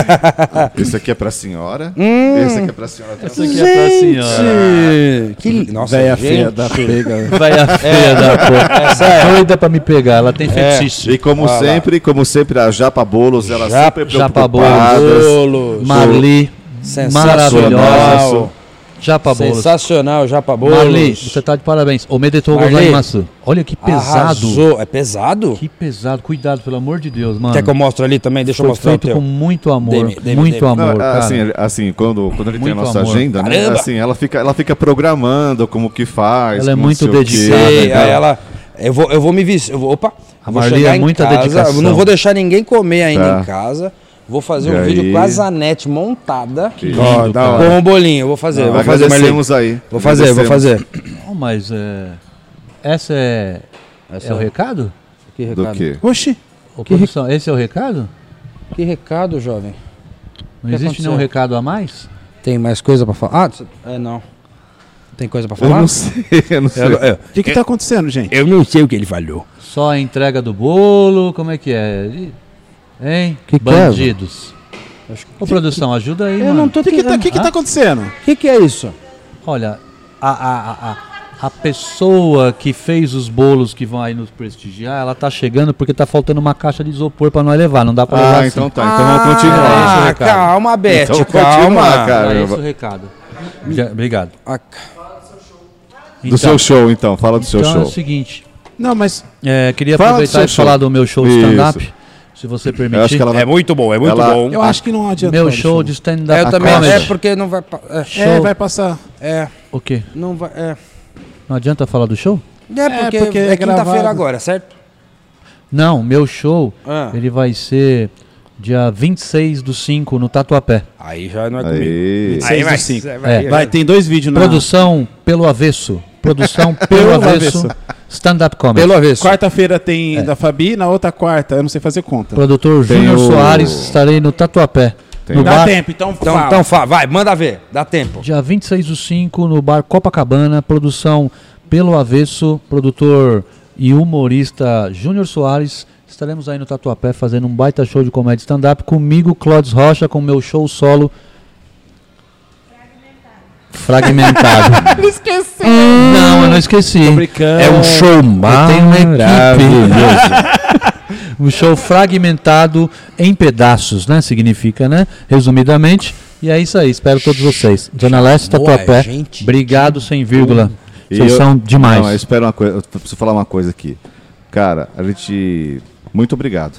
Esse aqui é pra senhora. Esse aqui é pra senhora. Isso aqui é pra senhora. Que Nossa, Véia gente. feia da pega. Vai a feia da porra. Doida pra me pegar, ela tem fetiche. E como sempre, como sempre, a Japa Bolos, ela Japa- sempre Japa. Bolos. Marli, Sensacional. maravilhosa. Japa Bolos. Sensacional, Japa Bolos. Marli, você tá de parabéns. Omedetou Marli. gozaimasu. Olha que pesado. Arrasou. É pesado? Que pesado. Cuidado, pelo amor de Deus, mano. Quer que eu mostre ali também? Deixa eu Foi mostrar o feito teu. com muito amor. Dê-me, dê-me, muito dê-me. amor, Não, cara. assim, assim, quando, quando ele tem a Muito nossa amor. agenda, né? Caramba! Assim, ela fica, ela fica programando como que faz. Ela é muito o dedicada, Sei, aí ela. Eu vou, eu vou me vestir. Eu vou, opa, A Marli é muita casa. dedicação. Eu não vou deixar ninguém comer ainda Tá. em casa. Vou fazer E um aí? vídeo com a Zanete montada. Hora. Com um bolinho. Eu vou fazer, Não, vou fazer, Marli. agradecemos aí. Vou fazer, vou fazer. Não, mas é... Essa é... Essa É o recado? Que Do recado? quê? Oxi. Ô, produção, esse é o recado? Que recado, jovem? Não que existe aconteceu? nenhum recado a mais? Tem mais coisa pra falar? Ah, é, não. Tem coisa pra Eu falar? não sei, eu não sei. Eu, eu, O que que tá acontecendo, gente? eu não sei o que ele falou. Só a entrega do bolo, como é que é? Hein? Que que é, Bandidos. Ô, produção, ajuda aí, Eu mano. não tô O que que tá, que que tá acontecendo? O que, que é isso? Olha, a, a, a, a- a pessoa que fez os bolos que vão aí nos prestigiar, ela tá chegando porque tá faltando uma caixa de isopor pra nós levar. Não dá pra levar Ah, assim. então tá. Então vamos continuar. é Ah, calma, Beth, Então calma. cara. Caramba. esse o recado. Já- Obrigado. Ah, Do seu show, então. Fala do seu então é o show. seguinte, Não, mas é, queria Fala aproveitar e falar show. do meu show Isso. stand-up. Se você permitir. que ela vai. É muito bom, é muito Ela- bom. Eu acho que não adianta. Meu show de stand-up É, eu também é porque não vai. É, Show. É, vai passar. é, O quê? não vai. É, Não adianta falar do show? é porque, porque é, é quinta-feira agora, certo? Não, meu show, Ah. ele vai ser dia 26 do 5 no Tatuapé. Aí já não é comigo. Aí. Aí vai, sim. É. vai, tem dois vídeos na Produção pelo avesso. Produção pelo Pelo avesso. avesso. Stand-up comedy. Pelo avesso. Quarta-feira tem da Fabi, na outra quarta, eu não sei fazer conta. Produtor Júnior o- Soares, estarei no Tatuapé. Tem No Dá bar, tempo, então, Então, fala. então fa- vai, manda ver, dá tempo. dia 26 do 5 no bar Copacabana. Produção pelo avesso. Produtor e humorista Júnior Soares. Estaremos aí no Tatuapé fazendo um baita show de comédia stand-up comigo, Clodes Rocha, com meu show solo. Fragmentado. Não, eu não esqueci. É um show maravilhoso. um show fragmentado em pedaços, né? Significa, né? Resumidamente. E é isso aí. Espero todos vocês. Zona Leste, Tatuapé. gente. Obrigado, sem vírgula. Vocês eu- são demais. Não, eu espero uma coisa. Eu preciso falar uma coisa aqui. Cara, a gente. Muito obrigado.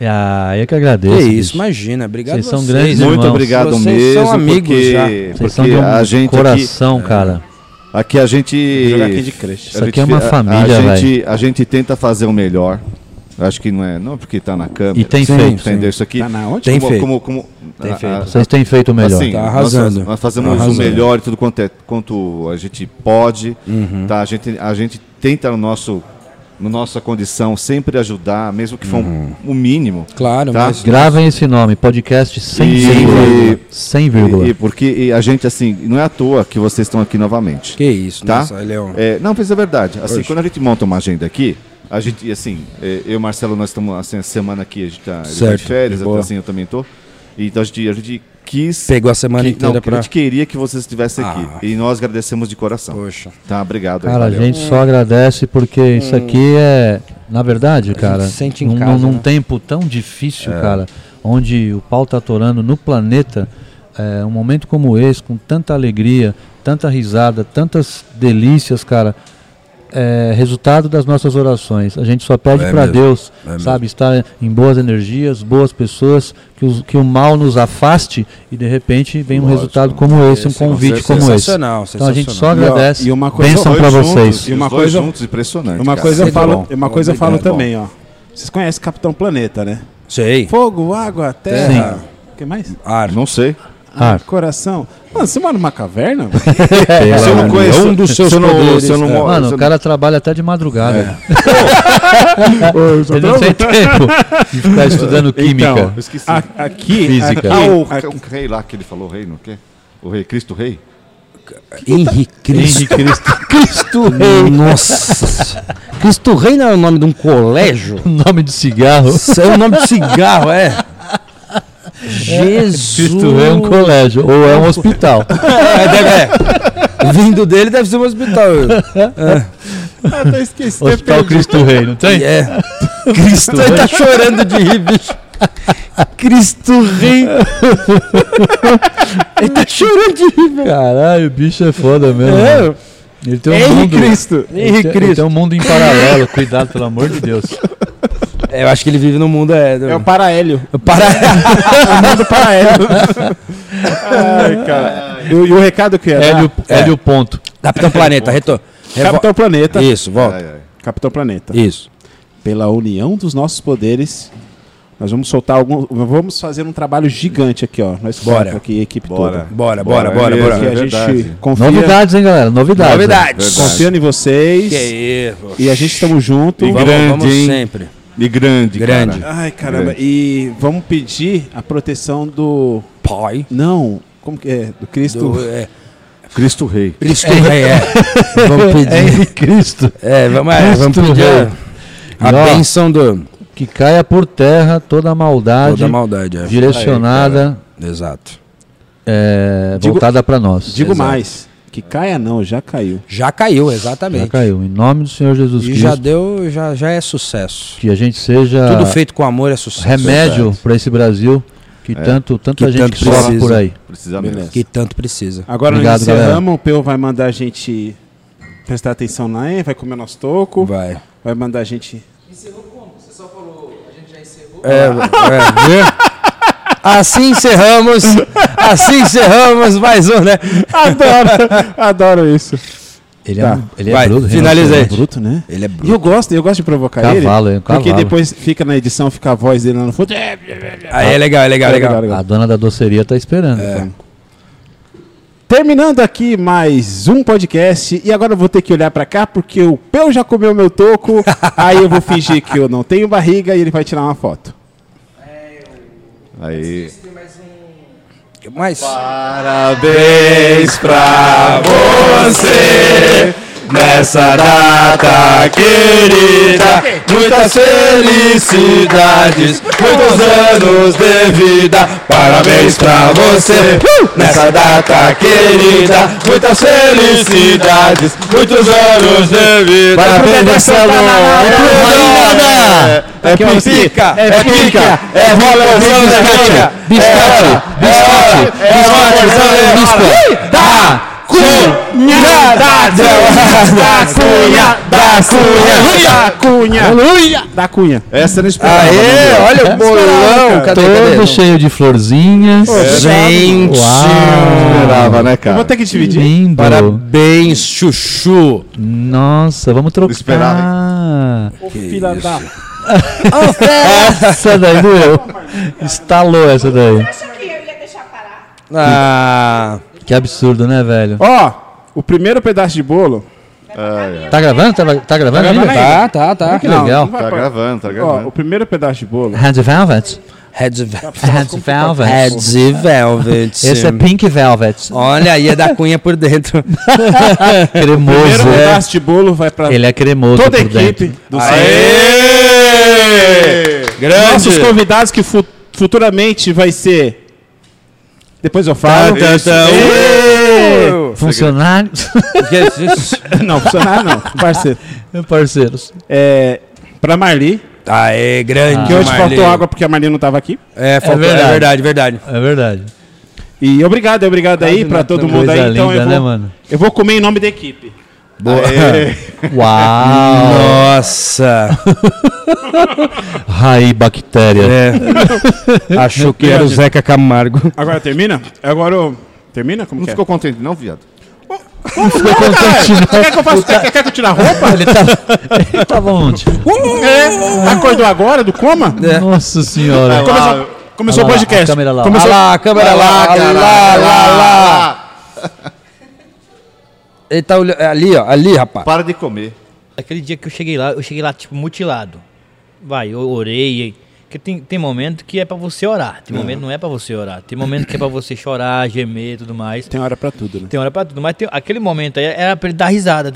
Ah, eu que agradeço. isso, bicho. imagina, obrigado Vocês são vocês. grandes Muito irmãos. obrigado Vocês mesmo. são amigos porque, já. Vocês porque são de um a gente coração, cara. aqui, aqui a gente. Jogar Candy Crush. Isso aqui é uma a família, gente, a gente tenta fazer o melhor. Acho que não é, não é porque tá na câmera. E tem Sim, feito. Entendeu? Isso aqui. Tá na onde? Tem como, feito. como, como- Tem a- feito. a- Vocês têm feito o melhor. Assim, Tá nós arrasando. faz- Nós, fazemos Tá o arrasando. melhor e tudo quanto, é, quanto a gente pode. Uhum. Tá? A, gente, a gente tenta no nosso, no nossa condição sempre ajudar, mesmo que for um- o mínimo. Claro, Tá? mas. Gravem esse nome, podcast sem E- vírgula. Sem vírgula. E, e porque e a gente, assim, não é à toa que vocês estão aqui novamente. Que isso, Tá? nossa, ele é um... É, não, mas é verdade. Assim, Oxe. quando a gente monta uma agenda aqui, a gente, assim, é, eu e o Marcelo, nós estamos, assim, a semana aqui, a gente tá, ele tá de férias, boa. assim, eu também tô. Então a gente, a gente quis... Pegou a semana que, inteira não, que pra... a gente queria que vocês estivessem Ah. aqui. E nós agradecemos de coração. Poxa. Tá, obrigado. aí, Cara, a valeu. gente só agradece porque isso aqui é, na verdade, cara, se sente em num, casa, num né? tempo tão difícil, cara, onde o pau tá atorando no planeta, é, um momento como esse, com tanta alegria, tanta risada, tantas delícias, cara, é resultado das nossas orações. A gente só pede É para mesmo, Deus, é mesmo. sabe, estar em boas energias, boas pessoas, que, os- que o mal nos afaste e de repente vem um Lógico. resultado como esse, um Esse- convite como esse. sensacional, Então a gente só sensacional. agradece. E uma coisa- Bênção para vocês. juntos, E uma coisa- juntos, impressionante. Uma cara. coisa eu Muito falo, bom. uma coisa eu falo também, ó. Vocês conhecem Capitão Planeta, né? Sei. Fogo, água, terra. O que mais? Ar. Não sei. Ah, Coração. Mano, você mora numa caverna? Se eu não conheço, um dos seus se eu não, poderes, se eu não é. moro- Mano, se o cara trabalha até de madrugada. Ele não tem tempo de ficar estudando química. Então, Eu esqueci. a- aqui, Física. aqui, Ah, o, aqui- o rei lá que ele falou, rei, não quê? O rei, Cristo Rei? Henrique Cristo. Henrique Cristo. Cristo Rei. Nossa. Cristo Rei não é o nome de um colégio? Nome de cigarro. É o nome de cigarro, é? Jesus. Cristo Rei é um colégio. Ou é um hospital. É, deve, é. Vindo dele deve ser um hospital. Até esqueci. Hospital Cristo Rei, não tem? É. Cristo ele tá chorando de rir, bicho. Cristo Rei. ele tá chorando de rir, velho. Caralho, o bicho é foda mesmo. É. mano. Ele tem um Henrique mundo. Cristo. Ele Henrique tem, ele Cristo. tem um mundo em paralelo. Cuidado, pelo amor de Deus. É, eu acho que ele vive no mundo. É, do... É o Paraélio. Para... Ai, cara. E, o- e o recado que ia dar? Hélio, É. Hélio Ponto. Capitão Planeta, retorno. Capitão Planeta. Isso, volta. Ai, ai. Capitão Planeta. Isso. Pela união dos nossos poderes, nós vamos soltar algum. Vamos fazer um trabalho gigante aqui, ó. Nós Bora. aqui, a equipe Bora. toda. Bora, bora, Bora, bora, é bora. Que a É gente confia, Novidades, hein, galera? Novidades. Novidades. Verdade. confia em vocês. Que isso. E a gente estamos juntos. E Vamos, grande, vamos sempre. E grande, Grande. cara. Ai, caramba. Grande. E vamos pedir a proteção do. Pai. Não, como que é? Do Cristo. Do, é, Cristo Rei. Cristo Rei, é. Vamos pedir. Henrique Cristo. É, vamos, é, vamos pedir Rei. a, a E, bênção do, Que caia por terra toda a maldade da maldade. É. direcionada, Exato. é, voltada para nós. Digo Exato. mais. Que caia não, já caiu. Já caiu, exatamente. Já caiu. Em nome do Senhor Jesus E Cristo. já deu, já, já é sucesso. Que a gente seja Tudo feito com amor é sucesso. remédio para esse Brasil que tanto tanta Que gente tanto sofre precisa. por aí. Precisa mesmo. Que tanto precisa. Agora Obrigado, nós encerramos. O Peu vai mandar a gente prestar atenção na E, vai comer nosso toco. Vai. Vai mandar a gente. É, é, viu? Assim encerramos. Assim encerramos mais um, né? Adoro, adoro isso. Ele Tá. é, ele é Vai, bruto. finaliza aí. ele é bruto. Bruto, né? Ele é E eu gosto, eu gosto de provocar ele. Cavalo, é um Porque cavalo. depois fica na edição, fica a voz dele lá no fundo. É, Aí é legal, é legal, é legal. A dona da doceria tá esperando. É. Terminando aqui mais um podcast e agora eu vou ter que olhar pra cá porque o Peu já comeu meu toco, aí eu vou fingir que eu não tenho barriga e ele vai tirar uma foto. Aí. Mas. Parabéns pra você nessa data querida. Muitas felicidades, muitos anos de vida. Parabéns pra você nessa data querida. Muitas felicidades, muitos anos de vida. Parabéns, Marcelo. É, é pica, é pica, é revolução da rainha. Biscote, biscote, biscote, biscote. Da cunha, da cunha, da cunha. Da cunha! Da cunha! Essa não esperava. Aê, olha o bolão. Cadê, Todo cadê? cheio de florzinhas. Gente. Uau. esperava, né, cara? vou ter que dividir. Lindo. Parabéns, Chuchu. Nossa, vamos trocar. esperava, Filha da... Essa daí doeu. Estalou essa daí. Acha que eu ia deixar parar? Ah, Que absurdo, né, velho? Ó, o primeiro pedaço de bolo... Tá gravando? Tá, tá gravando gravando ainda? ainda. tá, tá, tá. Que legal. vai Tá pra- gravando, tá Ó, o gravando. primeiro pedaço de bolo... Red Velvet. Heads Red Velvet. Heads Velvet. Esse é Pink Velvet. Olha aí, é da cunha por dentro. Primeiro Cremoso. pedaço de bolo vai pra Ele é cremoso toda a equipe dentro. do Aê! Grande. Nossos convidados que fu- futuramente vai ser... Depois eu falo. Tá, tá, tá. Funcionários. É? Não, funcionário não, parceiro. Parceiros. É, pra Marli, Aê, grande. que hoje Marli. faltou água porque a Marli não tava aqui. É, faltou, é verdade. verdade, verdade. É verdade. E obrigado, obrigado aí pra todo mundo aí. Então linda, eu né, vou, mano? eu vou comer em nome da equipe. Uau! Nossa. Raí bactéria. É. Achou que era o Zeca Camargo. Agora termina? Agora eu... Termina? Como Não que é? ficou contente, não, viado? Quer que eu faça? Quer, quer que eu tire a roupa? Ele tá, ele tava onde? É, acordou agora do coma? Nossa senhora. Começou, começou o lá, podcast. a câmera lá. Começou... Lá, a câmera lá, lá, lá, lá, lá. Ele tá olhando. Ali, ó, ali, rapaz. Para de comer. Aquele dia que eu cheguei lá, eu cheguei lá, tipo, mutilado. Vai, eu orei. Porque tem, tem momento que é pra você orar. Tem momento que não é pra você orar. Tem momento que é pra você chorar, gemer e tudo mais. Tem hora pra tudo, né? Tem hora pra tudo. Mas tem- aquele momento aí era pra ele dar risada, entendeu?